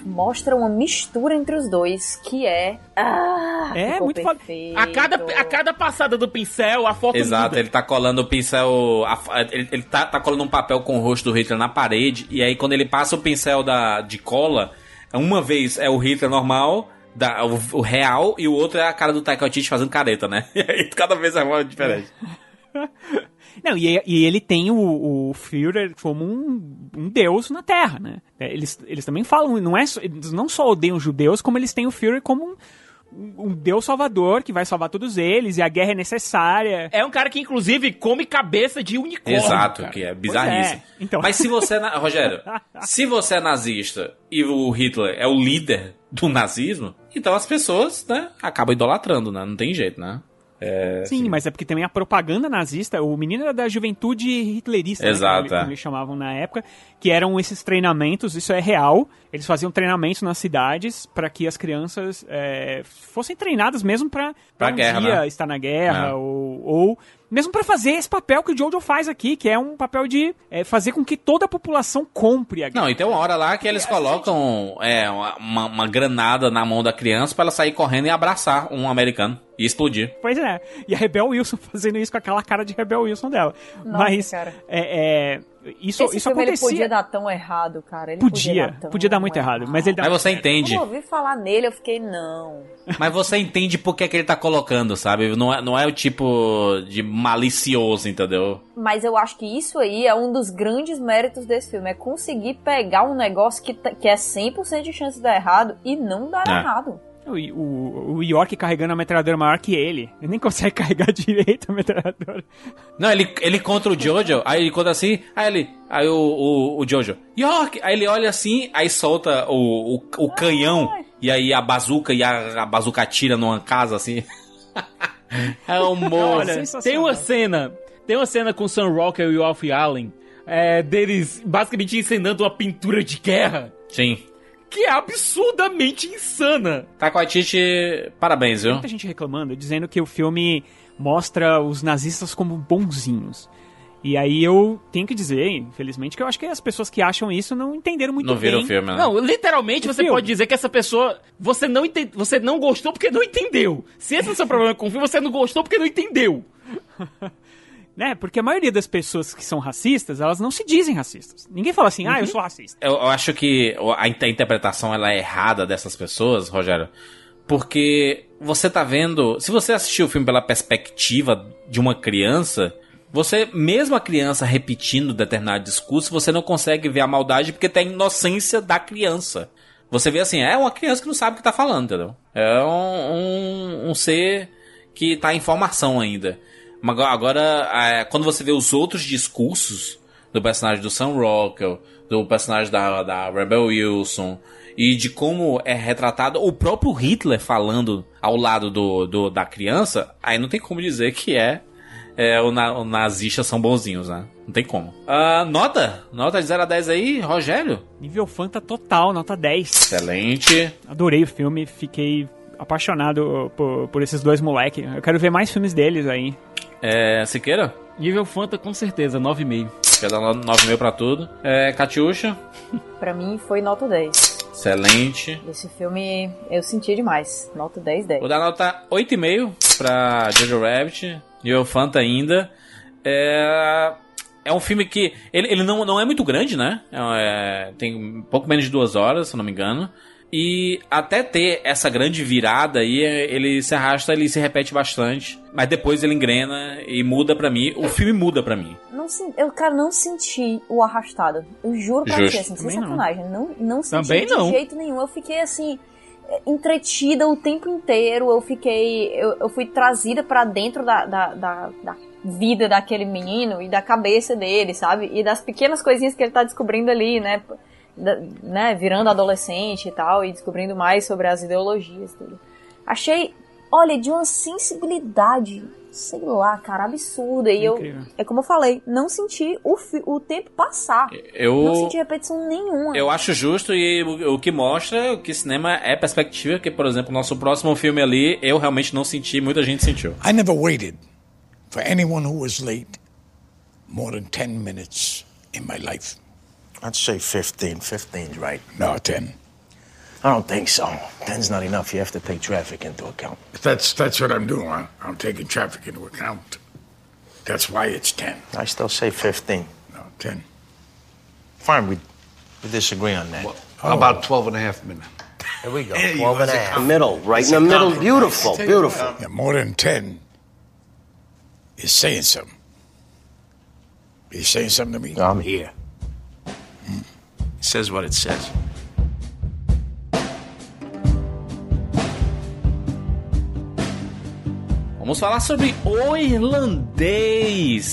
mostra uma mistura entre os dois que é. Ah, É, muito foda. A cada, a cada passada do pincel, a foto Exato, muda. ele tá colando o pincel. a- ele ele tá, tá colando um papel com o rosto do Hitler na parede. E aí, quando ele passa o pincel da, de cola, uma vez é o Hitler normal, da, o, o real, e o outro é a cara do Taika Waititi fazendo careta, né? E aí, cada vez é uma diferente. Não, e, e ele tem o, o Führer como um, um deus na Terra, né? É, Eles, eles também falam, não é, só- eles não só odeiam os judeus, como eles têm o Führer como um, um deus salvador que vai salvar todos eles e a guerra é necessária. É um cara que, inclusive, come cabeça de unicórnio. Exato, cara. que é Pois bizarrice. é, então. Mas se você é. na- Rogério, se você é nazista e o Hitler é o líder do nazismo, então as pessoas, né, acabam idolatrando, né? Não tem jeito, né? É, Sim, mas é porque também a propaganda nazista, o menino era da juventude hitlerista, né, Exato, como, ele- é. como eles chamavam na época, que eram esses treinamentos, isso é real, eles faziam treinamentos nas cidades para que as crianças é, fossem treinadas mesmo para Pra um guerra, dia né? estar na guerra, É. ou, ou mesmo para fazer esse papel que o Jojo faz aqui, que é um papel de é, fazer com que toda a população compre a guerra. Não, e tem uma hora lá que eles colocam é, uma, uma- granada na mão da criança pra ela sair correndo e abraçar um americano e explodir. Pois é. E a Rebel Wilson fazendo isso com aquela cara de Rebel Wilson dela. Nossa, Mas cara. é, é, isso, Esse isso filme ele acontecia. podia dar tão errado, cara. Ele Podia, podia, dar podia, dar muito errado. Mas ele dá Mas você entende. Quando eu ouvi falar nele, eu fiquei, não. Mas você entende por que, que ele tá colocando, sabe? Não é, não é o tipo de malicioso, entendeu? Mas eu acho que isso aí é um dos grandes méritos desse filme. É conseguir pegar um negócio que, tá- que é 100% de chance de dar errado e não dar É. errado. O, o, o York carregando a metralhadora maior que ele. Ele nem consegue carregar direito a metralhadora. Não, ele, ele contra o Jojo, aí ele contra assim, aí ele. Aí o, o, o Jojo, York! Aí ele olha assim, aí solta o, o, o canhão, e aí a bazuca e a, a bazuca atira numa casa assim. é um. Olha, tem uma cena, tem uma cena com o Sam Rockwell e o Alfie Allen, é, deles basicamente encenando uma pintura de guerra, Sim. Que é absurdamente insana. Taika Waititi, parabéns, viu? Muita gente reclamando, dizendo que o filme mostra os nazistas como bonzinhos. E aí eu tenho que dizer, infelizmente, que eu acho que as pessoas que acham isso não entenderam muito Não bem. viram o filme, né? Não, literalmente O você filme. pode dizer que essa pessoa você não ente- você não gostou porque não entendeu. Se esse é o seu problema com o filme, você não gostou porque não entendeu. Né? Porque a maioria das pessoas que são racistas, elas não se dizem racistas. Ninguém fala assim, ah, eu sou racista. Eu, eu acho que a, a interpretação ela é errada dessas pessoas, Rogério. Porque você tá vendo. Se você assistiu o filme pela perspectiva de uma criança, você, mesmo a criança repetindo determinado discurso, você não consegue ver a maldade porque tem a inocência da criança. Você vê assim, é uma criança que não sabe o que tá falando, entendeu? É um, um, um ser que tá em formação ainda. Mas agora- agora, é, quando você vê os outros discursos do personagem do Sam Rockwell, do personagem da, da Rebel Wilson, e de como é retratado o próprio Hitler falando ao lado do, do- da criança, aí não tem como dizer que é, é o, na, o nazistas são bonzinhos, né? Não tem como. Ah, nota? Nota de 0 a 10 aí, Rogério? Nível Fanta total, nota 10. Excelente. Adorei o filme, fiquei apaixonado por, por esses dois moleques. Eu quero ver mais filmes deles aí. É, Siqueira? Nível Fanta com certeza, 9,5. Quer dar 9,5 pra tudo. É, Catiuxa? Pra mim foi nota 10. Excelente. Esse filme eu senti demais. Nota 10, 10. Vou dar nota 8,5 pra Jojo Rabbit. O Fanta ainda. É, é um filme que. Ele, ele não, não é muito grande, né? É, tem um pouco menos de duas horas, se eu não me engano. E até ter essa grande virada aí, ele se arrasta, ele se repete bastante. Mas depois ele engrena e muda pra mim. O filme muda pra mim. Não, eu, cara, não senti o arrastado. Eu juro pra Justo. você, assim, sem Também não. sacanagem. Não, não senti Também de não. jeito nenhum. Eu fiquei assim, eh, entretida o tempo inteiro. Eu fiquei. Eu, eu fui trazida pra dentro da, da, da, da vida daquele menino e da cabeça dele, sabe? E das pequenas coisinhas que ele tá descobrindo ali, né? Né? Virando adolescente e tal, e descobrindo mais sobre as ideologias e tudo. Achei, olha, de uma sensibilidade, sei lá, cara, absurda. E eu, Incrível. é como eu falei, não senti o, o tempo passar. Eu- Não senti repetição nenhuma. Eu acho justo e o, o que mostra que cinema é perspectiva, que, por exemplo, nosso próximo filme ali, eu realmente não senti, muita gente sentiu. I never waited for anyone who was late more than 10 minutes in my life. I'd say 15. 15's right. No, 10. I don't think so. 10's not enough. You have to take traffic into account. That's, that's what I'm doing. I'm, I'm taking traffic into account. That's why it's 10. I still say 15. No, 10. Fine, we, we disagree on that. Oh. How about 12 and a half minutes? There we go. Hey, 12 and a half. com- Middle, right it's in the middle. compromise. Beautiful, beautiful. Yeah, more than 10 is saying something. You saying something to me? I'm here. It says what it says. Vamos falar sobre O Irlandês,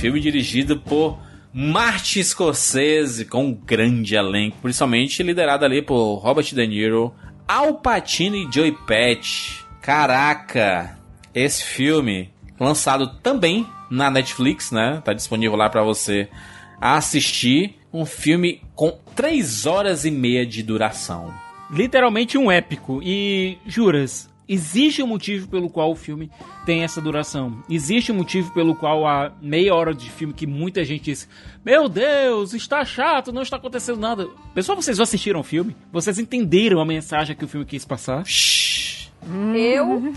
filme dirigido por Martin Scorsese, com um grande elenco, principalmente liderado ali por Robert De Niro, Al Pacino e Joey Patch. Caraca, esse filme lançado também na Netflix, né? Tá disponível lá para você assistir. Um filme com 3 horas e meia de duração. Literalmente um épico. E juras, existe um motivo pelo qual o filme tem essa duração. Existe um motivo pelo qual a meia hora de filme que muita gente diz: Meu Deus, está chato, não está acontecendo nada. Pessoal, vocês assistiram o filme? Vocês entenderam a mensagem que o filme quis passar? Eu.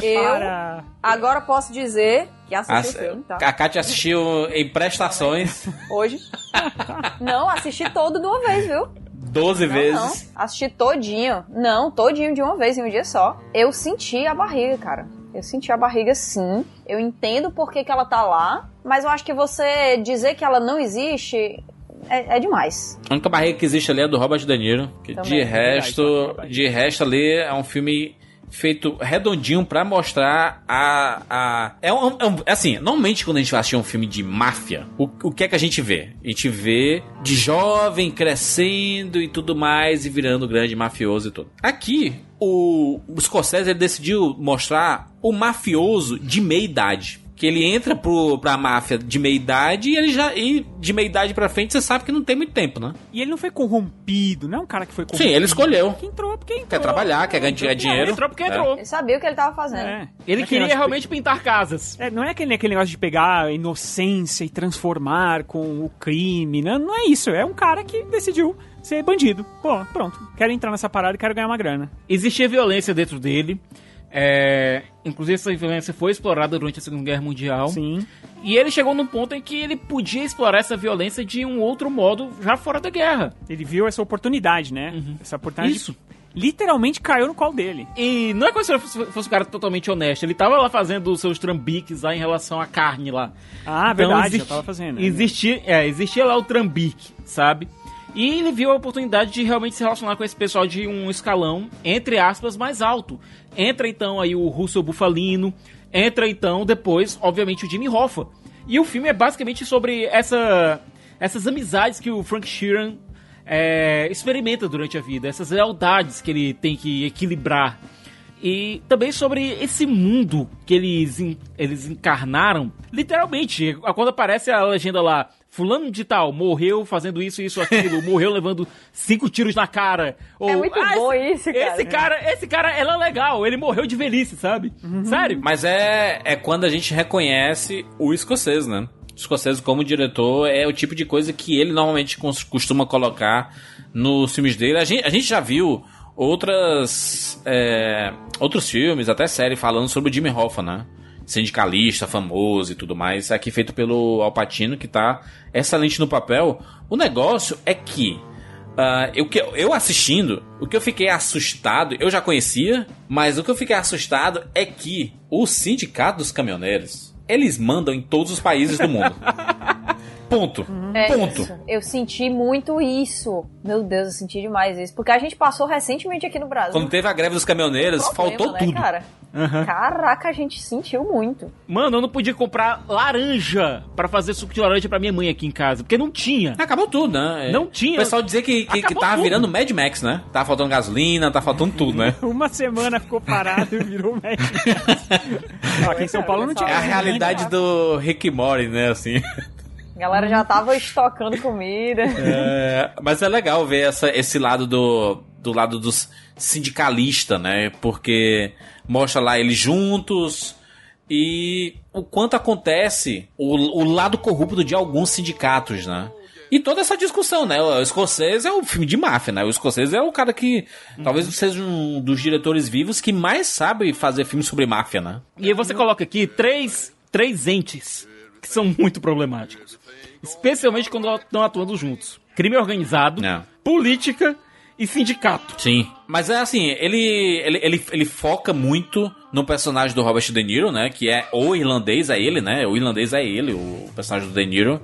Prepara. Eu agora posso dizer que assisti Ass- o filme, tá? A Kátia assistiu em prestações Hoje. Não, assisti todo de uma vez, viu? 12 Não, vezes. não. Assisti todinho. Não, todinho de uma vez em um dia só. Eu senti a barriga, cara. Eu senti a barriga sim. Eu entendo por que, que ela tá lá. Mas eu acho que você dizer que ela não existe é, é demais. A única barriga que existe ali é do Robert De Niro. De é resto, de resto ali é um filme feito redondinho pra mostrar a. a é, um, é um- assim, normalmente quando a gente vai assistir um filme de máfia, o, o que é que a gente vê? A gente vê de jovem crescendo e tudo mais e virando grande mafioso e tudo. Aqui, o, o Scorsese decidiu mostrar o mafioso de meia idade. Que ele entra pro, pra máfia de meia idade e ele já. E de meia idade pra frente você sabe que não tem muito tempo, né? E ele não foi corrompido, não é um cara que foi corrompido. Sim, ele escolheu. Que entrou porque entrou. Quer trabalhar, quer ganhar dinheiro. entrou porque É. entrou. Ele sabia o que ele tava fazendo. É. Ele é queria de realmente pintar casas. É, não é aquele, aquele negócio de pegar a inocência e transformar com o crime. Não, não é isso. É um cara que decidiu ser bandido. Pô, pronto. Quero entrar nessa parada e quero ganhar uma grana. Existia violência dentro dele. É, inclusive essa violência foi explorada durante a Segunda Guerra Mundial. Sim. E ele chegou num ponto em que ele podia explorar essa violência de um outro modo já fora da guerra. Ele viu essa oportunidade, né? Essa oportunidade. Isso. Literalmente caiu no colo dele. E não é como se ele fosse, um cara totalmente honesto. Ele tava lá fazendo os seus trambiques lá em relação à carne lá. Ah, Então, verdade, existe- já tava fazendo. né? Existia, é, existia lá o trambique, sabe? E ele viu a oportunidade de realmente se relacionar com esse pessoal de um escalão, entre aspas, mais alto. Entra então aí o Russell Bufalino, entra então depois, obviamente, o Jimmy Hoffa. E o filme é basicamente sobre essa, essas amizades que o Frank Sheeran é, experimenta durante a vida, essas lealdades que ele tem que equilibrar. E também sobre esse mundo que eles, eles encarnaram, literalmente, quando aparece a legenda lá, fulano de tal, morreu fazendo isso, isso, aquilo, morreu levando cinco tiros na cara. Ou, É muito "Ah, bom esse, isso, cara." Esse cara, esse cara, ela é legal, ele morreu de velhice, sabe? Sério? Mas é, é quando a gente reconhece o escocês, né? O escocês como diretor é o tipo de coisa que ele normalmente costuma colocar nos filmes dele. A gente, a gente já viu outras é, outros filmes, até série, falando sobre o Jimmy Hoffa, né? Sindicalista, famoso e tudo mais. Aqui feito pelo Al Pacino, que tá excelente no papel. O negócio é que ah, eu, eu assistindo, o que eu fiquei assustado, eu já conhecia, mas o que eu fiquei assustado é que o sindicato dos caminhoneiros, eles mandam em todos os países do mundo. Ponto. É Ponto. isso. Eu senti muito isso. Meu Deus, eu senti demais isso. Porque a gente passou recentemente aqui no Brasil. Quando teve a greve dos caminhoneiros, Problema, faltou né, tudo. Cara? Caraca, a gente sentiu muito. Mano, eu não podia comprar laranja pra fazer suco de laranja pra minha mãe aqui em casa, porque não tinha. Acabou tudo, né? Não tinha. O pessoal dizia que, que, que tava tudo. virando Mad Max, né? Tava faltando gasolina, tá faltando tudo, né? Uma semana ficou parado e virou médico. aqui em São Paulo não tinha. É a realidade do Rick Mori, né? Assim. A galera já tava estocando comida. É, mas é legal ver essa, esse lado do, do lado dos sindicalista, né? Porque mostra lá eles juntos e o quanto acontece o, o lado corrupto de alguns sindicatos, né? E toda essa discussão, né? O escocês é um filme de máfia, né? O escocês é o cara que talvez seja um dos diretores vivos que mais sabe fazer filmes sobre máfia, né? E aí você coloca aqui três, três entes que são muito problemáticos. Especialmente quando estão atuando juntos. Crime organizado, política e sindicato. Sim. Mas é assim, ele, ele, ele, ele foca muito no personagem do Robert De Niro, né? Que é o irlandês, é ele, né? O irlandês é ele, o personagem do De Niro.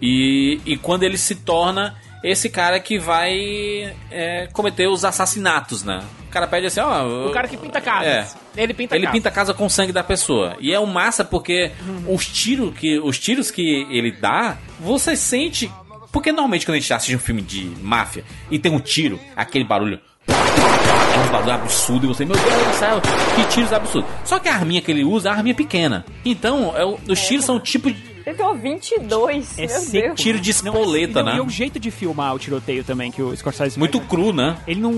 E, e quando ele se torna esse cara que vai é, cometer os assassinatos, né? O cara pede assim, ó... O cara que pinta casas. É. Ele pinta ele casa. pinta a casa com o sangue da pessoa. E é um massa porque os, tiro que, os tiros que ele dá, você sente. Porque normalmente quando a gente assiste um filme de máfia e tem um tiro, aquele barulho. É um barulho absurdo e você, meu Deus do céu, que tiros absurdos. Só que a arminha que ele usa é a arminha pequena. Então, é os tiros são tipo. Ele uma 22, É meu seco. Deus. Tiro de espoleta, Não, né? E o jeito de filmar o tiroteio também, que o Scorsese Muito faz, cru, né? Ele não,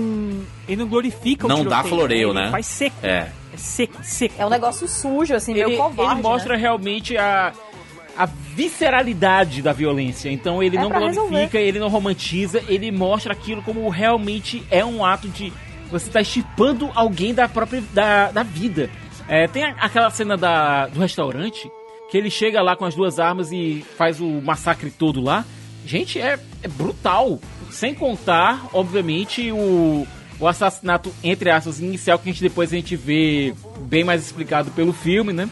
ele não glorifica o Não tiroteio. dá floreio, ele né? Faz seco. É. É seco, seco. É um negócio sujo, assim, ele, meio covarde, ele mostra né? realmente a, a visceralidade da violência. Então ele É não glorifica, resolver. ele não romantiza, ele mostra aquilo como realmente é um ato de você tá estipando alguém da própria da, da vida. É, tem a- aquela cena da, do restaurante que ele chega lá com as duas armas e faz o massacre todo lá. Gente, é, é brutal. Sem contar, obviamente, o, o assassinato, entre aspas, inicial, que a gente depois a gente vê bem mais explicado pelo filme, né?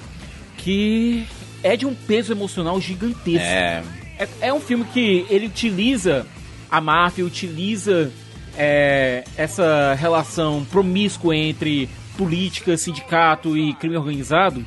Que é de um peso emocional gigantesco. É. É, é um filme que ele utiliza a máfia, utiliza é, essa relação promíscua entre política, sindicato e crime organizado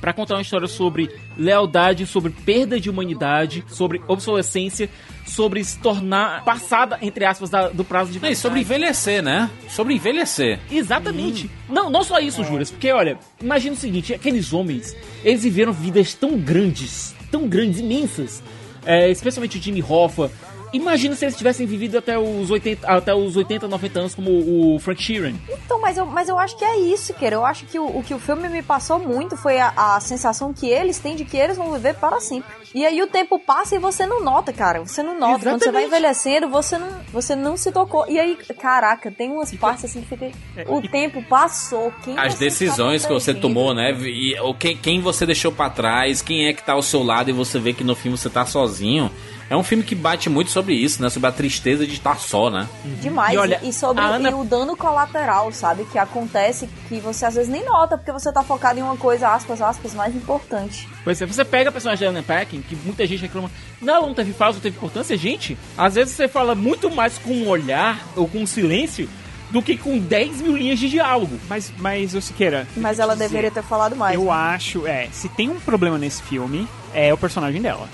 para contar uma história sobre lealdade, sobre perda de humanidade, sobre obsolescência, sobre se tornar passada, entre aspas, da- do prazo de e sobre envelhecer, né? Sobre envelhecer. Exatamente. Não, não só isso, Juras, porque olha, imagina o seguinte, aqueles homens, eles viveram vidas tão grandes, tão grandes, imensas, é, especialmente o Jimmy Hoffa. Imagina se eles tivessem vivido até os 80, até os 80 90 anos como o Frank Sheeran. Então, mas eu, mas eu acho que é isso, Queira. Eu acho que o, o que o filme me passou muito foi a, a sensação que eles têm de que eles vão viver para sempre. E aí o tempo passa e você não nota, cara. Você não nota. Quando você vai Exatamente. envelhecendo, você não, você não se tocou. E aí, caraca, tem umas partes assim que fica. O tempo passou. Quem As decisões que você tomou, né? E, ou quem, quem você deixou pra trás, quem é que tá ao seu lado e você vê que no filme você tá sozinho. É um filme que bate muito sobre isso, né? Sobre a tristeza de estar só, né? Demais. E olha, e, sobre Ana- e o dano colateral, sabe? Que acontece que você às vezes nem nota, porque você tá focado em uma coisa, aspas, aspas, mais importante. Pois é, você pega a personagem da Ellen Packing, que muita gente reclama, não, ela não teve fala, não teve importância. Gente, às vezes você fala muito mais com um olhar ou com um silêncio do que com 10 mil linhas de diálogo. Mas, mas o Siqueira. Mas ela deveria ter falado mais. Eu né? acho, é, se tem um problema nesse filme, é o personagem dela.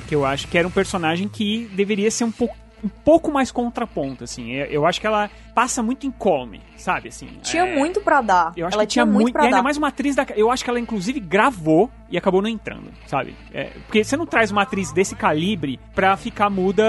Porque eu acho que era um personagem que deveria ser um pouco um pouco mais contraponto, assim. Eu, acho que ela passa muito incólume, sabe, assim. Tinha é, muito pra dar. Eu acho ela que tinha muito, pra e ainda dar. mais uma atriz da, eu acho que ela inclusive gravou e acabou não entrando, sabe? É, porque você não traz uma atriz desse calibre pra ficar muda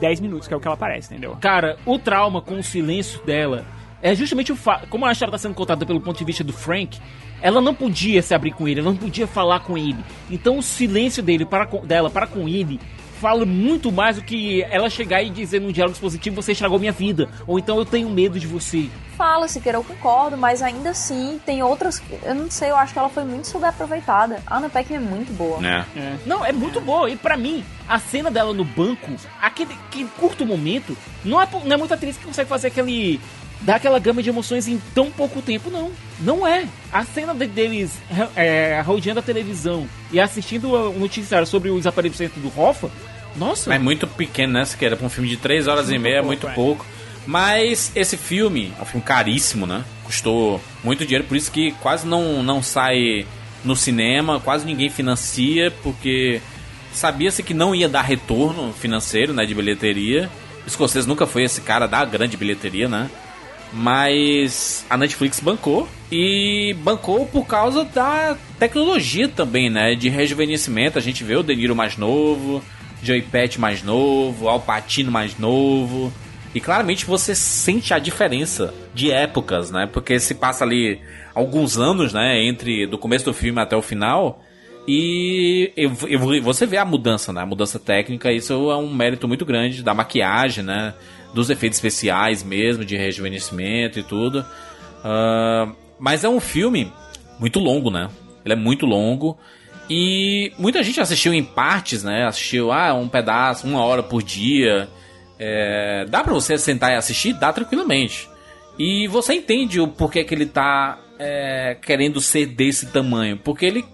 10 minutos, que é o que ela parece, entendeu? Cara, o trauma com o silêncio dela é justamente o fato. Como a história está sendo contada pelo ponto de vista do Frank, ela não podia se abrir com ele, ela não podia falar com ele. Então o silêncio dele para com- dela para com ele fala muito mais do que ela chegar e dizer num diálogo positivo: Você estragou minha vida. Ou então eu tenho medo de você. Fala, Siqueira, eu concordo, mas ainda assim tem outras. Eu não sei, eu acho que ela foi muito subaproveitada. A Anna Paquin é muito boa. É. Não, é muito boa. E pra mim, a cena dela no banco, aquele, aquele curto momento, não é, não é muita atriz que consegue fazer aquele. Dar aquela gama de emoções em tão pouco tempo, não. Não é. A cena de- deles é, rodeando a televisão e assistindo o noticiário sobre o desaparecimento do Hoffa, nossa. É muito pequeno, né? Que era pra um filme de 3 horas e Muito meia, é pouco, muito é. pouco. Mas esse filme é um filme caríssimo, né? Custou muito dinheiro, por isso que quase não, não sai no cinema, quase ninguém financia, porque sabia-se que não ia dar retorno financeiro, né? De bilheteria. O Scorsese nunca foi esse cara da grande bilheteria, né? Mas a Netflix bancou e bancou por causa da tecnologia também, né? De rejuvenescimento. A gente vê o De Niro mais novo, Joey Pett mais novo, Al Pacino mais novo. E claramente você sente a diferença de épocas, né? Porque se passa ali alguns anos, né? Entre do começo do filme até o final. E eu- eu- você vê a mudança, né? A mudança técnica, isso é um mérito muito grande da maquiagem, né? Dos efeitos especiais mesmo, de rejuvenescimento e tudo. Ah, mas é um filme muito longo, né? Ele é muito longo. E muita gente assistiu em partes, né? Assistiu, ah, um pedaço, uma hora por dia. É, dá pra você sentar e assistir? Dá tranquilamente. E você entende o porquê que ele tá é, querendo ser desse tamanho? Porque ele.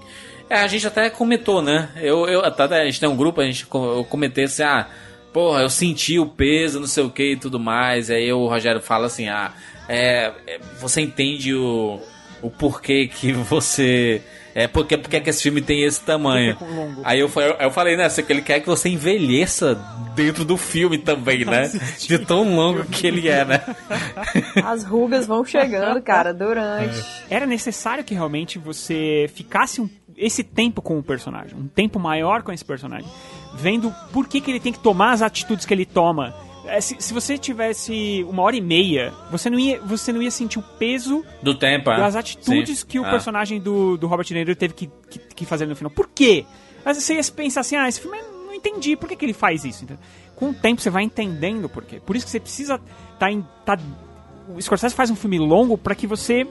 é, a gente até comentou, né? Eu, eu, até a gente tem um grupo, a gente eu comentei assim, ah, porra, eu senti o peso, não sei o que e tudo mais. Aí o Rogério fala assim, ah, é, é, você entende o, o porquê que você. É, porque, porque que esse filme tem esse tamanho. Aí eu, fa- eu falei, né? que Ele quer que você envelheça dentro do filme também, né? De tão longo que ele é, né? As rugas vão chegando, cara, durante. Era necessário que realmente você ficasse um- esse tempo com o personagem, um tempo maior com esse personagem, vendo por que, que ele tem que tomar as atitudes que ele toma. É, Se, se você tivesse uma hora e meia, você não ia, você não ia sentir o peso Do tempo, é. das atitudes Sim. que o Ah. personagem do, do Robert De Niro teve que, que, que fazer no final. Por quê? Mas você ia pensar assim, ah, esse filme eu não entendi, por que, que ele faz isso? entendeu? Com o tempo você vai entendendo por quê. Por isso que você precisa tá em. Tá, o Scorsese faz um filme longo pra que você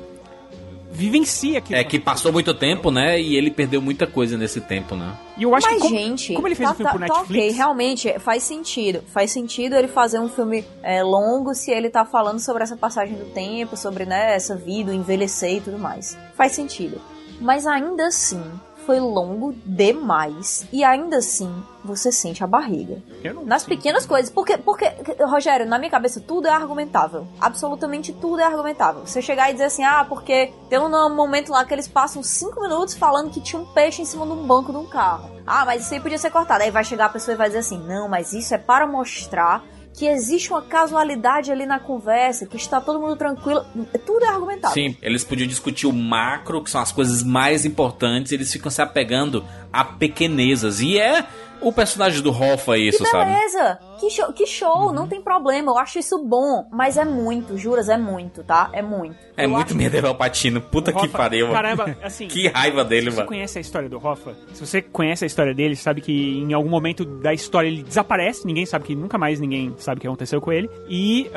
vivencie aquilo. É que passou muito tempo, né? E ele perdeu muita coisa nesse tempo, né? E eu acho Mas, que como, gente, como ele fez tá, um filme tá, pro tá Netflix, ok, realmente faz sentido. Faz sentido ele fazer um filme é, longo se ele tá falando sobre essa passagem do tempo, sobre né, essa vida, o envelhecer e tudo mais. Faz sentido. Mas ainda assim, foi longo demais. E ainda assim, você sente a barriga. Nas pequenas coisas. Porque, porque, Rogério, na minha cabeça, tudo é argumentável. Absolutamente tudo é argumentável. Você chegar e dizer assim, ah, porque tem um momento lá que eles passam cinco minutos falando que tinha um peixe em cima de um banco de um carro. Ah, mas isso aí podia ser cortado. Aí vai chegar a pessoa e vai dizer assim, não, mas isso é para mostrar que existe uma casualidade ali na conversa, que está todo mundo tranquilo. Tudo é argumentável. Sim, eles podiam discutir o macro, que são as coisas mais importantes, eles ficam se apegando a pequenezas. E é o personagem do Hoffa isso, que sabe? beleza! Que show, que show não tem problema, eu acho isso bom, mas é muito, juras, é muito, tá? É muito. É muito Medieval Patino. Puta que Hoffa- pariu. mano. Caramba, assim. que raiva dele, Se você mano. conhece a história do Hoffa, se você conhece a história dele, sabe que em algum momento da história ele desaparece, ninguém sabe que nunca mais ninguém sabe o que aconteceu com ele. E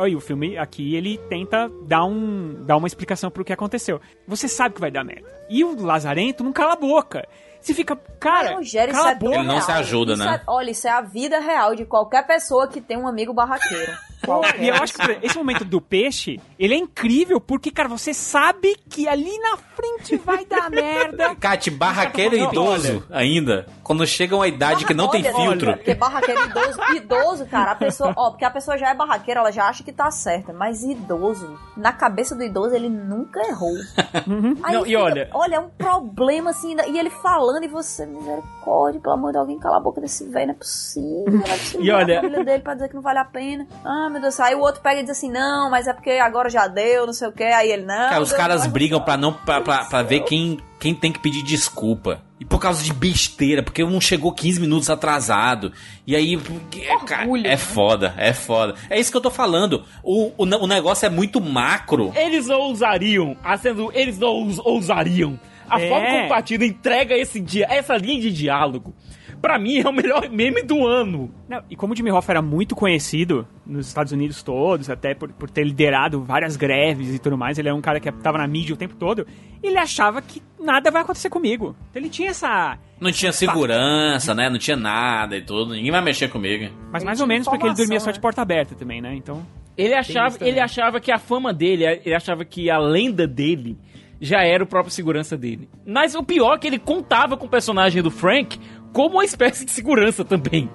aí o filme aqui ele tenta dar, um, dar uma explicação pro que aconteceu. Você sabe que vai dar merda. E o Lazarento não cala a boca. Você fica, cara, Rogério, cala a isso é boca. Ele não se ajuda, Isso né? é- olha, isso é a vida real de qualquer pessoa que tem um amigo barraqueiro. E eu acho que esse momento do peixe, ele é incrível porque, cara, você sabe que ali na frente vai dar merda. Cate, barraqueiro Não, idoso ainda, quando chega uma idade que não tem Olha, filtro. olha, Porque barraqueiro idoso, idoso, cara, a pessoa, ó, porque a pessoa já é barraqueira, ela já acha que tá certa, mas idoso, na cabeça do idoso, ele nunca errou. Aí Não, e fica- olha- olha, é um problema assim, e ele falando e você, misericórdia, pelo amor de alguém, cala a boca desse velho, não é possível, não é possível. E olha- a família dele pra dizer que não vale a pena. Ah, meu Deus, aí o outro pega e diz assim, não, mas é porque agora já deu, não sei o que, aí ele, não. Cara, os caras mais. brigam pra não pra, pra, pra ver quem, quem tem que pedir desculpa. E por causa de besteira, porque um chegou 15 minutos atrasado. E aí. cara, é foda, é foda. É isso que eu tô falando. O, o, o negócio é muito macro. Eles ousariam, sendo eles não ous- ousariam. A É. forma partido entrega esse dia, essa linha de diálogo, pra mim é o melhor meme do ano. Não, e como o Jimmy Hoffa era muito conhecido nos Estados Unidos todos, até por, por ter liderado várias greves e tudo mais, ele era um cara que tava na mídia o tempo todo, ele achava que nada vai acontecer comigo. Então ele tinha essa... Não tinha segurança, né? Não tinha nada e tudo. Ninguém vai mexer comigo. Mas Ele mais ou menos porque ele dormia só de porta aberta também, né? Então... Ele achava, ele achava que a fama dele, ele achava que a lenda dele já era o próprio segurança dele. Mas o pior é que ele contava com o personagem do Frank como uma espécie de segurança também.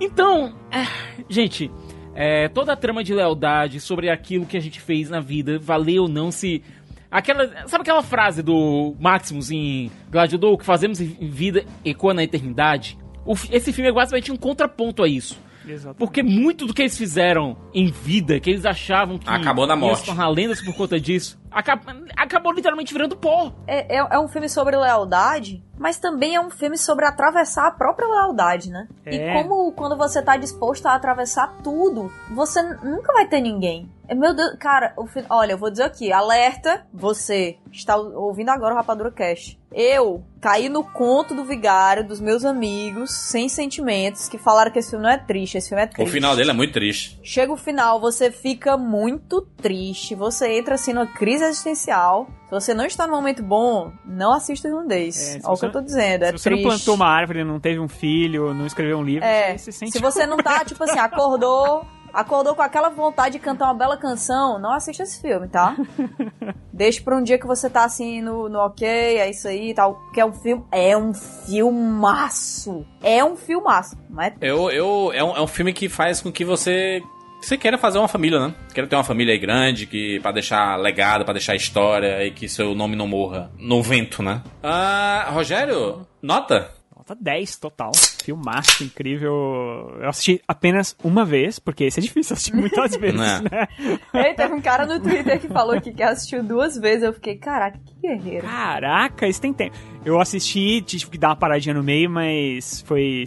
Então, ah, gente, é, toda a trama de lealdade sobre aquilo que a gente fez na vida, valeu ou não se. Aquela, sabe aquela frase do Maximus em Gladiador, o que fazemos em vida ecoa na eternidade? O esse filme é basicamente um contraponto a isso. Exato. Porque muito do que eles fizeram em vida, que eles achavam que Acabou na iam morte. tornar lendas por conta disso, acaba- acabou literalmente virando pó. É, é, é um filme sobre lealdade, mas também é um filme sobre atravessar a própria lealdade, né? É. E como quando você tá disposto a atravessar tudo, você nunca vai ter ninguém. É, Meu Deus, cara, o olha, eu vou dizer aqui, alerta, você está ouvindo agora o Rapadura Cast. Eu caí no conto do vigário dos meus amigos, sem sentimentos, que falaram que esse filme não é triste, esse filme é O triste. final dele é muito triste. Chega o final, você fica muito triste, você entra assim numa crise existencial. Se você não está num momento bom, não assista o irlandês. É, É, o que eu tô dizendo, é Se você triste. não plantou uma árvore, não teve um filho, não escreveu um livro, É, você se sente... se você não tá, tipo assim, acordou, acordou com aquela vontade de cantar uma bela canção, não assista esse filme, tá? Deixa pra um dia que você tá assim no, no ok, é isso aí e tal. Que é um filme. É um filmaço. É um filmaço. Mas Eu, eu, é, um, é um filme que faz com que você. Você queira fazer uma família, né? Queira ter uma família aí grande, que para deixar legado, pra deixar história e que seu nome não morra no vento, né? Ah, Rogério, nota? Nota 10 total. Filmaço incrível. Eu assisti apenas uma vez, porque esse é difícil assistir muitas vezes, Né. né? Ei, teve um cara no Twitter que falou que, que assistiu duas vezes. Eu fiquei, caraca, que guerreiro. Caraca, isso tem tempo. Eu assisti, tive que dar uma paradinha no meio, mas foi.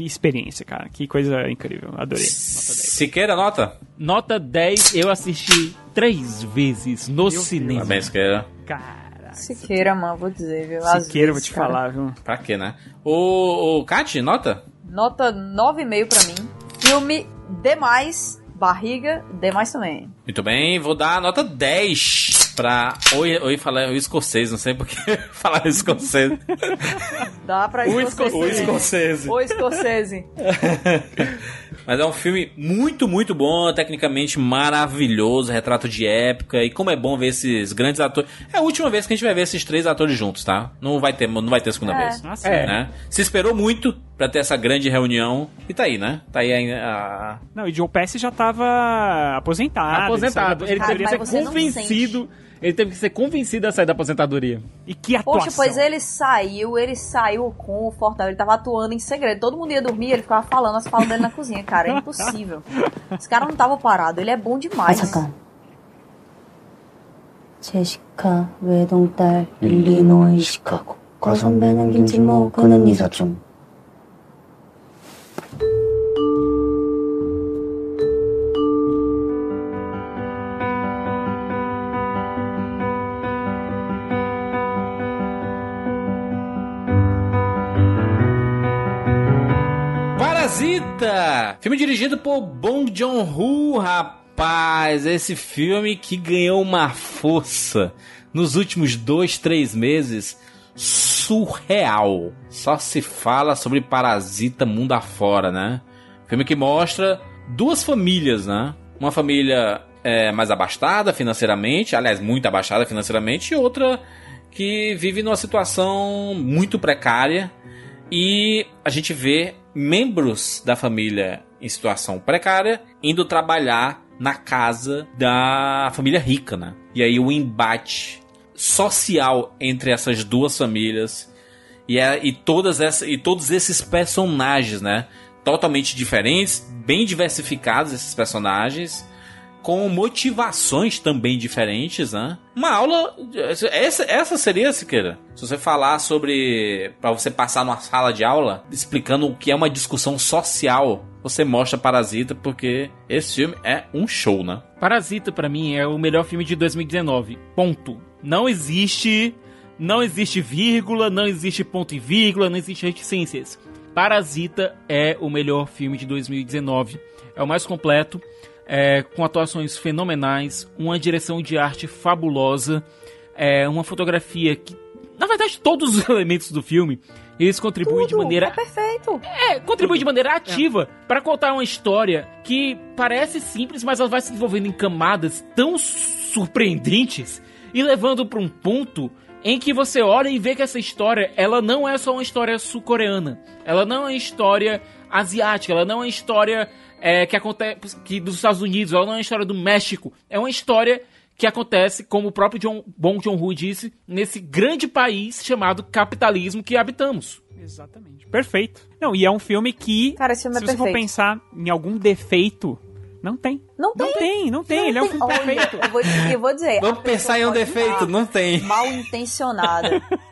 Que experiência, cara. Que coisa incrível. Adorei. Siqueira, nota? Nota 10, eu assisti três vezes no cinema. Parabéns, Siqueira. Siqueira, mano, vou dizer, viu? Às Siqueira, vou vezes, te cara. falar, viu? Pra quê, né? O, o Kat, nota? Nota 9,5 pra mim. Filme demais, barriga, demais também. Muito bem, vou dar nota 10 pra. Oi, oi, falar o escocês, não sei porque falar escocês. Dá pra O escocese. esco- o escocese. O escocese. Mas é um filme muito, muito bom, tecnicamente maravilhoso, retrato de época. E como é bom ver esses grandes atores. É a última vez que a gente vai ver esses três atores juntos, tá? Não vai ter, não vai ter segunda É. vez. Ah, sim. Né? Se esperou muito pra ter essa grande reunião. E tá aí, né? Tá aí a. a- Não, e Joe Pesci já tava aposentado. Aposentado. Ele saiu da teve que mas ser você não convencido. Ele teve que ser convencido a sair da aposentadoria. E que Poxa, pois ele saiu, ele saiu confortável, ele tava atuando em segredo. Todo mundo ia dormir, ele ficava falando as falas dele na cozinha, cara. É impossível. Esse cara não tava parado, ele é bom demais. 잠깐. 제시카 외동딸 일리노이 시카고 거선배는 김치모 그는 이사촌 Filme dirigido por Bong Joon-ho, rapaz. Esse filme que ganhou uma força nos últimos dois, três meses surreal. Só se fala sobre Parasita mundo afora, né? Filme que mostra duas famílias, né? Uma família é, mais abastada financeiramente, aliás, muito abastada financeiramente, e outra que vive numa situação muito precária e a gente vê membros da família em situação precária indo trabalhar na casa da família rica, né? E aí o embate social entre essas duas famílias e, e, todas essa, e todos esses personagens, né? Totalmente diferentes, bem diversificados esses personagens, com motivações também diferentes, né? Uma aula. Essa, essa seria, Siqueira? Se você falar sobre. para você passar numa sala de aula explicando o que é uma discussão social, você mostra Parasita, porque esse filme é um show, né? Parasita, pra mim, é o melhor filme de 2019. Ponto. Não existe. Não existe vírgula, não existe ponto e vírgula, não existe reticências. Parasita é o melhor filme de 2019. É o mais completo, é, com atuações fenomenais, uma direção de arte fabulosa, é, uma fotografia que. Na verdade, todos os elementos do filme eles contribuem de maneira. É perfeito. É, contribui de maneira ativa para contar uma história que parece simples, mas ela vai se desenvolvendo em camadas tão surpreendentes e levando para um ponto em que você olha e vê que essa história, ela não é só uma história sul-coreana. Ela não é uma história asiática, ela não é uma história é, que acontece que dos Estados Unidos, ela não é uma história do México. É uma história que acontece, como o próprio John, Bong Joon-ho disse, nesse grande país chamado capitalismo que habitamos. Exatamente. Perfeito. Não, e é um filme que, Cara, esse filme se é você for perfeito. pensar em algum defeito, não tem. Não tem. Não tem, não tem. Ele é um filme Olha, perfeito. Eu vou, eu vou dizer. Vamos pensar em um defeito, não tem. Mal intencionada.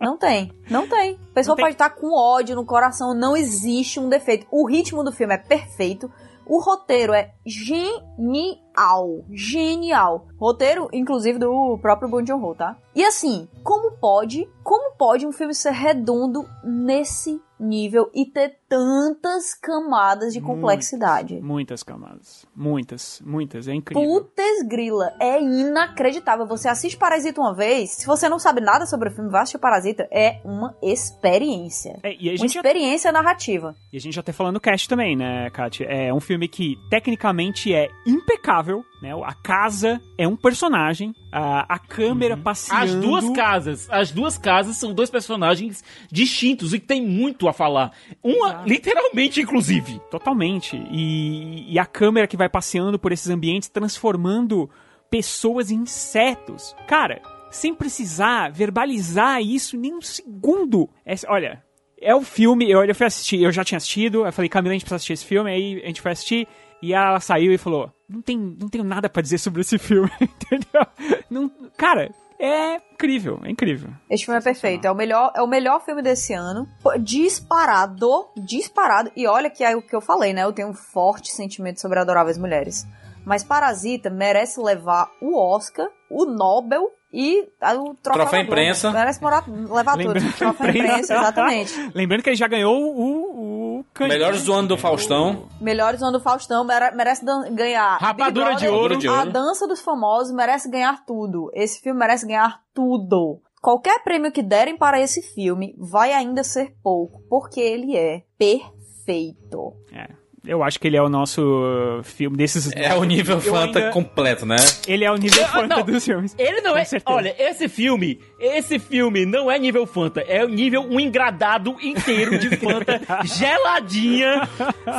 Não tem, não tem. A pessoa pode estar com ódio no coração, não existe um defeito. O ritmo do filme é perfeito, o roteiro é genial. Genial. Genial. Roteiro, inclusive, do próprio Bong Joon-ho, tá? E assim, como pode, como pode um filme ser redondo nesse nível e ter tantas camadas de complexidade? Muitas camadas. Muitas, muitas. É incrível. Putz grila, é inacreditável. Você assiste Parasita uma vez, se você não sabe nada sobre o filme, vai assistir Parasita, é uma experiência. É, uma gente já- experiência narrativa. E a gente já tá falando no cast também, né, Kátia? É um filme que tecnicamente é impecável, né? A casa é um personagem, a, a câmera passeando... As duas casas, as duas casas são dois personagens distintos e que tem muito a falar. Uma, literalmente, inclusive. Totalmente. E, e a câmera que vai passeando por esses ambientes, transformando pessoas em insetos. Cara, sem precisar verbalizar isso nem um segundo. É- olha, é o filme, eu, eu fui assistir, eu já tinha assistido, eu falei, Camila, a gente precisa assistir esse filme, aí a gente foi assistir, e ela saiu e falou, não, tem, não tenho nada pra dizer sobre esse filme, entendeu? Não, cara, é incrível, é incrível. Este filme é perfeito. É o melhor, é o melhor filme desse ano. Disparado, disparado. E olha que é o que eu falei, né? Eu tenho um forte sentimento sobre Adoráveis Mulheres. Mas Parasita merece levar o Oscar, o Nobel e a- o troféu, Troféu imprensa. Merece morar, levar tudo. Lembrando Troféu imprensa, exatamente. Lembrando que ele já ganhou o, o Melhores né? do ano do Faustão. Melhores ano do Faustão mere- merece dan- ganhar. Rapadura de ouro. A dança dos famosos merece ganhar tudo. Esse filme merece ganhar tudo. Qualquer prêmio que derem para esse filme vai ainda ser pouco, porque ele é perfeito. É. Eu acho que ele é o nosso filme desses. É o nível Fanta ainda- completo, né? Ele é o nível Eu- Fanta não, dos filmes. Ele não é. certeza. Olha, esse filme, esse filme não é nível Fanta, é o nível um engradado inteiro de Fanta geladinha,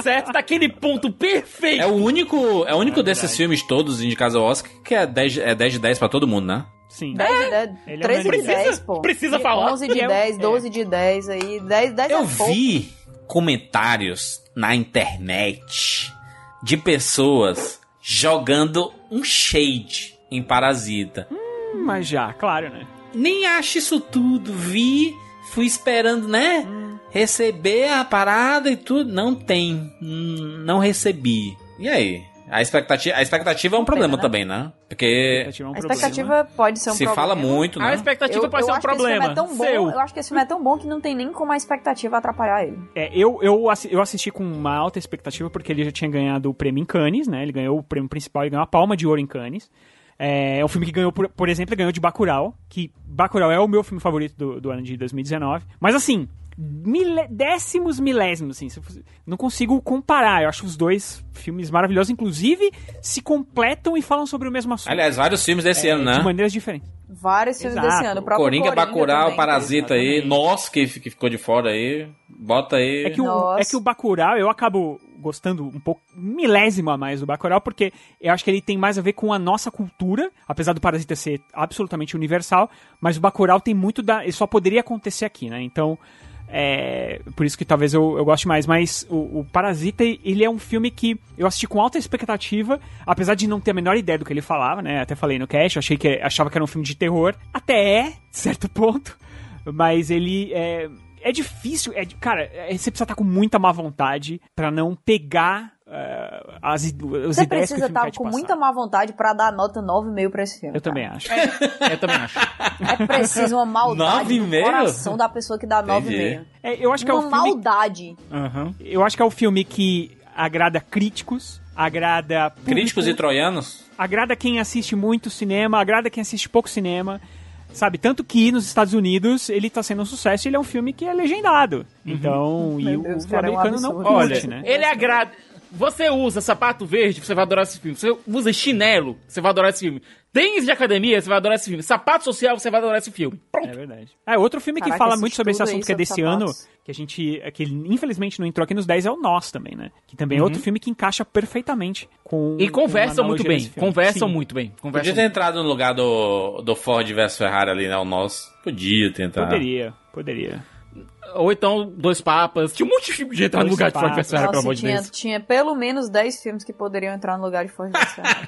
certo? Daquele ponto perfeito. É o único, é o único desses filmes todos indicados ao Oscar que é 10, é 10 de 10 pra todo mundo, né? Sim. 10 de 10, Ele é 13 de unanimidade. 10, pô. precisa falar. 11 de E é o- 10, é. 12 de 10 aí. 10, 10 Eu é pouco. vi comentários na internet de pessoas jogando um shade em Parasita. Hum, Mas já, claro, né? Nem acho isso tudo. Vi, fui esperando, né? Receber a parada e tudo. Não tem. Hum, Não recebi. E aí? A expectativa, a expectativa é um problema né? também, né? Porque Expectativa é um A expectativa pode ser um se problema. fala muito, A né? expectativa Eu, pode eu ser um acho que esse filme problema. é tão bom, Seu. eu acho que esse filme é tão bom que não tem nem como a expectativa atrapalhar ele. É, eu, eu, eu assisti com uma alta expectativa porque ele já tinha ganhado o prêmio em Cannes, né? Ele ganhou o prêmio principal, ele ganhou a Palma de Ouro em Cannes. É, é um filme que ganhou, por, por exemplo, ele ganhou de Bacurau, que Bacurau é o meu filme favorito do, do ano de 2019. Mas assim, mile- décimos milésimos, assim, não consigo comparar. Eu acho os dois filmes maravilhosos, inclusive se completam e falam sobre o mesmo assunto. Aliás, vários filmes desse É, ano, né? De maneiras diferentes. Vários filmes Exato. desse ano. O próprio Coringa, Bacurau, também. Parasita aí. Exatamente. Nós que, que ficou de fora aí. Bota aí. É que, o, é que o Bacurau, eu acabo gostando um pouco, milésimo a mais do Bacurau, porque eu acho que ele tem mais a ver com a nossa cultura, apesar do Parasita ser absolutamente universal, mas o Bacurau tem muito da... ele só poderia acontecer aqui, né? Então, é... Por isso que talvez eu, eu goste mais, mas o, o Parasita, ele é um filme que eu assisti com alta expectativa, apesar de não ter a menor ideia do que ele falava, né? Até falei no cast, achei que, achava que era um filme de terror, até é, certo ponto, mas ele é, é difícil, é, cara, é, você precisa estar com muita má vontade pra não pegar eh, as, as Você ideias precisa estar te com muita má vontade pra dar nota 9,5 pra esse filme. Eu também acho. Eu também acho. É preciso uma maldade no 9,5? coração da pessoa que dá Entendi. 9,5. É, eu acho que é Uma o filme, maldade. eu acho que é o filme que agrada críticos, agrada público, Críticos e troianos? agrada quem assiste muito cinema, agrada quem assiste pouco cinema. Sabe, tanto que nos Estados Unidos ele tá sendo um sucesso e ele é um filme que é legendado. Então, e Meu o, Deus, o cara, é um americano não absurdo. curte, Olha, né? ele agrada. Você usa sapato verde, você vai adorar esse filme. Você usa chinelo, você vai adorar esse filme. Tênis de academia, você vai adorar esse filme. Sapato social, você vai adorar esse filme. É verdade. Ah, outro filme que Caraca, fala esse muito sobre esse assunto que é desse ano, sapatos. que a gente, que infelizmente não entrou aqui nos 10 é o Nós também, né? Que também é outro filme que encaixa perfeitamente com E conversam muito bem. Conversam Sim. muito bem. Podia ter entrado no lugar do, do Ford versus Ferrari ali, né? O nosso. Podia ter entrado. Poderia, poderia. Ou então, Dois Papas. Tinha um monte de filme de entrar no Dois lugar de Ford Papas. vs Ferrari, pelo Nossa, amor de tinha, Deus. tinha pelo menos 10 filmes que poderiam entrar no lugar de Ford vs Ferrari.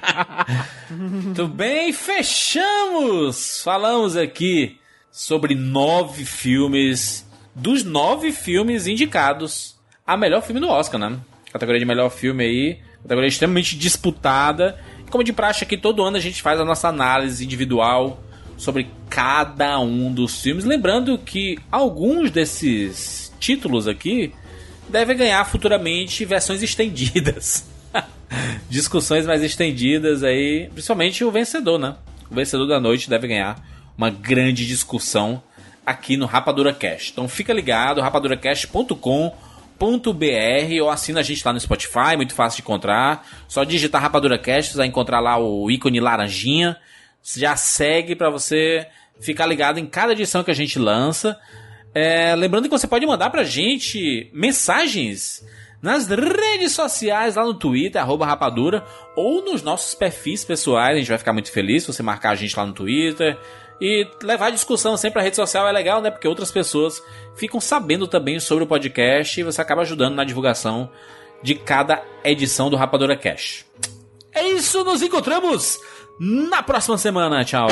Muito bem, fechamos! Falamos aqui sobre nove filmes. Dos nove filmes indicados a melhor filme do Oscar, né? Categoria de melhor filme aí. Categoria extremamente disputada. como de praxe aqui, todo ano a gente faz a nossa análise individual sobre cada um dos filmes. Lembrando que alguns desses títulos aqui devem ganhar futuramente versões estendidas. Discussões mais estendidas aí, principalmente o vencedor, né? O vencedor da noite deve ganhar uma grande discussão aqui no Rapadura Cast. Então fica ligado, rapaduracast.com.br ou assina a gente lá no Spotify, muito fácil de encontrar. Só digitar Rapadura Cast, vai encontrar lá o ícone laranjinha. Já segue para você ficar ligado em cada edição que a gente lança. É, lembrando que você pode mandar pra gente mensagens nas redes sociais, lá no Twitter, rapadura, ou nos nossos perfis pessoais. A gente vai ficar muito feliz se você marcar a gente lá no Twitter. E levar a discussão sempre pra rede social é legal, né? Porque outras pessoas ficam sabendo também sobre o podcast e você acaba ajudando na divulgação de cada edição do Rapadura Cash. É isso, nos encontramos na próxima semana. Tchau.